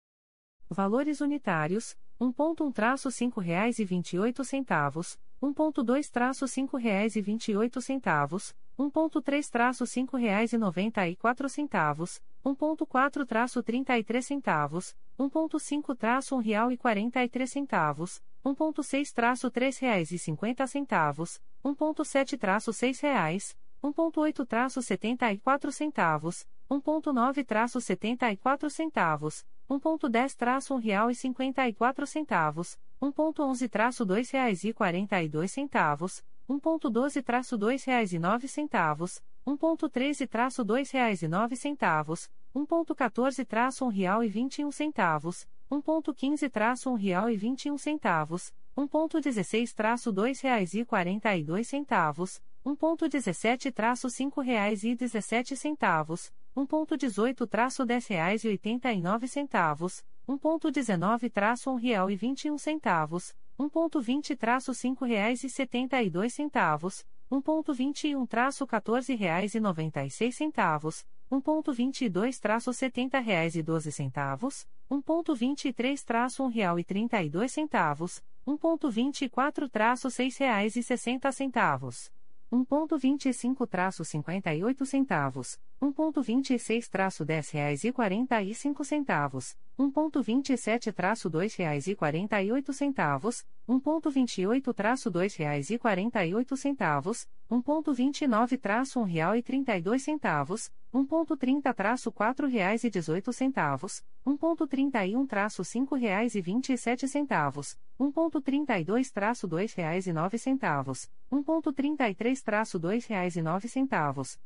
Valores unitários: 1.1-5 reais e 28 centavos, 1.2-5 reais e 28 centavos, 1.3-5 reais e 94 centavos, 1.4-33 centavos, 1.5-1 real e 43 centavos, 1.6-3 reais e 50 centavos, 1.7-6 reais, 1.8-74 centavos, 1.9-74 centavos, 1.10-1 real e 54 centavos, 1.11-2 reais e 42 centavos, 1.12-2 reais e 9 centavos, 1.13-2 reais e 9 centavos, 1.14-1 real e 21 centavos, 1.15-1 real e 21 centavos, 1.16-2 reais e 42 centavos, 1.17-5 reais e 17 centavos, 1.18-10 reais e 89 centavos, 1.19-1 real e 21 centavos, 1.20-5 reais e 72 centavos, 1.21-14 reais e 96 centavos, 1.22-70 reais e 12 centavos, 1.23-1 real e 32 centavos, 1.24-6 reais e 60 centavos. 1.25-58 centavos, 1.26-10 reais e 45 centavos, 1.27-2 reais e 48 centavos, 1.28-2 reais e 48 centavos, 1.29-1 real e 32 centavos, 1.30-4 reais e 18 centavos, 1.31-5 reais e 27 centavos, 1.32-2 reais e 9 centavos, 1.33-2 reais e 9 centavos,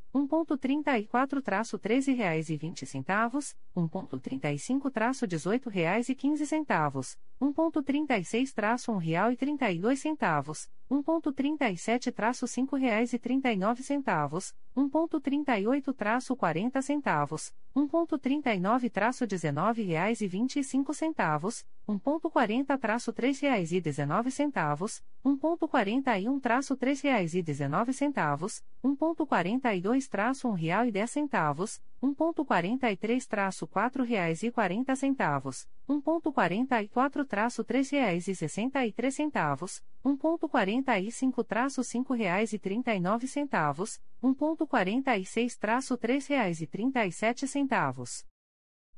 1.34-13 reais e 20 centavos, 1.35-18 reais e 15 centavos, 1.36-1 real e 32 centavos, 1.37-5 reais e 39 centavos, 1.38-40 centavos, 1.39-19 reais e 25 centavos, 1.40-3 reais e 19 centavos, 1.41-3 reais e 19 centavos, 1.42 um real e 10 centavos, 1.43 reais e 40 centavos, 1.44 três reais e 63 centavos, 1.45 5 reais e 39 centavos, 1.46 três reais e 37 centavos.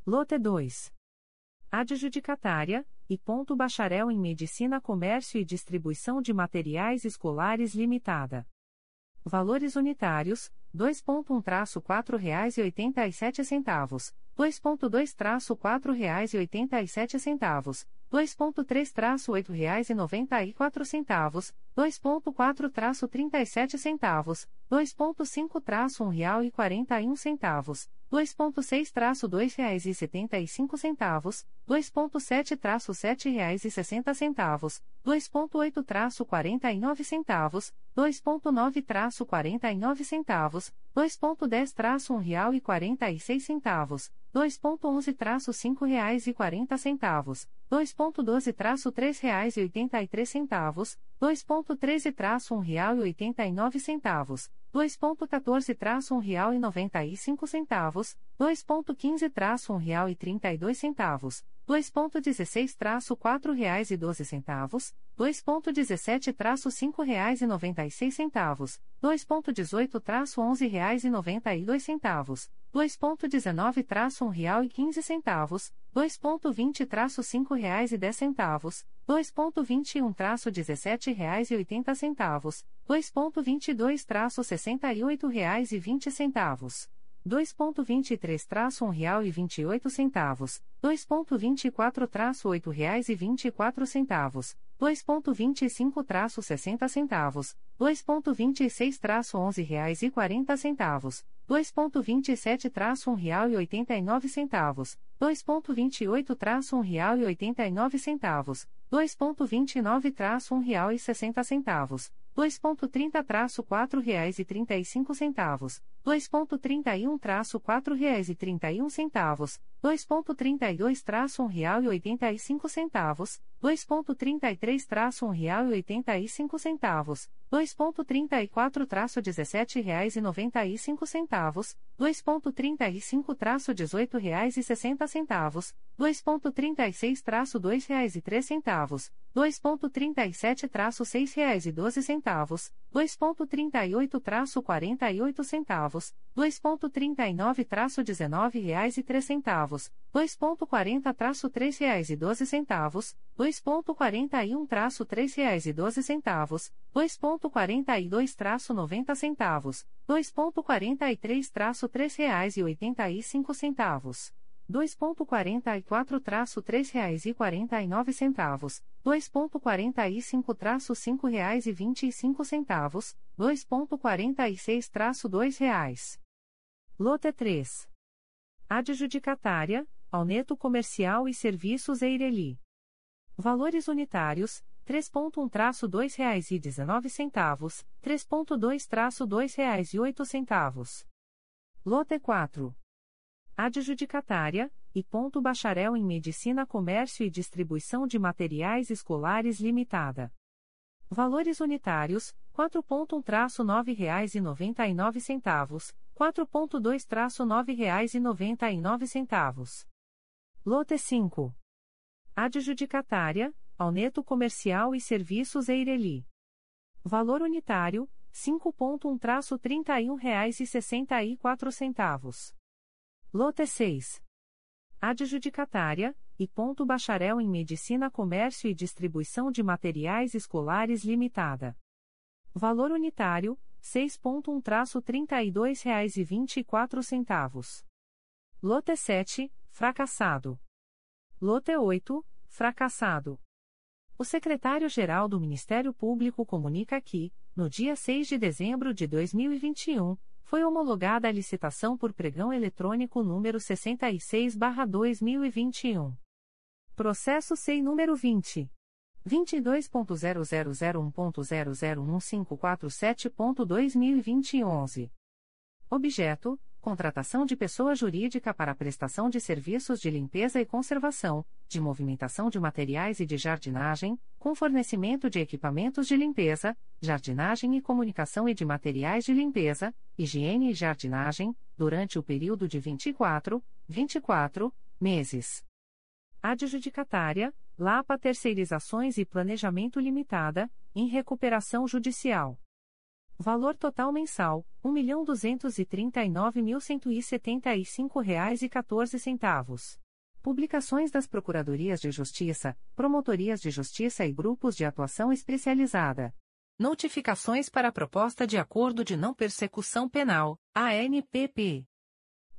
Lote 2. Adjudicatária, e ponto bacharel em Medicina Comércio e Distribuição de Materiais Escolares Limitada. Valores unitários, 2.1-4 reais e 87 centavos, 2.2-4 reais e 87 centavos, 2.3-8 reais e 94 centavos, 2.4-37 centavos, 2.5-1 real e 41 centavos, 2.6-2 reais e 75 centavos, 2.7-7 reais e 60 centavos, 2.8-49 centavos, 2.9-49 centavos, 2.10-1 real 46 centavos, 2.11-5 reais 40 centavos, 2.12-3 reais 83 centavos, 2.13-1 real 89 centavos, 2.14-1 real e 95 centavos, 2.15-1 real e 32 centavos, 2.16-4 reais e 12 centavos, 2.17-5 reais e 96 centavos, 2.18-11 reais e 92 centavos, 2.19-1 real e 15 centavos, 2.20-5 reais e 10 centavos, 2.21-17 reais e 80 centavos, 2.22-68 reais e 20 centavos. 2.23-1 real e 28 centavos, 2.24-8 reais e 24 centavos, 2.25-60 centavos, 2.26-11 reais e 40 centavos, 2.27-1 real e 89 centavos, 2.28-1 real e 89 centavos, 2.29-1 real e 60 centavos, 2.30-4 reais e 35 centavos, 2.31-4 reais e 31 centavos, 2.32-1 real e 85 centavos, 2.33-1 real e 85 centavos, 2.34-17 reais e 95 centavos, 2.35-18 reais e 60 centavos, 2.36-2 reais e 3 centavos, 2.37-6 reais e 12 centavos, 2.38-48 centavos, 2.39-19 reais e 3 centavos, 2.40-3 reais e 12 centavos, 2.41-3 reais e 12 centavos, 2.42-90 centavos, 2.43-3 reais e 85 centavos. 2.44-3 reais e 49 centavos, 2.45-5 reais e 25 centavos, 2.46-2 reais. Lote 3. Adjudicatária, Alneto Comercial e Serviços Eireli. Valores unitários, 3.1-2 reais e 19 centavos, 3.2-2 reais e 8 centavos. Lote 4 adjudicatária, e ponto bacharel em Medicina Comércio e Distribuição de Materiais Escolares Limitada. Valores unitários, 4.1-9 reais e 99 centavos, 4.2-9 reais e 99 centavos. Lote 5. Adjudicatária, Alneto Comercial e Serviços Eireli. Valor unitário, 5.1-31 reais e 64 centavos. Lote 6. Adjudicatária, e ponto bacharel em Medicina Comércio e Distribuição de Materiais Escolares Limitada. Valor unitário, 6.1-32 reais e 24 centavos. Lote 7, fracassado. Lote 8, fracassado. O secretário-geral do Ministério Público comunica que, no dia 6 de dezembro de 2021, foi homologada a licitação por pregão eletrônico número 66/2021. Processo SEI número 20 22.0001.0015447.2021. Objeto: Contratação de pessoa jurídica para prestação de serviços de limpeza e conservação, de movimentação de materiais e de jardinagem, com fornecimento de equipamentos de limpeza, jardinagem e comunicação e de materiais de limpeza, higiene e jardinagem, durante o período de 24, 24 meses. Adjudicatária, Lapa Terceirizações e Planejamento Limitada, em recuperação judicial. Valor total mensal: R$ 1.239.175,14. Publicações das Procuradorias de Justiça, Promotorias de Justiça e Grupos de Atuação Especializada. Notificações para a Proposta de Acordo de Não Persecução Penal, ANPP.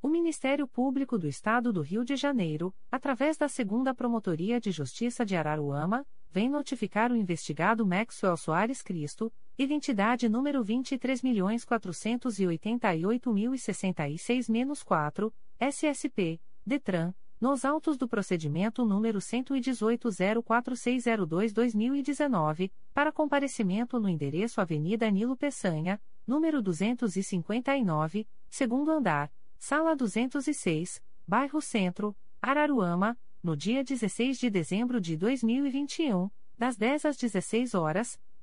O Ministério Público do Estado do Rio de Janeiro, através da Segunda Promotoria de Justiça de Araruama, vem notificar o investigado Maxwell Soares Cristo, identidade número 23.488.066-4, SSP, DETRAN, nos autos do procedimento número 118.04602-2019, para comparecimento no endereço Avenida Nilo Peçanha, número 259, segundo andar, sala 206, bairro Centro, Araruama, no dia 16 de dezembro de 2021, das 10 às 16 horas,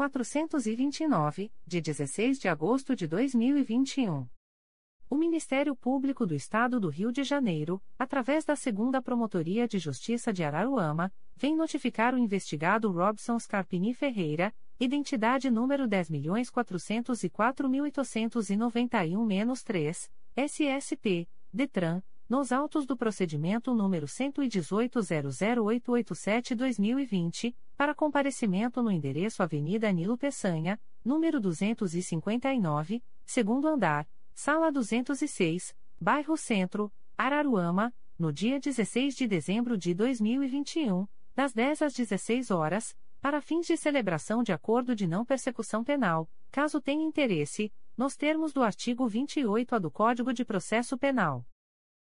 429, de 16 de agosto de 2021. O Ministério Público do Estado do Rio de Janeiro, através da Segunda Promotoria de Justiça de Araruama, vem notificar o investigado Robson Scarpini Ferreira, identidade número 10.404.891-3, SSP, DETRAN, nos autos do procedimento número 11800887-2020, para comparecimento no endereço Avenida Nilo Peçanha, número 259, segundo andar, sala 206, bairro Centro, Araruama, no dia 16 de dezembro de 2021, das 10 às 16 horas, para fins de celebração de acordo de não persecução penal, caso tenha interesse, nos termos do artigo 28-A do Código de Processo Penal.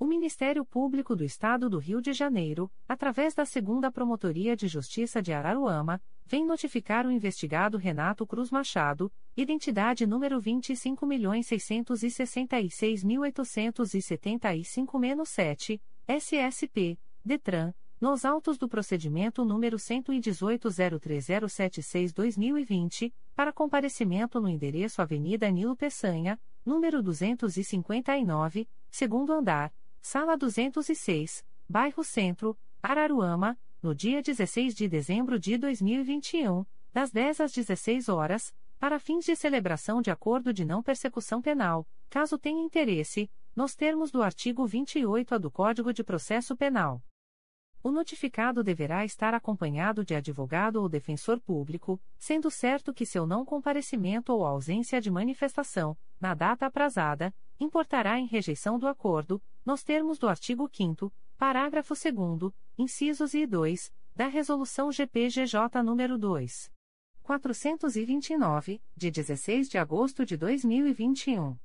O Ministério Público do Estado do Rio de Janeiro, através da Segunda Promotoria de Justiça de Araruama, vem notificar o investigado Renato Cruz Machado, identidade número 25.666.875-7, SSP, DETRAN, nos autos do procedimento número 11803076-2020, para comparecimento no endereço Avenida Nilo Peçanha, número 259, segundo andar, Sala 206, Bairro Centro, Araruama, no dia 16 de dezembro de 2021, das 10 às 16 horas, para fins de celebração de acordo de não persecução penal, caso tenha interesse, nos termos do artigo 28-A do Código de Processo Penal. O notificado deverá estar acompanhado de advogado ou defensor público, sendo certo que seu não comparecimento ou ausência de manifestação, na data aprazada, importará em rejeição do acordo, nos termos do artigo 5 parágrafo 2 incisos e 2, da Resolução GPGJ nº 2. 429, de 16 de agosto de 2021.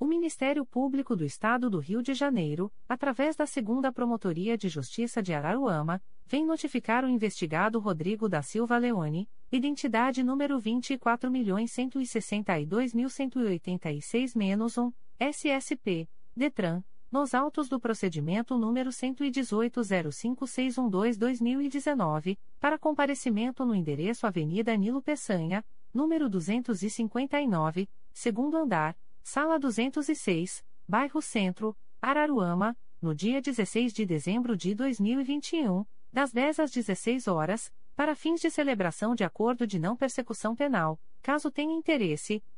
O Ministério Público do Estado do Rio de Janeiro, através da Segunda Promotoria de Justiça de Araruama, vem notificar o investigado Rodrigo da Silva Leone, identidade número 24.162.186-1, SSP, DETRAN, nos autos do procedimento número 11805612-2019, para comparecimento no endereço Avenida Nilo Peçanha, número 259, segundo andar, sala 206, bairro Centro, Araruama, no dia 16 de dezembro de 2021, das 10 às 16 horas, para fins de celebração de acordo de não persecução penal, caso tenha interesse,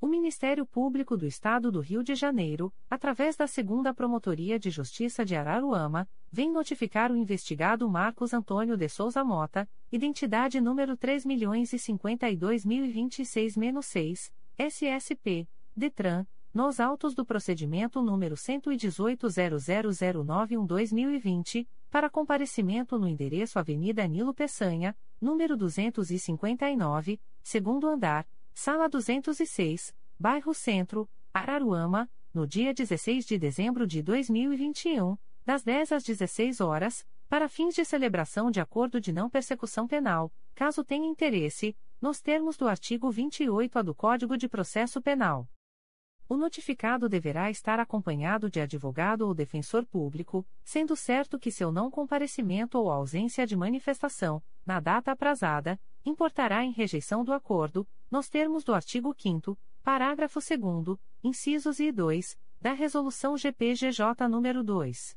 O Ministério Público do Estado do Rio de Janeiro, através da Segunda Promotoria de Justiça de Araruama, vem notificar o investigado Marcos Antônio de Souza Mota, identidade número 3.052.026-6, SSP, DETRAN, nos autos do procedimento número 118.00091-2020, para comparecimento no endereço Avenida Nilo Peçanha, número 259, segundo andar, sala 206, bairro Centro, Araruama, no dia 16 de dezembro de 2021, das 10 às 16 horas, para fins de celebração de acordo de não persecução penal, caso tenha interesse, nos termos do artigo 28A do Código de Processo Penal. O notificado deverá estar acompanhado de advogado ou defensor público, sendo certo que seu não comparecimento ou ausência de manifestação, na data aprazada, importará em rejeição do acordo, nos termos do artigo 5 parágrafo 2 incisos e 2, da Resolução GPGJ nº 2.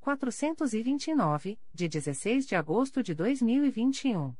429, de 16 de agosto de 2021.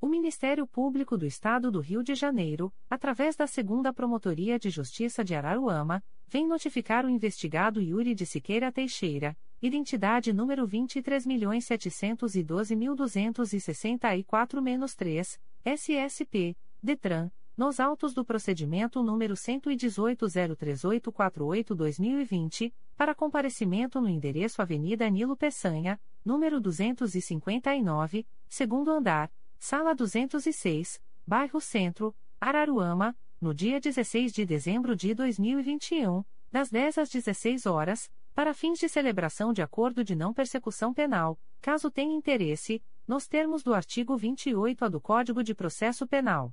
O Ministério Público do Estado do Rio de Janeiro, através da Segunda Promotoria de Justiça de Araruama, vem notificar o investigado Yuri de Siqueira Teixeira, identidade número 23.712.264-3, SSP, DETRAN, nos autos do procedimento número 11803848-2020, para comparecimento no endereço Avenida Nilo Peçanha, número 259, segundo andar, Sala 206, Bairro Centro, Araruama, no dia 16 de dezembro de 2021, das 10 às 16 horas, para fins de celebração de acordo de não persecução penal, caso tenha interesse, nos termos do artigo 28A do Código de Processo Penal.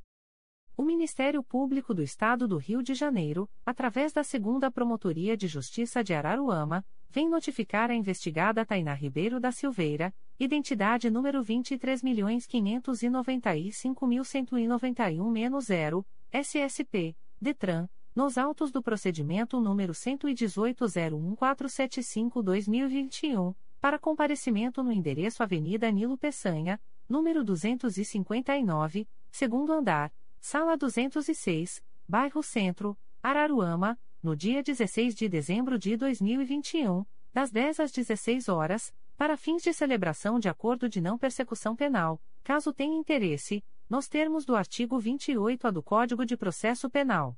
O Ministério Público do Estado do Rio de Janeiro, através da Segunda Promotoria de Justiça de Araruama, vem notificar a investigada Tainá Ribeiro da Silveira, identidade número 23.595.191-0, SSP, DETRAN, nos autos do procedimento número 11801475-2021, para comparecimento no endereço Avenida Nilo Peçanha, número 259, segundo andar, sala 206, bairro Centro, Araruama, no dia 16 de dezembro de 2021, das 10 às 16 horas, para fins de celebração de acordo de não persecução penal, caso tenha interesse, nos termos do artigo 28A do Código de Processo Penal.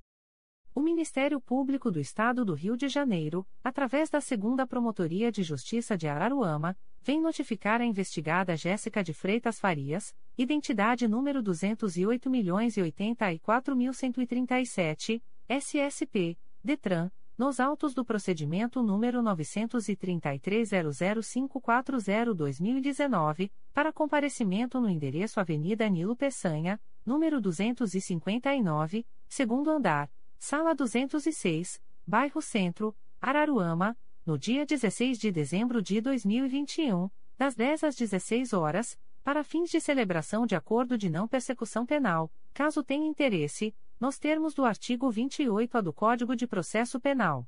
O Ministério Público do Estado do Rio de Janeiro, através da Segunda Promotoria de Justiça de Araruama, vem notificar a investigada Jéssica de Freitas Farias, identidade número 208.084.137, SSP, DETRAN, nos autos do procedimento número 933.00540-2019, para comparecimento no endereço Avenida Nilo Peçanha, número 259, segundo andar Sala 206, Bairro Centro, Araruama, no dia 16 de dezembro de 2021, das 10 às 16 horas, para fins de celebração de acordo de não persecução penal, caso tenha interesse, nos termos do artigo 28A do Código de Processo Penal.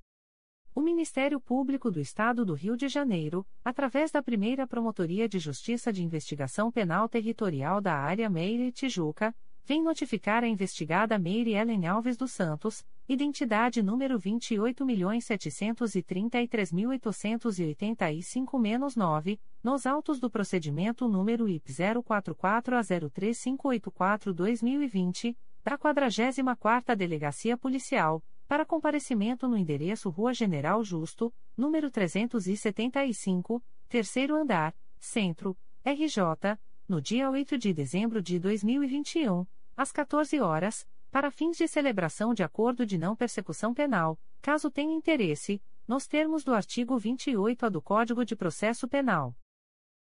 O Ministério Público do Estado do Rio de Janeiro, através da primeira Promotoria de Justiça de Investigação Penal Territorial da Área Meire Tijuca, vem notificar a investigada Meire Ellen Alves dos Santos, identidade número 28.733.885-9, nos autos do procedimento número IP 044 a 035884-2020, da 44ª Delegacia Policial para comparecimento no endereço Rua General Justo, número 375, terceiro andar, Centro, RJ, no dia 8 de dezembro de 2021, às 14 horas, para fins de celebração de acordo de não persecução penal, caso tenha interesse, nos termos do artigo 28A do Código de Processo Penal.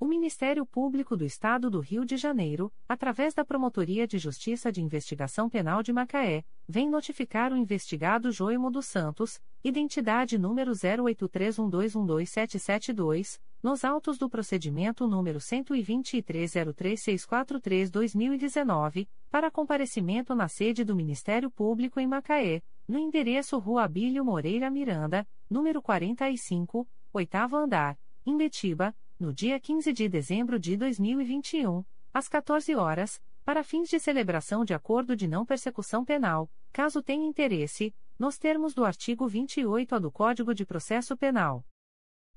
O Ministério Público do Estado do Rio de Janeiro, através da Promotoria de Justiça de Investigação Penal de Macaé, vem notificar o investigado Joimo dos Santos, identidade número 0831212772, nos autos do procedimento número 12303643-2019, para comparecimento na sede do Ministério Público em Macaé, no endereço Rua Abílio Moreira Miranda, número 45, oitavo andar, em Betiba, no dia 15 de dezembro de 2021, às 14 horas, para fins de celebração de acordo de não persecução penal, caso tenha interesse, nos termos do artigo 28A do Código de Processo Penal.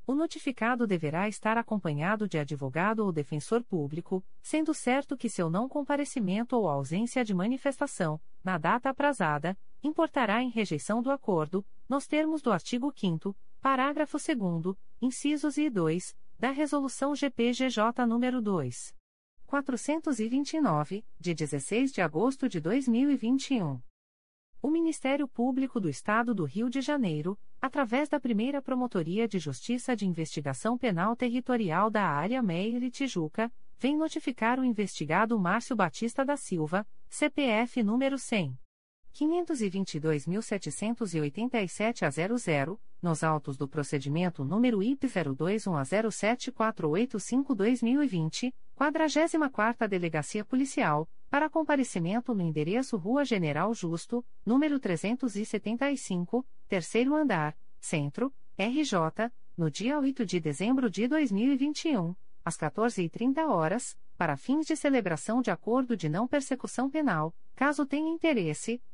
O notificado deverá estar acompanhado de advogado ou defensor público, sendo certo que seu não comparecimento ou ausência de manifestação, na data aprazada, importará em rejeição do acordo, nos termos do artigo 5 parágrafo 2 incisos I e 2, da Resolução GPGJ nº 2. 429, de 16 de agosto de 2021. O Ministério Público do Estado do Rio de Janeiro, através da primeira Promotoria de Justiça de Investigação Penal Territorial da Área Meire Tijuca, vem notificar o investigado Márcio Batista da Silva, CPF número 100. 522.787 a 00, nos autos do procedimento número IP 021 a 074885-2020, 44ª Delegacia Policial, para comparecimento no endereço Rua General Justo, número 375, terceiro andar, Centro, RJ, no dia 8 de dezembro de 2021, às 14h30 horas, para fins de celebração de acordo de não persecução penal, caso tenha interesse,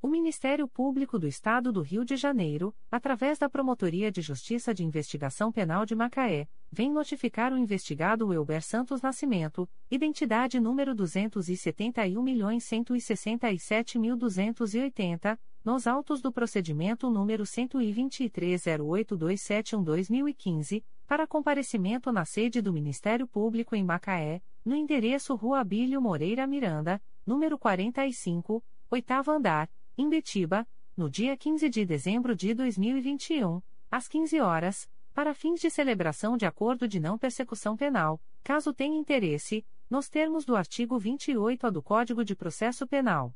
O Ministério Público do Estado do Rio de Janeiro, através da Promotoria de Justiça de Investigação Penal de Macaé, vem notificar o investigado Elber Santos Nascimento, identidade número 271.167.280, nos autos do procedimento número 123.08271-2015, para comparecimento na sede do Ministério Público em Macaé, no endereço Rua Abílio Moreira Miranda, número 45, oitavo andar, em Betiba, no dia 15 de dezembro de 2021, às 15 horas, para fins de celebração de acordo de não persecução penal, caso tenha interesse, nos termos do artigo 28A do Código de Processo Penal.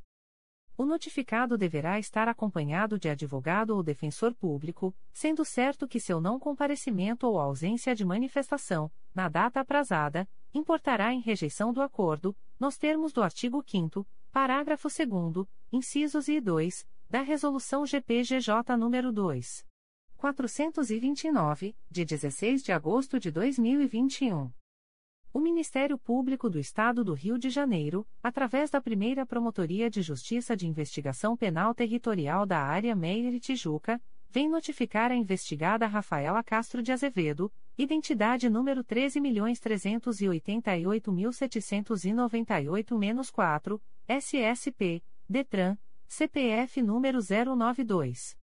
O notificado deverá estar acompanhado de advogado ou defensor público, sendo certo que seu não comparecimento ou ausência de manifestação, na data aprazada, importará em rejeição do acordo, nos termos do artigo 5 parágrafo 2 incisos e 2, da Resolução GPGJ nº 2. 429, de 16 de agosto de 2021. O Ministério Público do Estado do Rio de Janeiro, através da primeira Promotoria de Justiça de Investigação Penal Territorial da Área Meier e Tijuca, vem notificar a investigada Rafaela Castro de Azevedo, identidade número 13.398.798-4, SSP, DETRAN, CPF número 092.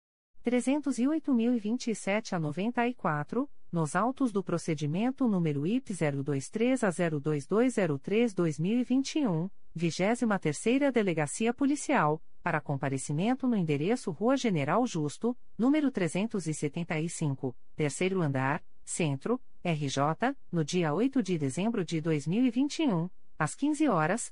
308.027 a 94, nos autos do procedimento número IP 023 a 02203-2021, 23ª Delegacia Policial, para comparecimento no endereço Rua General Justo, número 375, terceiro andar, Centro, RJ, no dia 8 de dezembro de 2021, às 15 horas,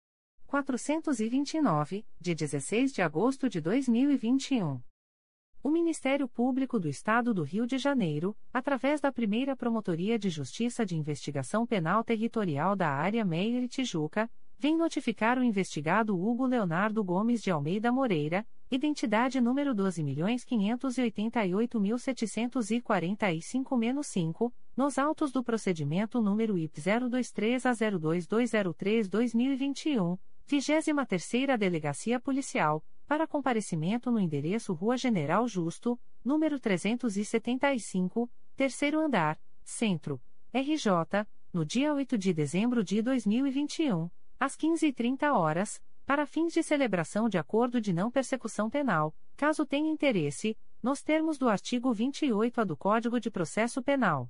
429, de 16 de agosto de 2021. O Ministério Público do Estado do Rio de Janeiro, através da primeira Promotoria de Justiça de Investigação Penal Territorial da Área Meier e Tijuca, vem notificar o investigado Hugo Leonardo Gomes de Almeida Moreira, identidade número 12.588.745-5, nos autos do procedimento número IP 023 a 022003-2021, 23ª Delegacia Policial, para comparecimento no endereço Rua General Justo, número 375, terceiro andar, Centro, RJ, no dia 8 de dezembro de 2021, às 15h30 horas, para fins de celebração de acordo de não persecução penal, caso tenha interesse, nos termos do artigo 28A do Código de Processo Penal.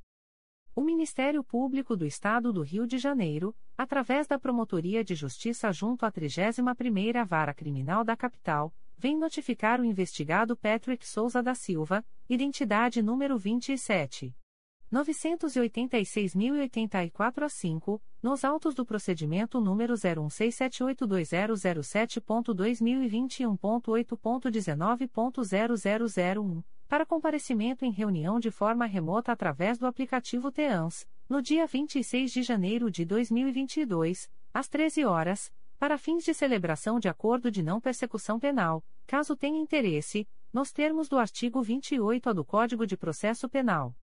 O Ministério Público do Estado do Rio de Janeiro, através da Promotoria de Justiça junto à 31ª Vara Criminal da Capital, vem notificar o investigado Patrick Souza da Silva, identidade número 27. 986.084 a 5, nos autos do procedimento número 0167820007.2021.8.19.0001 para comparecimento em reunião de forma remota através do aplicativo TEANS, no dia 26 de janeiro de 2022, às 13 horas, para fins de celebração de acordo de não persecução penal, caso tenha interesse, nos termos do artigo 28A do Código de Processo Penal.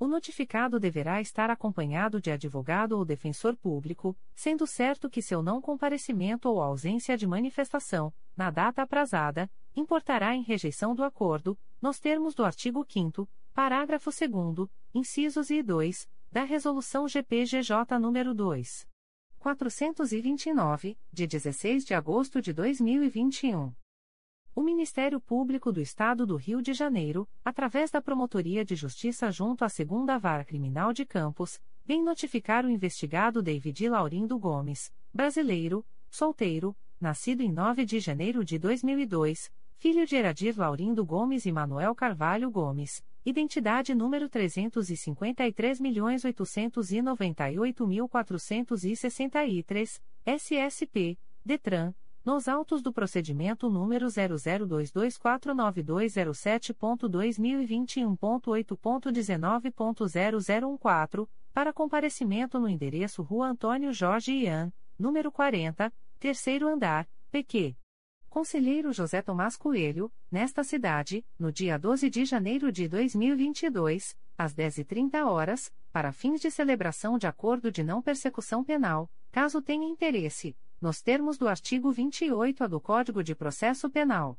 O notificado deverá estar acompanhado de advogado ou defensor público, sendo certo que seu não comparecimento ou ausência de manifestação, na data aprazada, importará em rejeição do acordo, nos termos do artigo 5 parágrafo 2 incisos e 2, da Resolução GPGJ nº 2. 429, de 16 de agosto de 2021. O Ministério Público do Estado do Rio de Janeiro, através da Promotoria de Justiça junto à Segunda Vara Criminal de Campos, vem notificar o investigado David Laurindo Gomes, brasileiro, solteiro, nascido em 9 de janeiro de 2002, filho de Eradir Laurindo Gomes e Manuel Carvalho Gomes, identidade número 353.898.463, SSP, DETRAN, nos autos do procedimento número 0022249207.2021.8.19.0014, para comparecimento no endereço Rua Antônio Jorge Ian, número 40, terceiro andar, PQ. Conselheiro José Tomás Coelho, nesta cidade, no dia 12 de janeiro de 2022, às 10h30 horas, para fins de celebração de acordo de não persecução penal, caso tenha interesse, nos termos do artigo 28A do Código de Processo Penal.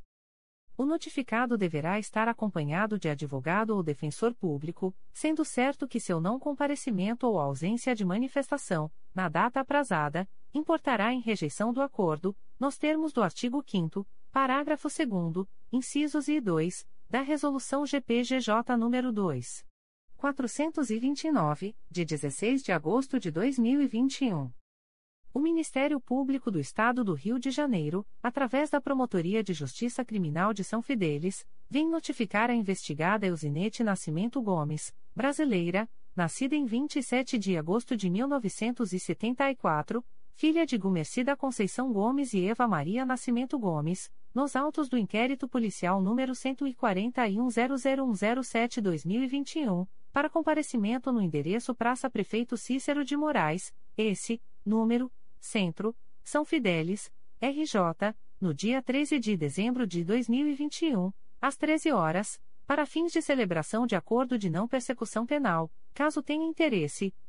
O notificado deverá estar acompanhado de advogado ou defensor público, sendo certo que seu não comparecimento ou ausência de manifestação, na data aprazada, importará em rejeição do acordo, nos termos do artigo 5 parágrafo 2 incisos e 2, da Resolução GPGJ nº 2. 429, de 16 de agosto de 2021. O Ministério Público do Estado do Rio de Janeiro, através da Promotoria de Justiça Criminal de São Fidélis, vem notificar a investigada Eusinete Nascimento Gomes, brasileira, nascida em 27 de agosto de 1974, filha de Gumercida Conceição Gomes e Eva Maria Nascimento Gomes, nos autos do inquérito policial número 14100107-2021, para comparecimento no endereço Praça Prefeito Cícero de Moraes, esse, número Centro, São Fidélis, RJ, no dia 13 de dezembro de 2021, às 13 horas, para fins de celebração de acordo de não persecução penal, caso tenha interesse,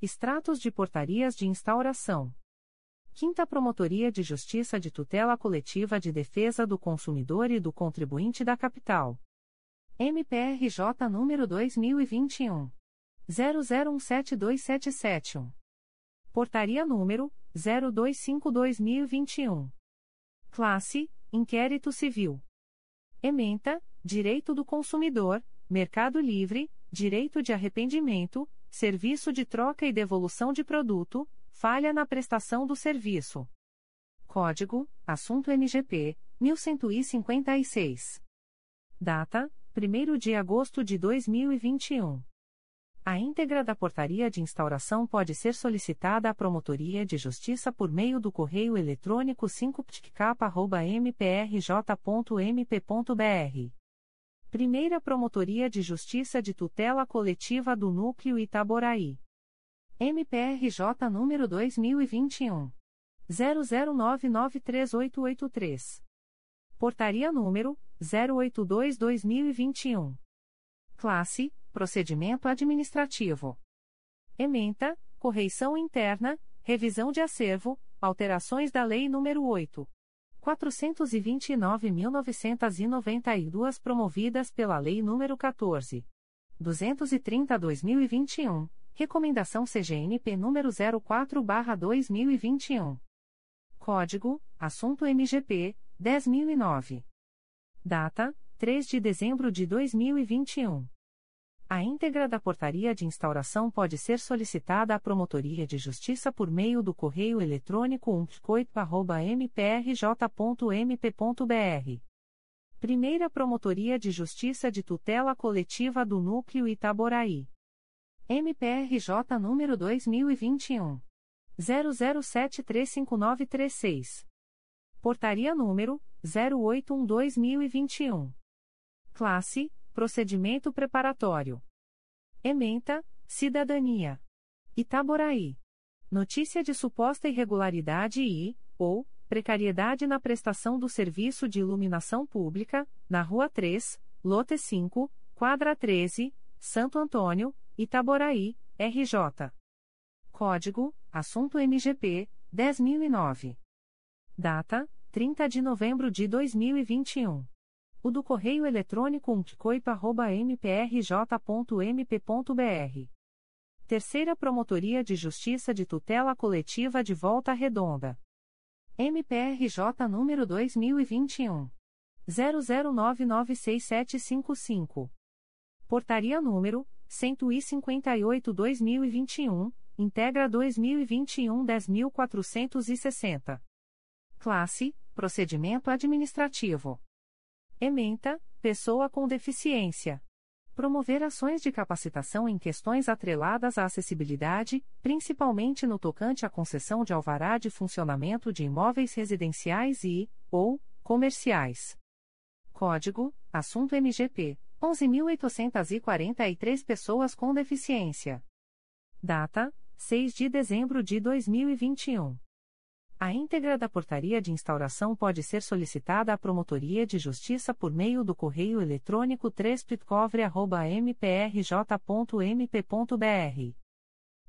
Extratos de portarias de instauração. 5 Promotoria de Justiça de Tutela Coletiva de Defesa do Consumidor e do Contribuinte da Capital. MPRJ número 2021 00172771. Portaria número 025/2021. Classe: Inquérito Civil. Ementa: Direito do Consumidor, Mercado Livre, Direito de Arrependimento, Serviço de Troca e Devolução de Produto falha na prestação do serviço. Código: Assunto MGP 1156. Data: 1 de agosto de 2021. A íntegra da portaria de instauração pode ser solicitada à Promotoria de Justiça por meio do correio eletrônico 5ptcap.mprj.mp.br. Primeira Promotoria de Justiça de Tutela Coletiva do Núcleo Itaboraí. MPRJ número 2021 00993883. Portaria número 082/2021. Classe: Procedimento administrativo. Ementa: Correição interna, revisão de acervo, alterações da Lei nº 8. 429.992 promovidas pela Lei nº 14. 230/2021 Recomendação CGNP número 04/2021. Código: Assunto MGP 10009. Data: 3 de dezembro de 2021. A íntegra da portaria de instauração pode ser solicitada à Promotoria de Justiça por meio do correio eletrônico umpcoit.mprj.mp.br. Primeira Promotoria de Justiça de Tutela Coletiva do Núcleo Itaboraí. MPRJ número 2021 00735936. Portaria número 081/2021. Classe: Procedimento preparatório. Ementa: Cidadania. Itaboraí. Notícia de suposta irregularidade e ou precariedade na prestação do serviço de iluminação pública na Rua 3, Lote 5, Quadra 13, Santo Antônio Itaboraí, RJ. Código: Assunto MGP 10009. Data: 30 de novembro de 2021. O do correio eletrônico umpcoip.mprj.mp.br. Terceira Promotoria de Justiça de Tutela Coletiva de Volta Redonda. MPRJ número 2021 00996755. Portaria número 158-2021, integra 2021-10.460. Classe: Procedimento Administrativo. Ementa: Pessoa com deficiência. Promover ações de capacitação em questões atreladas à acessibilidade, principalmente no tocante à concessão de alvará de funcionamento de imóveis residenciais e, ou, comerciais Código: Assunto MGP 11.843 pessoas com deficiência. Data: 6 de dezembro de 2021. A íntegra da portaria de instauração pode ser solicitada à Promotoria de Justiça por meio do correio eletrônico 3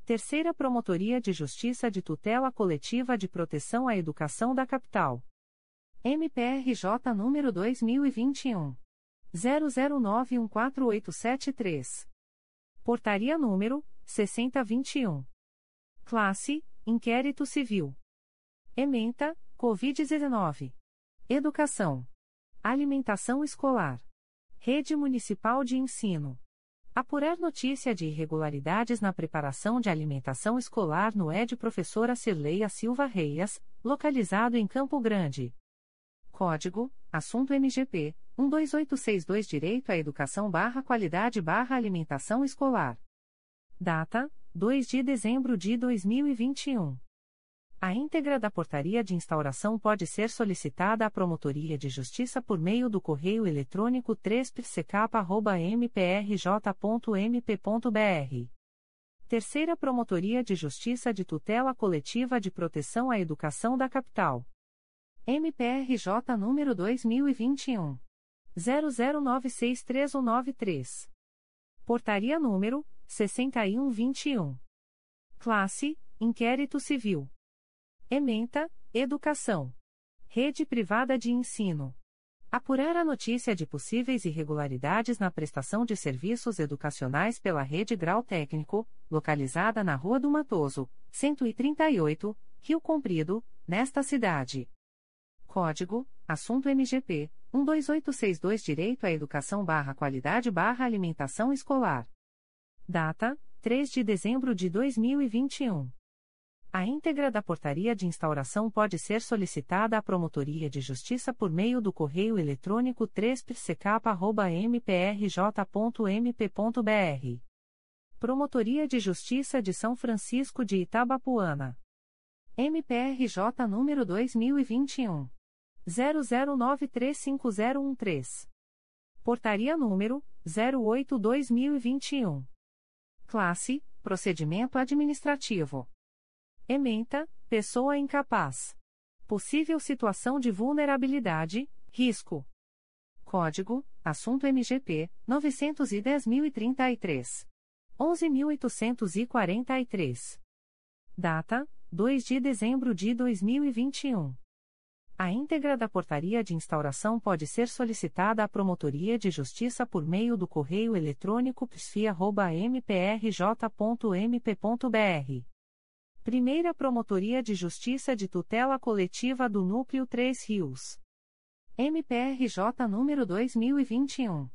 Terceira Promotoria de Justiça de Tutela Coletiva de Proteção à Educação da Capital. MPRJ número 2021 00914873. Portaria número 6021. Classe: Inquérito Civil. Ementa: Covid-19. Educação. Alimentação escolar. Rede Municipal de Ensino. Apurar notícia de irregularidades na preparação de alimentação escolar no ED Professora Cirleia Silva Reias, localizado em Campo Grande. Código: Assunto MGP 12862 Direito à Educação barra Qualidade barra Alimentação Escolar. Data: 2 de dezembro de 2021. A íntegra da portaria de instauração pode ser solicitada à Promotoria de Justiça por meio do correio eletrônico 3psecap.mprj.mp.br. Terceira Promotoria de Justiça de Tutela Coletiva de Proteção à Educação da Capital. MPRJ número 2021 00963193. Portaria número 6121. Classe: Inquérito Civil. Ementa: Educação. Rede Privada de Ensino. Apurar a notícia de possíveis irregularidades na prestação de serviços educacionais pela Rede Grau Técnico, localizada na Rua do Matoso, 138, Rio Comprido, nesta cidade. Código: Assunto MGP 12862 Direito à Educação barra Qualidade barra Alimentação Escolar. Data: 3 de dezembro de 2021. A íntegra da portaria de instauração pode ser solicitada à Promotoria de Justiça por meio do correio eletrônico 3psecap.mprj.mp.br. Promotoria de Justiça de São Francisco de Itabapuana. MPRJ número 2021 00935013. Portaria número 08/2021. Classe: Procedimento administrativo. Ementa: Pessoa incapaz. Possível situação de vulnerabilidade, risco. Código: Assunto MGP 910.033. 11.843. Data: 2 de dezembro de 2021. A íntegra da portaria de instauração pode ser solicitada à Promotoria de Justiça por meio do correio eletrônico psfia.mprj.mp.br. Primeira Promotoria de Justiça de Tutela Coletiva do Núcleo 3 Rios. MPRJ número 2021.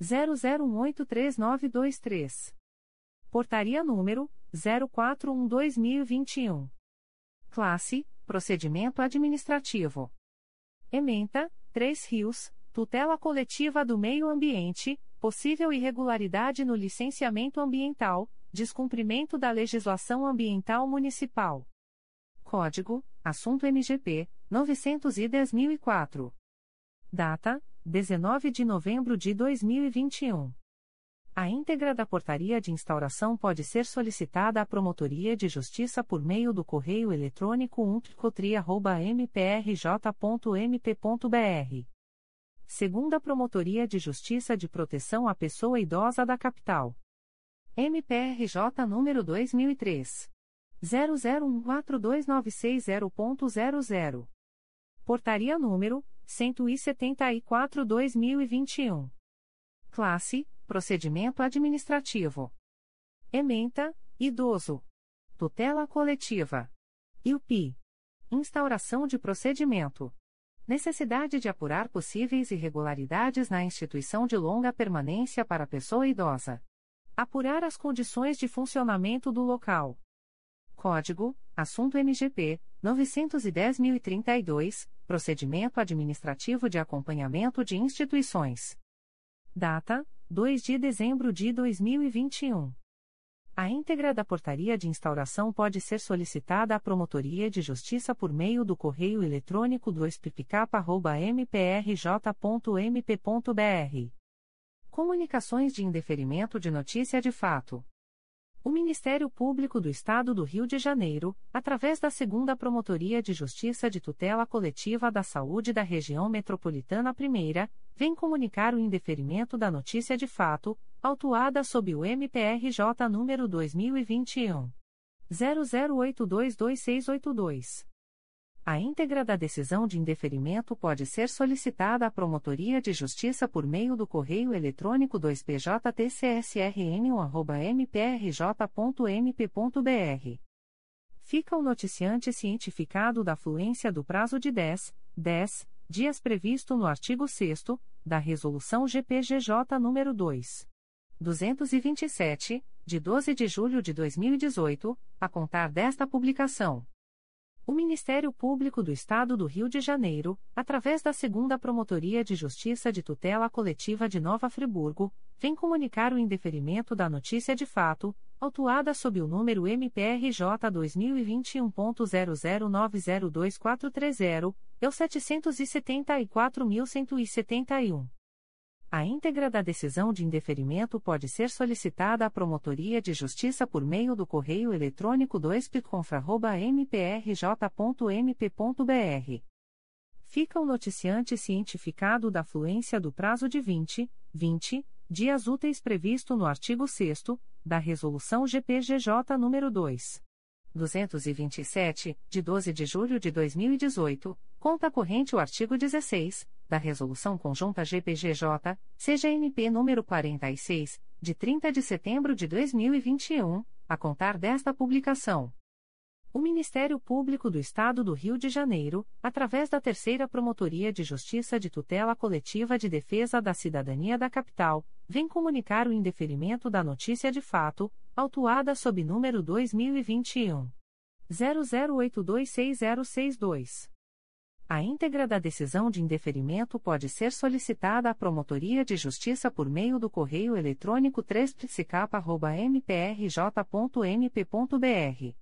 00183923. Portaria número 041-2021. Classe Procedimento Administrativo. Ementa, Três Rios, Tutela Coletiva do Meio Ambiente, possível irregularidade no licenciamento ambiental, descumprimento da legislação ambiental municipal. Código: Assunto MGP 910.004. Data: 19 de novembro de 2021. A íntegra da portaria de instauração pode ser solicitada à Promotoria de Justiça por meio do correio eletrônico umpticotria.mprj.mp.br. Segunda Promotoria de Justiça de Proteção à Pessoa Idosa da Capital. MPRJ número 2003. 00142960.00. Portaria número 174-2021. Classe Procedimento Administrativo. Ementa, Idoso. Tutela Coletiva. IUPI. Instauração de procedimento. Necessidade de apurar possíveis irregularidades na instituição de longa permanência para pessoa idosa. Apurar as condições de funcionamento do local. Código: Assunto MGP 910.032, Procedimento Administrativo de Acompanhamento de Instituições. Data: 2 de dezembro de 2021. A íntegra da portaria de instauração pode ser solicitada à Promotoria de Justiça por meio do correio eletrônico 2picap.mprj.mp.br. Comunicações de indeferimento de notícia de fato. O Ministério Público do Estado do Rio de Janeiro, através da Segunda Promotoria de Justiça de Tutela Coletiva da Saúde da Região Metropolitana I, vem comunicar o indeferimento da notícia de fato, autuada sob o MPRJ número 2021 00822682. A íntegra da decisão de indeferimento pode ser solicitada à Promotoria de Justiça por meio do correio eletrônico 2PJTCSRM1@mprj.mp.br. Fica o noticiante cientificado da fluência do prazo de 10, 10 dias previsto no artigo 6 da Resolução GPGJ nº 2. 227, de 12 de julho de 2018, a contar desta publicação. O Ministério Público do Estado do Rio de Janeiro, através da Segunda Promotoria de Justiça de Tutela Coletiva de Nova Friburgo, vem comunicar o indeferimento da notícia de fato, autuada sob o número MPRJ 2021.00902430, eu 774.171. A íntegra da decisão de indeferimento pode ser solicitada à Promotoria de Justiça por meio do correio eletrônico 2pconfra.mprj.mp.br. Fica o noticiante cientificado da fluência do prazo de 20, 20 dias úteis previsto no artigo 6 da Resolução GPGJ nº 2. 227, de 12 de julho de 2018, conta corrente o artigo 16 da Resolução Conjunta GPGJ, CGNP número 46, de 30 de setembro de 2021, a contar desta publicação. O Ministério Público do Estado do Rio de Janeiro, através da Terceira Promotoria de Justiça de Tutela Coletiva de Defesa da Cidadania da Capital, vem comunicar o indeferimento da notícia de fato, autuada sob número 2021 00826062. A íntegra da decisão de indeferimento pode ser solicitada à Promotoria de Justiça por meio do correio eletrônico 3 mprj.mp.br.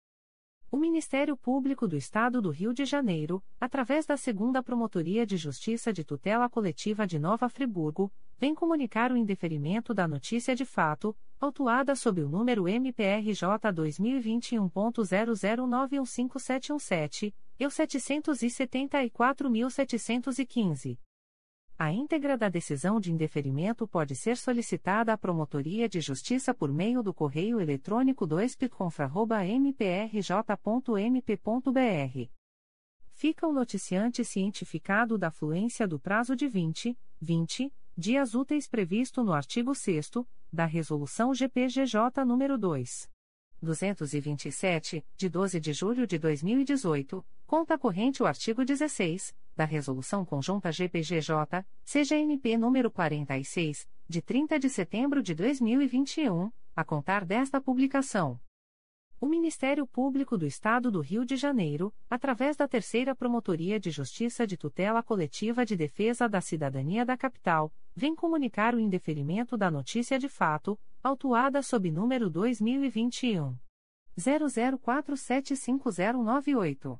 O Ministério Público do Estado do Rio de Janeiro, através da Segunda Promotoria de Justiça de Tutela Coletiva de Nova Friburgo, vem comunicar o indeferimento da notícia de fato, autuada sob o número MPRJ 2021.00915717, eu 774.715. A íntegra da decisão de indeferimento pode ser solicitada à Promotoria de Justiça por meio do correio eletrônico 2pconfra.mprj.mp.br. Fica o noticiante cientificado da fluência do prazo de 20, 20 dias úteis previsto no artigo 6 da Resolução GPGJ nº 2. 227, de 12 de julho de 2018, conta corrente o artigo 16 da Resolução Conjunta GPGJ, CGNP número 46, de 30 de setembro de 2021, a contar desta publicação. O Ministério Público do Estado do Rio de Janeiro, através da Terceira Promotoria de Justiça de Tutela Coletiva de Defesa da Cidadania da Capital, vem comunicar o indeferimento da notícia de fato, autuada sob número 2021 00475098.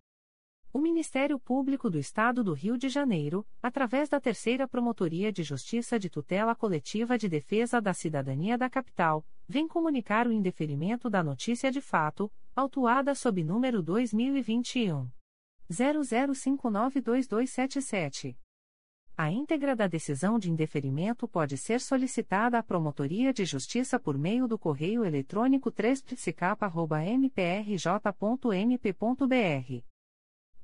O Ministério Público do Estado do Rio de Janeiro, através da Terceira Promotoria de Justiça de Tutela Coletiva de Defesa da Cidadania da Capital, vem comunicar o indeferimento da notícia de fato, autuada sob número 2021 00592277. A íntegra da decisão de indeferimento pode ser solicitada à Promotoria de Justiça por meio do correio eletrônico 3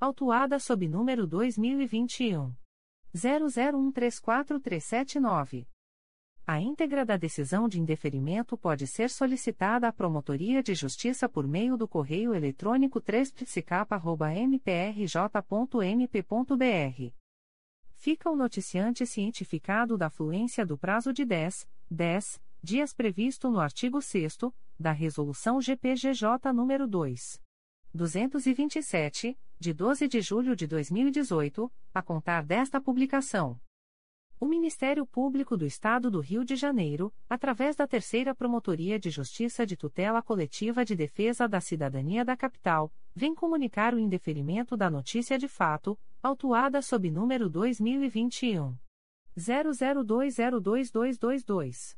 autuada sob número 2021 00134379. A íntegra da decisão de indeferimento pode ser solicitada à Promotoria de Justiça por meio do correio eletrônico 3psicapa.mprj.mp.br. Fica o noticiante cientificado da fluência do prazo de 10, 10 dias previsto no artigo 6 da Resolução GPGJ nº 2. 227, de 12 de julho de 2018, a contar desta publicação. O Ministério Público do Estado do Rio de Janeiro, através da Terceira Promotoria de Justiça de Tutela Coletiva de Defesa da Cidadania da Capital, vem comunicar o indeferimento da notícia de fato, autuada sob número 2021 00202222.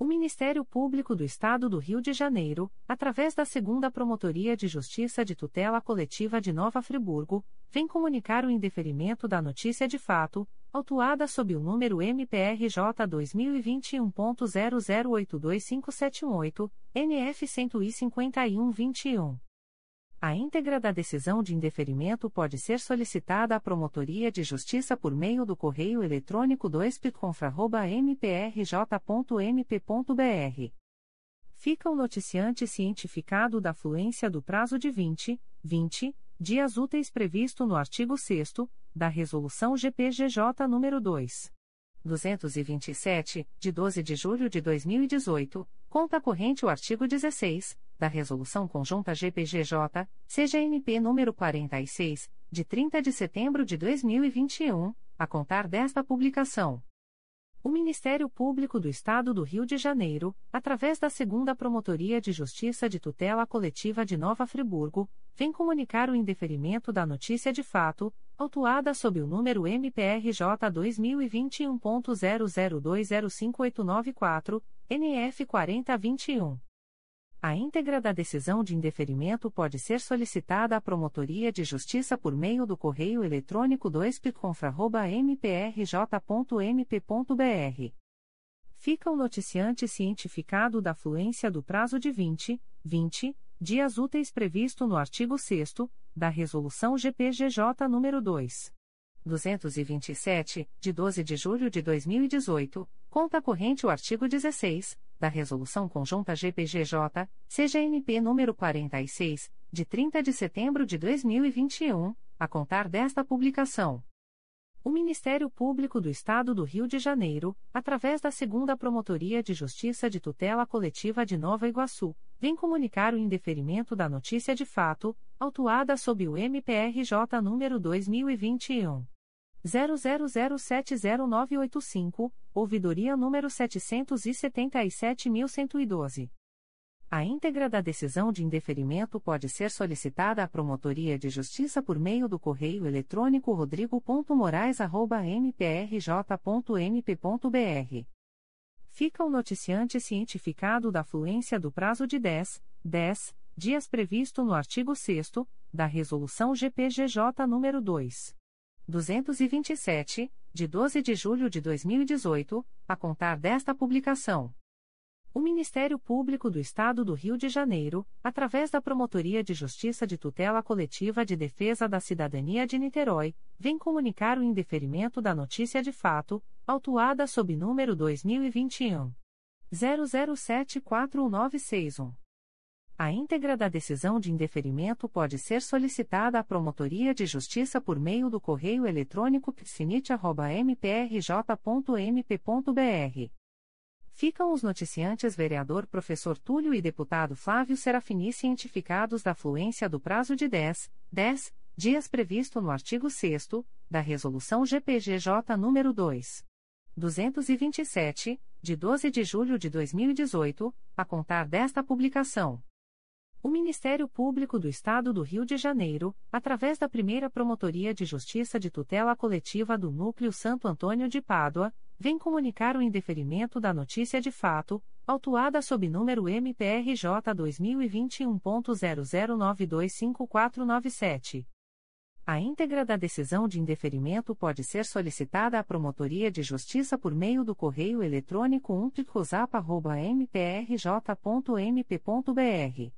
O Ministério Público do Estado do Rio de Janeiro, através da Segunda Promotoria de Justiça de Tutela Coletiva de Nova Friburgo, vem comunicar o indeferimento da notícia de fato, autuada sob o número MPRJ 2021.00825578, NF 15121. A íntegra da decisão de indeferimento pode ser solicitada à Promotoria de Justiça por meio do correio eletrônico 2pconfra.mprj.mp.br. Fica o noticiante cientificado da fluência do prazo de 20, 20 dias úteis previsto no artigo 6 da Resolução GPGJ nº 2. 227, de 12 de julho de 2018, conta corrente o artigo 16 da Resolução Conjunta GPGJ, CGNP nº 46, de 30 de setembro de 2021, a contar desta publicação. O Ministério Público do Estado do Rio de Janeiro, através da Segunda Promotoria de Justiça de Tutela Coletiva de Nova Friburgo, vem comunicar o indeferimento da notícia de fato, autuada sob o número MPRJ 2021.00205894, NF 4021. A íntegra da decisão de indeferimento pode ser solicitada à Promotoria de Justiça por meio do correio eletrônico 2pconfra.mprj.mp.br. Fica o noticiante cientificado da fluência do prazo de 20, 20 dias úteis previsto no artigo 6 da Resolução GPGJ nº 2. 227, de 12 de julho de 2018, conta corrente o artigo 16 da Resolução Conjunta GPGJ, CGNP nº 46, de 30 de setembro de 2021, a contar desta publicação. O Ministério Público do Estado do Rio de Janeiro, através da Segunda Promotoria de Justiça de Tutela Coletiva de Nova Iguaçu, vem comunicar o indeferimento da notícia de fato, autuada sob o MPRJ número 2021 00070985, ouvidoria número 777.112. A íntegra da decisão de indeferimento pode ser solicitada à Promotoria de Justiça por meio do correio eletrônico rodrigo.moraes.mprj.mp.br. Fica o noticiante cientificado da fluência do prazo de 10, 10 dias previsto no artigo 6 da Resolução GPGJ nº 2. 227, de 12 de julho de 2018, a contar desta publicação. O Ministério Público do Estado do Rio de Janeiro, através da Promotoria de Justiça de Tutela Coletiva de Defesa da Cidadania de Niterói, vem comunicar o indeferimento da notícia de fato, autuada sob número 2021 00741961. A íntegra da decisão de indeferimento pode ser solicitada à Promotoria de Justiça por meio do correio eletrônico psinit.mprj.mp.br. Ficam os noticiantes vereador professor Túlio e deputado Flávio Serafini cientificados da fluência do prazo de 10, 10 dias previsto no artigo 6 da Resolução GPGJ nº 2. 227, de 12 de julho de 2018, a contar desta publicação. O Ministério Público do Estado do Rio de Janeiro, através da primeira Promotoria de Justiça de Tutela Coletiva do Núcleo Santo Antônio de Pádua, vem comunicar o indeferimento da notícia de fato, autuada sob número MPRJ 2021.00925497. A íntegra da decisão de indeferimento pode ser solicitada à Promotoria de Justiça por meio do correio eletrônico umtricosap.mprj.mp.br.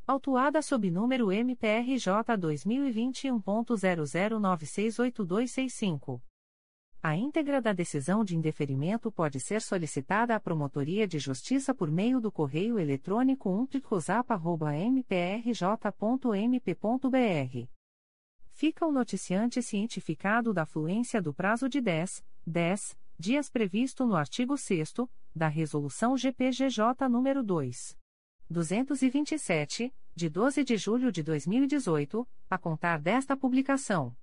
autuada sob número MPRJ 2021.00968265. A íntegra da decisão de indeferimento pode ser solicitada à Promotoria de Justiça por meio do correio eletrônico umtricosap.mprj.mp.br fica o noticiante cientificado da fluência do prazo de 10, 10 dias previsto no artigo 6 da Resolução GPGJ nº 2. 227, de 12 de julho de 2018, a contar desta publicação.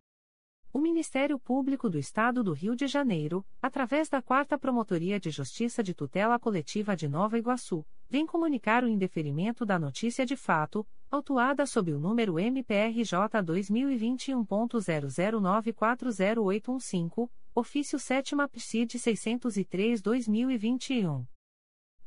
O Ministério Público do Estado do Rio de Janeiro, através da 4 Promotoria de Justiça de Tutela Coletiva de Nova Iguaçu, vem comunicar o indeferimento da notícia de fato, autuada sob o número MPRJ 2021.00940815, ofício 7 PSID 603-2021.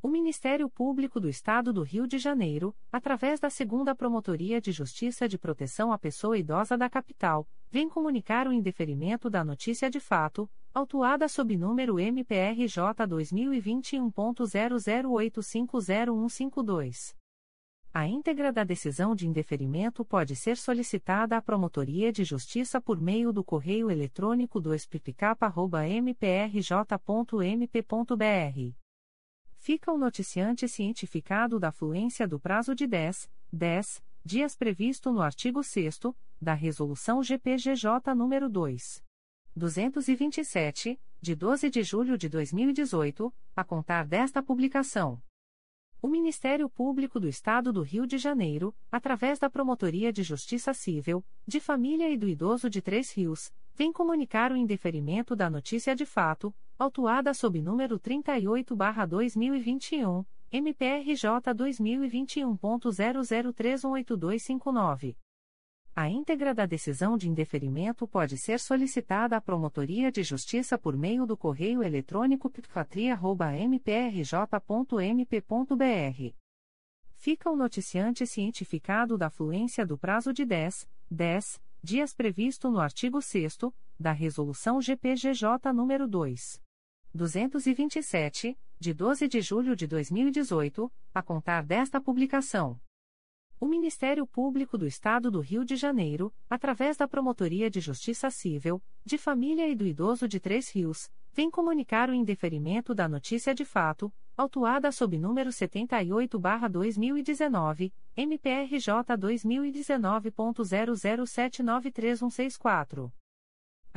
O Ministério Público do Estado do Rio de Janeiro, através da Segunda Promotoria de Justiça de Proteção à Pessoa Idosa da Capital, vem comunicar o indeferimento da notícia de fato, autuada sob número MPRJ 2021.00850152. A íntegra da decisão de indeferimento pode ser solicitada à Promotoria de Justiça por meio do correio eletrônico 2picap.mprj.mp.br. Fica o noticiante cientificado da fluência do prazo de 10, 10 dias previsto no artigo 6 da Resolução GPGJ nº 2. 227, de 12 de julho de 2018, a contar desta publicação. O Ministério Público do Estado do Rio de Janeiro, através da Promotoria de Justiça Civil, de Família e do Idoso de Três Rios, vem comunicar o indeferimento da notícia de fato, autuada sob número 38-2021, MPRJ 2021.00318259. A íntegra da decisão de indeferimento pode ser solicitada à Promotoria de Justiça por meio do correio eletrônico picfatria.mprj.mp.br. Fica o noticiante cientificado da fluência do prazo de 10, 10 dias previsto no artigo 6 da Resolução GPGJ nº 2. 227, de 12 de julho de 2018, a contar desta publicação. O Ministério Público do Estado do Rio de Janeiro, através da Promotoria de Justiça Civil, de Família e do Idoso de Três Rios, vem comunicar o indeferimento da notícia de fato, autuada sob número 78-2019, MPRJ 2019.00793164.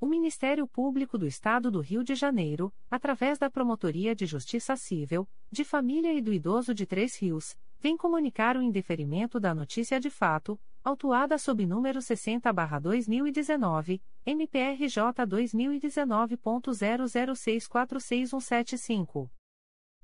O Ministério Público do Estado do Rio de Janeiro, através da Promotoria de Justiça Civil, de Família e do Idoso de Três Rios, vem comunicar o indeferimento da notícia de fato, autuada sob número 60-2019, MPRJ 2019.00646175.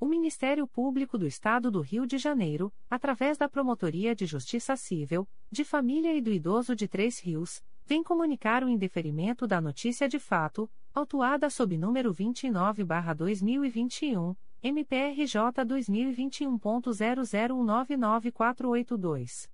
O Ministério Público do Estado do Rio de Janeiro, através da Promotoria de Justiça Civil, de Família e do Idoso de Três Rios, vem comunicar o indeferimento da notícia de fato, autuada sob número 29-2021, MPRJ 2021.00199482.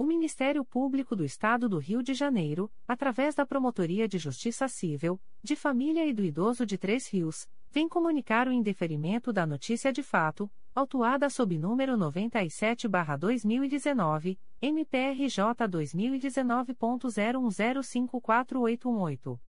O Ministério Público do Estado do Rio de Janeiro, através da Promotoria de Justiça Civil, de Família e do Idoso de Três Rios, vem comunicar o indeferimento da notícia de fato, autuada sob número 97-2019, MPRJ 2019.01054818.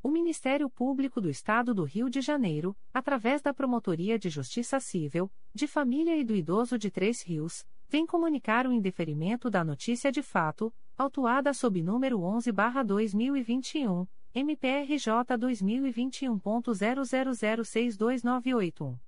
O Ministério Público do Estado do Rio de Janeiro, através da Promotoria de Justiça Civil, de Família e do Idoso de Três Rios, vem comunicar o indeferimento da notícia de fato, autuada sob número 11-2021, MPRJ 2021.00062981.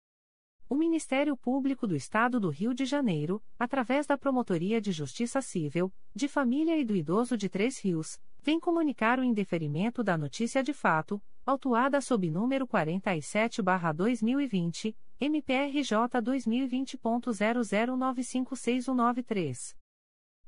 O Ministério Público do Estado do Rio de Janeiro, através da Promotoria de Justiça Civil, de Família e do Idoso de Três Rios, vem comunicar o indeferimento da notícia de fato, autuada sob número 47-2020, MPRJ 2020.00956193.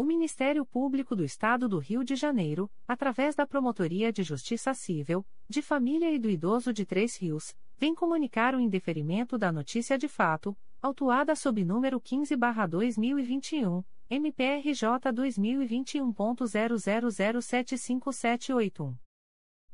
O Ministério Público do Estado do Rio de Janeiro, através da Promotoria de Justiça Civil, de Família e do Idoso de Três Rios, vem comunicar o indeferimento da notícia de fato, autuada sob número 15-2021, MPRJ 2021.00075781.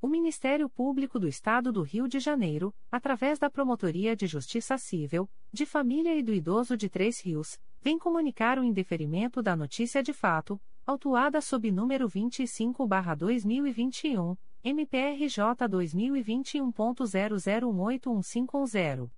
O Ministério Público do Estado do Rio de Janeiro, através da Promotoria de Justiça Civil, de Família e do Idoso de Três Rios, vem comunicar o indeferimento da notícia de fato, autuada sob número 25-2021, MPRJ 2021.00181510.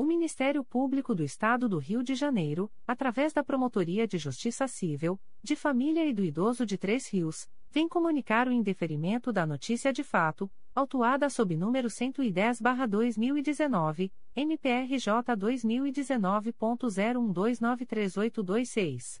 O Ministério Público do Estado do Rio de Janeiro, através da Promotoria de Justiça Civil, de Família e do Idoso de Três Rios, vem comunicar o indeferimento da notícia de fato, autuada sob número 110-2019, MPRJ 2019.01293826.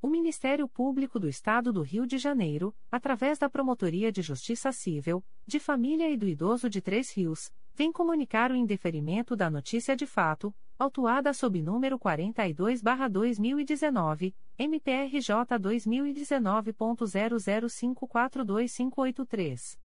O Ministério Público do Estado do Rio de Janeiro, através da Promotoria de Justiça Civil, de Família e do Idoso de Três Rios, vem comunicar o indeferimento da notícia de fato, autuada sob número 42-2019, MPRJ 2019.00542583.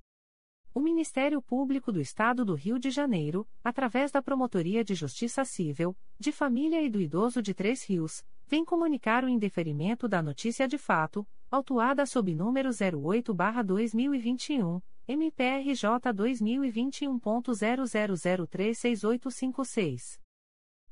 O Ministério Público do Estado do Rio de Janeiro, através da Promotoria de Justiça Civil, de Família e do Idoso de Três Rios, vem comunicar o indeferimento da notícia de fato, autuada sob número 08-2021, MPRJ 2021.00036856.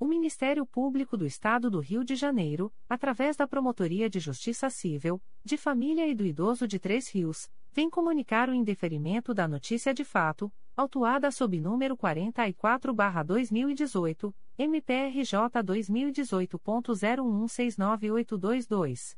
O Ministério Público do Estado do Rio de Janeiro, através da Promotoria de Justiça Civil, de Família e do Idoso de Três Rios, vem comunicar o indeferimento da notícia de fato, autuada sob número 44-2018, MPRJ 2018.01698222.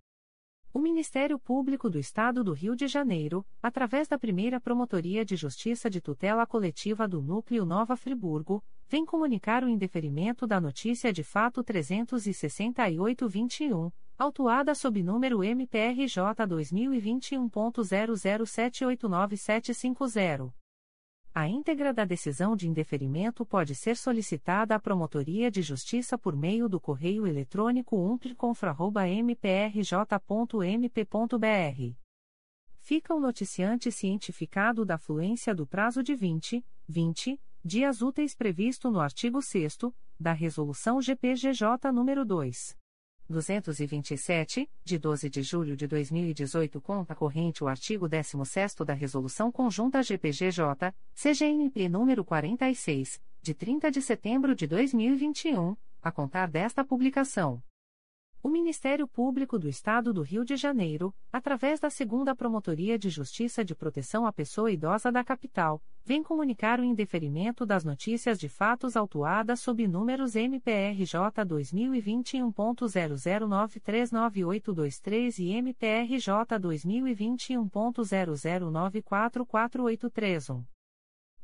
O Ministério Público do Estado do Rio de Janeiro, através da primeira Promotoria de Justiça de Tutela Coletiva do Núcleo Nova Friburgo, vem comunicar o indeferimento da notícia de fato 368-21, autuada sob número MPRJ 2021.00789750. A íntegra da decisão de indeferimento pode ser solicitada à Promotoria de Justiça por meio do correio eletrônico umpliconfra.mprj.mp.br. Fica o noticiante cientificado da fluência do prazo de 20, 20 dias úteis previsto no artigo 6 da Resolução GPGJ nº 2. 227, de 12 de julho de 2018, conta corrente o artigo 16 da Resolução Conjunta GPGJ, CGNP número 46, de 30 de setembro de 2021, a contar desta publicação. O Ministério Público do Estado do Rio de Janeiro, através da Segunda Promotoria de Justiça de Proteção à Pessoa Idosa da Capital, vem comunicar o indeferimento das notícias de fatos autuadas sob números MPRJ 2021.00939823 e MPRJ 2021.00944831.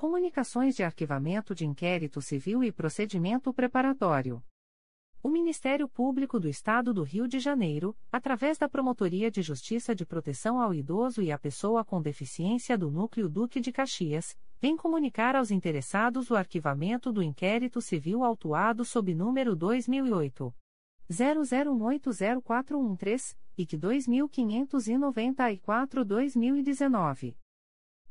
Comunicações de Arquivamento de Inquérito Civil e Procedimento Preparatório. O Ministério Público do Estado do Rio de Janeiro, através da Promotoria de Justiça de Proteção ao Idoso e à Pessoa com Deficiência do Núcleo Duque de Caxias, vem comunicar aos interessados o arquivamento do inquérito civil autuado sob número 2008 00180413 e que 2594-2019.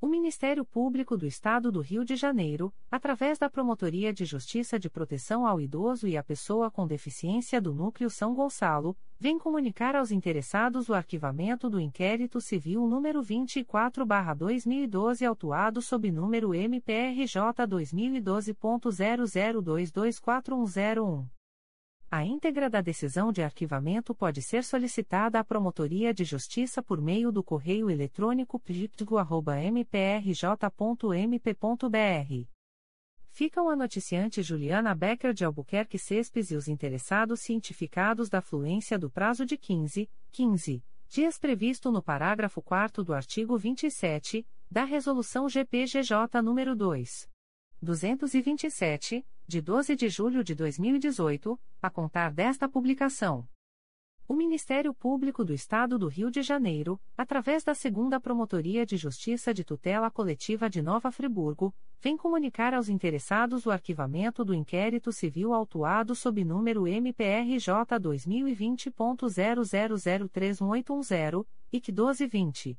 O Ministério Público do Estado do Rio de Janeiro, através da Promotoria de Justiça de Proteção ao Idoso e à Pessoa com Deficiência do Núcleo São Gonçalo, vem comunicar aos interessados o arquivamento do inquérito civil número 24/2012 autuado sob número MPRJ 2012.00224101. A íntegra da decisão de arquivamento pode ser solicitada à Promotoria de Justiça por meio do correio eletrônico pjiptigo.mprj.mp.br. Ficam a noticiante Juliana Becker de Albuquerque Cespes e os interessados cientificados da fluência do prazo de 15, 15 dias previsto no parágrafo 4 do artigo 27 da Resolução GPGJ nº 2. 227, de 12 de julho de 2018, a contar desta publicação. O Ministério Público do Estado do Rio de Janeiro, através da Segunda Promotoria de Justiça de Tutela Coletiva de Nova Friburgo, vem comunicar aos interessados o arquivamento do inquérito civil autuado sob número MPRJ 2020.00031810 e que 1220.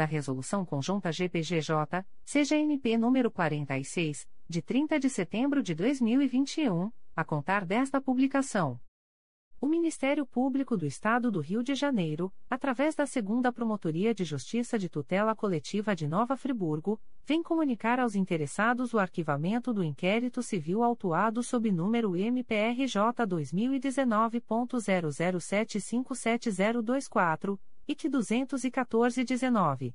da Resolução Conjunta GPGJ, CGNP número 46, de 30 de setembro de 2021, a contar desta publicação. O Ministério Público do Estado do Rio de Janeiro, através da Segunda Promotoria de Justiça de Tutela Coletiva de Nova Friburgo, vem comunicar aos interessados o arquivamento do inquérito civil autuado sob número MPRJ 2019.00757024 que 21419.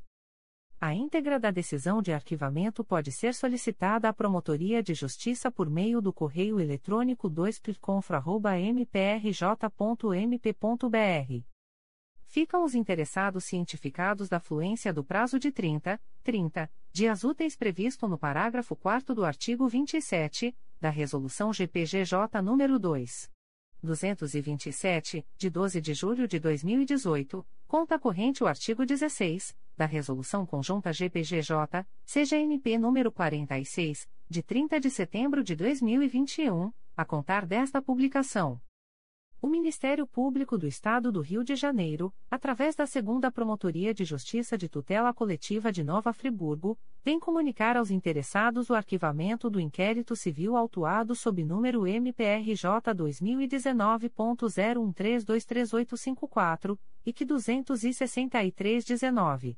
A íntegra da decisão de arquivamento pode ser solicitada à Promotoria de Justiça por meio do correio eletrônico 2pconfra.mprj.mp.br. Ficam os interessados cientificados da fluência do prazo de 30, 30 dias úteis previsto no parágrafo 4 do artigo 27 da Resolução GPGJ nº 2. 227, de 12 de julho de 2018, conta corrente o artigo 16 da Resolução Conjunta GPGJ, CGNP número 46, de 30 de setembro de 2021, a contar desta publicação. O Ministério Público do Estado do Rio de Janeiro, através da Segunda Promotoria de Justiça de Tutela Coletiva de Nova Friburgo, vem comunicar aos interessados o arquivamento do inquérito civil autuado sob número MPRJ 2019.01323854 e que 26319.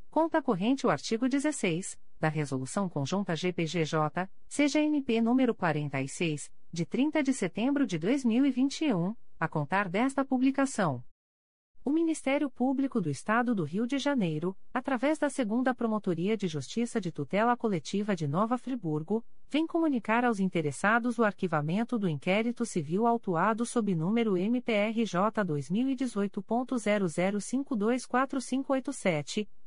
conta corrente o artigo 16 da Resolução Conjunta GPGJ, CGNP número 46, de 30 de setembro de 2021, a contar desta publicação. O Ministério Público do Estado do Rio de Janeiro, através da Segunda Promotoria de Justiça de Tutela Coletiva de Nova Friburgo, vem comunicar aos interessados o arquivamento do inquérito civil autuado sob número MPRJ 2018.00524587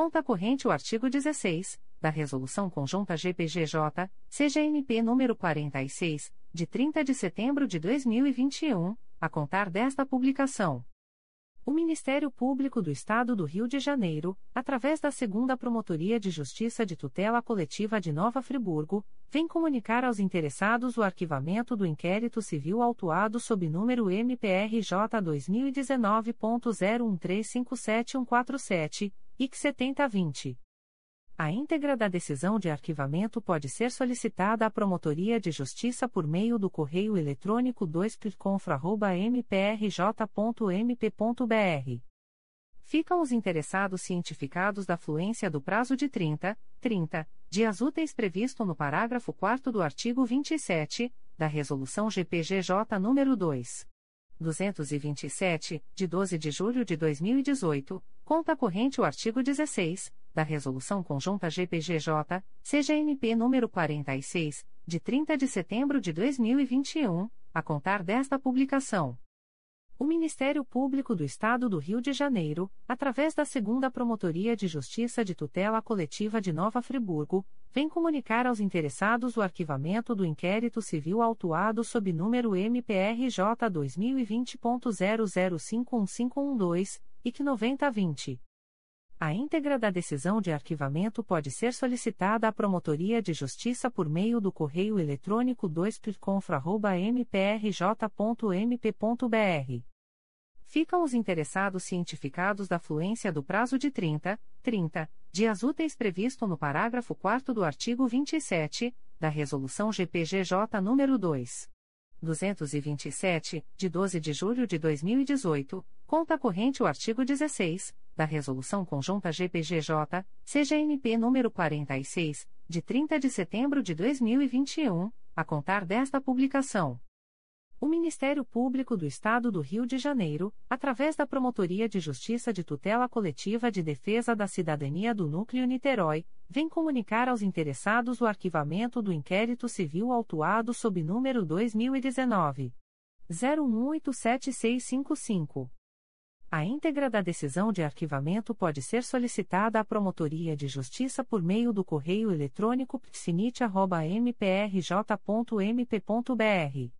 conta corrente o artigo 16 da Resolução Conjunta GPGJ, CGNP número 46, de 30 de setembro de 2021, a contar desta publicação. O Ministério Público do Estado do Rio de Janeiro, através da Segunda Promotoria de Justiça de Tutela Coletiva de Nova Friburgo, vem comunicar aos interessados o arquivamento do inquérito civil autuado sob número MPRJ 2019.01357147 e 7020. A íntegra da decisão de arquivamento pode ser solicitada à Promotoria de Justiça por meio do correio eletrônico 2pconfra.mprj.mp.br. Ficam os interessados cientificados da fluência do prazo de 30, 30 dias úteis previsto no parágrafo 4 do artigo 27 da Resolução GPGJ nº 2. 227, de 12 de julho de 2018, conta corrente o artigo 16 da Resolução Conjunta GPGJ, CGNP número 46, de 30 de setembro de 2021, a contar desta publicação. O Ministério Público do Estado do Rio de Janeiro, através da Segunda Promotoria de Justiça de Tutela Coletiva de Nova Friburgo, vem comunicar aos interessados o arquivamento do inquérito civil autuado sob número MPRJ 2020.00515112 e que 9020. A íntegra da decisão de arquivamento pode ser solicitada à Promotoria de Justiça por meio do correio eletrônico 2pconfra.mprj.mp.br. Ficam os interessados cientificados da fluência do prazo de 30, 30 dias úteis previsto no parágrafo 4 do artigo 27 da Resolução GPGJ nº 2. 227, de 12 de julho de 2018, conta corrente o artigo 16 da Resolução Conjunta GPGJ, CGNP número 46, de 30 de setembro de 2021, a contar desta publicação. O Ministério Público do Estado do Rio de Janeiro, através da Promotoria de Justiça de Tutela Coletiva de Defesa da Cidadania do Núcleo Niterói, vem comunicar aos interessados o arquivamento do inquérito civil autuado sob número 2019 01187655. A íntegra da decisão de arquivamento pode ser solicitada à Promotoria de Justiça por meio do correio eletrônico psinit.mprj.mp.br.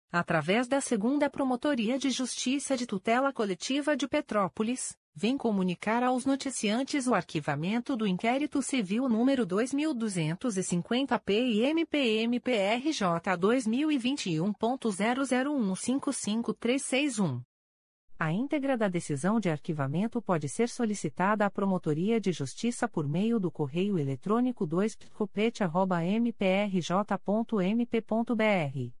através da Segunda Promotoria de Justiça de Tutela Coletiva de Petrópolis, vem comunicar aos noticiantes o arquivamento do inquérito civil número 2250-P e MPMPRJ 2021.00155361. A íntegra da decisão de arquivamento pode ser solicitada à Promotoria de Justiça por meio do correio eletrônico 2pcopete.mprj.mp.br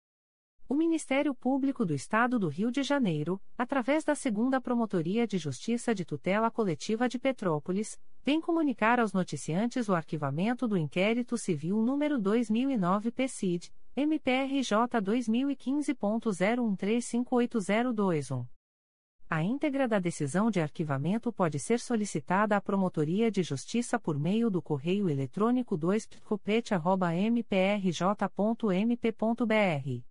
O Ministério Público do Estado do Rio de Janeiro, através da Segunda Promotoria de Justiça de Tutela Coletiva de Petrópolis, vem comunicar aos noticiantes o arquivamento do inquérito civil número 2009 PCID, MPRJ 2015.01358021. A íntegra da decisão de arquivamento pode ser solicitada à Promotoria de Justiça por meio do correio eletrônico 2pcopete.mprj.mp.br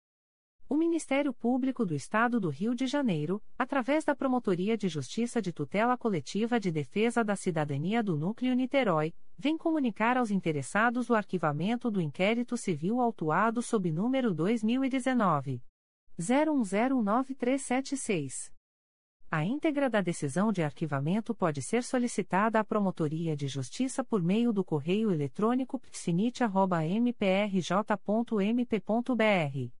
O Ministério Público do Estado do Rio de Janeiro, através da Promotoria de Justiça de Tutela Coletiva de Defesa da Cidadania do Núcleo Niterói, vem comunicar aos interessados o arquivamento do inquérito civil autuado sob número 2019 01099376. A íntegra da decisão de arquivamento pode ser solicitada à Promotoria de Justiça por meio do correio eletrônico psinit.mprj.mp.br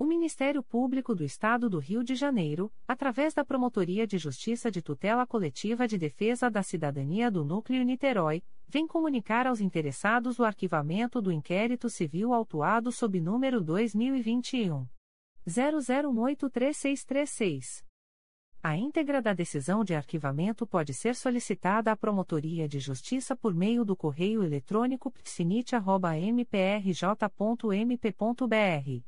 O Ministério Público do Estado do Rio de Janeiro, através da Promotoria de Justiça de Tutela Coletiva de Defesa da Cidadania do Núcleo Niterói, vem comunicar aos interessados o arquivamento do inquérito civil autuado sob número 2021 00183636. A íntegra da decisão de arquivamento pode ser solicitada à Promotoria de Justiça por meio do correio eletrônico psinit.mprj.mp.br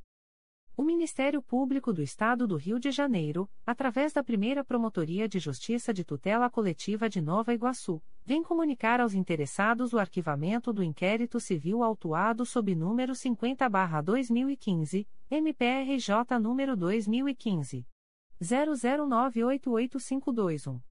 O Ministério Público do Estado do Rio de Janeiro, através da primeira Promotoria de Justiça de Tutela Coletiva de Nova Iguaçu, vem comunicar aos interessados o arquivamento do inquérito civil autuado sob número 50-2015, MPRJ número 2015. 00988521.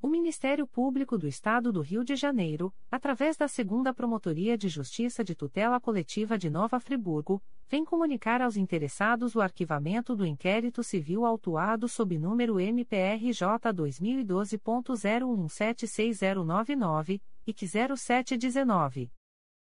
O Ministério Público do Estado do Rio de Janeiro, através da Segunda Promotoria de Justiça de Tutela Coletiva de Nova Friburgo, vem comunicar aos interessados o arquivamento do inquérito civil autuado sob número MPRJ 2012.0176099 e que 0719.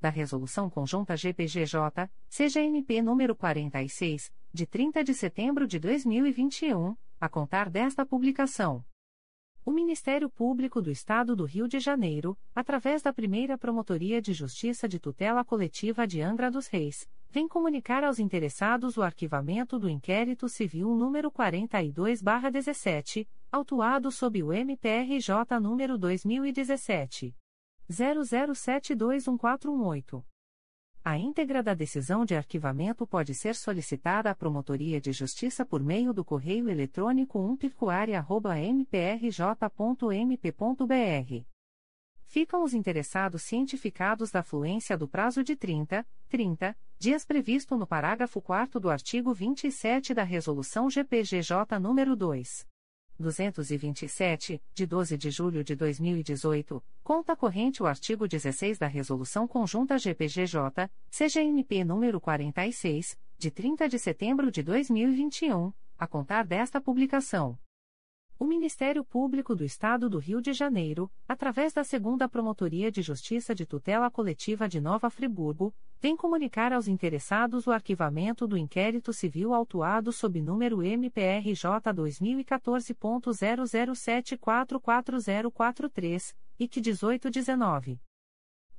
da Resolução Conjunta GPGJ, CGNP número 46, de 30 de setembro de 2021, a contar desta publicação. O Ministério Público do Estado do Rio de Janeiro, através da primeira Promotoria de Justiça de Tutela Coletiva de Angra dos Reis, vem comunicar aos interessados o arquivamento do inquérito civil número 42-17, autuado sob o MPRJ número 2017. 00721418. A íntegra da decisão de arquivamento pode ser solicitada à Promotoria de Justiça por meio do correio eletrônico umpircoaria.mprj.mp.br. Ficam os interessados cientificados da fluência do prazo de 30, 30 dias previsto no parágrafo 4 do artigo 27 da Resolução GPGJ nº 2. 227, de 12 de julho de 2018, conta corrente o artigo 16 da Resolução Conjunta GPGJ, CGNP número 46, de 30 de setembro de 2021, a contar desta publicação. O Ministério Público do Estado do Rio de Janeiro, através da Segunda Promotoria de Justiça de Tutela Coletiva de Nova Friburgo, vem comunicar aos interessados o arquivamento do inquérito civil autuado sob número MPRJ 2014.00744043, e que 1819.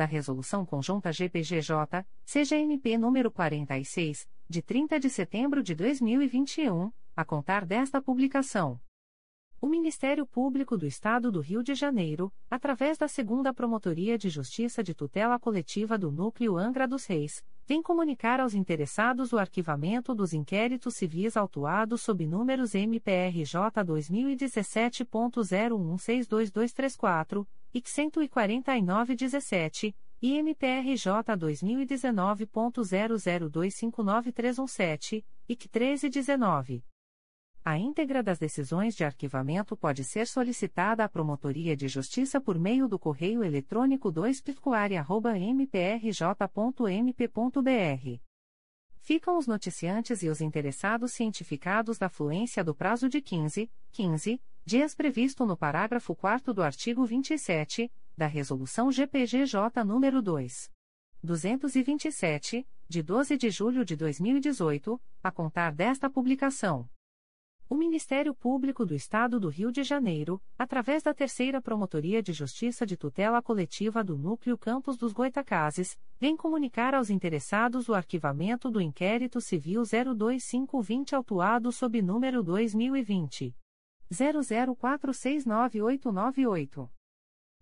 da Resolução Conjunta GPGJ, CGNP número 46, de 30 de setembro de 2021, a contar desta publicação. O Ministério Público do Estado do Rio de Janeiro, através da Segunda Promotoria de Justiça de Tutela Coletiva do Núcleo Angra dos Reis, vem comunicar aos interessados o arquivamento dos inquéritos civis autuados sob números MPRJ 2017.0162234 e 14917 e MPRJ 2019.00259317 e 1319. A íntegra das decisões de arquivamento pode ser solicitada à Promotoria de Justiça por meio do correio eletrônico 2 mprj.mp.br. Ficam os noticiantes e os interessados cientificados da fluência do prazo de 15, 15 dias previsto no parágrafo 4 do artigo 27 da Resolução GPGJ nº 2. 227, de 12 de julho de 2018, a contar desta publicação. O Ministério Público do Estado do Rio de Janeiro, através da Terceira Promotoria de Justiça de Tutela Coletiva do Núcleo Campos dos Goitacazes, vem comunicar aos interessados o arquivamento do inquérito civil 02520 autuado sob número 2020 00469898.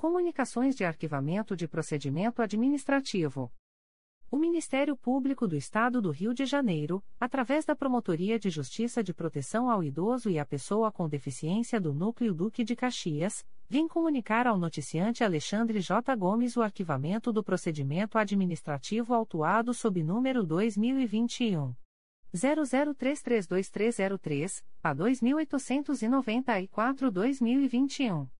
Comunicações de Arquivamento de Procedimento Administrativo. O Ministério Público do Estado do Rio de Janeiro, através da Promotoria de Justiça de Proteção ao Idoso e à Pessoa com Deficiência do Núcleo Duque de Caxias, vem comunicar ao noticiante Alexandre J. Gomes o arquivamento do procedimento administrativo autuado sob número 2021 00332303 a 2894-2021.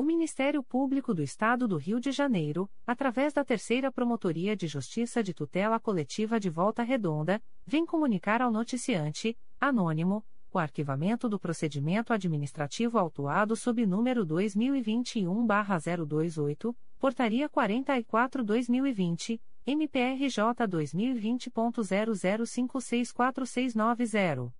O Ministério Público do Estado do Rio de Janeiro, através da Terceira Promotoria de Justiça de Tutela Coletiva de Volta Redonda, vem comunicar ao noticiante, anônimo, o arquivamento do procedimento administrativo autuado sob número 2021-028, Portaria 44-2020, MPRJ 2020.00564690.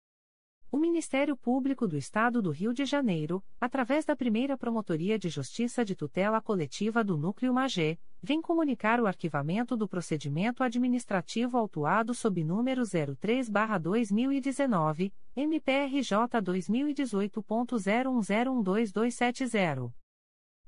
O Ministério Público do Estado do Rio de Janeiro, através da primeira Promotoria de Justiça de Tutela Coletiva do Núcleo Magé, vem comunicar o arquivamento do procedimento administrativo autuado sob número 03-2019, MPRJ 2018.01012270.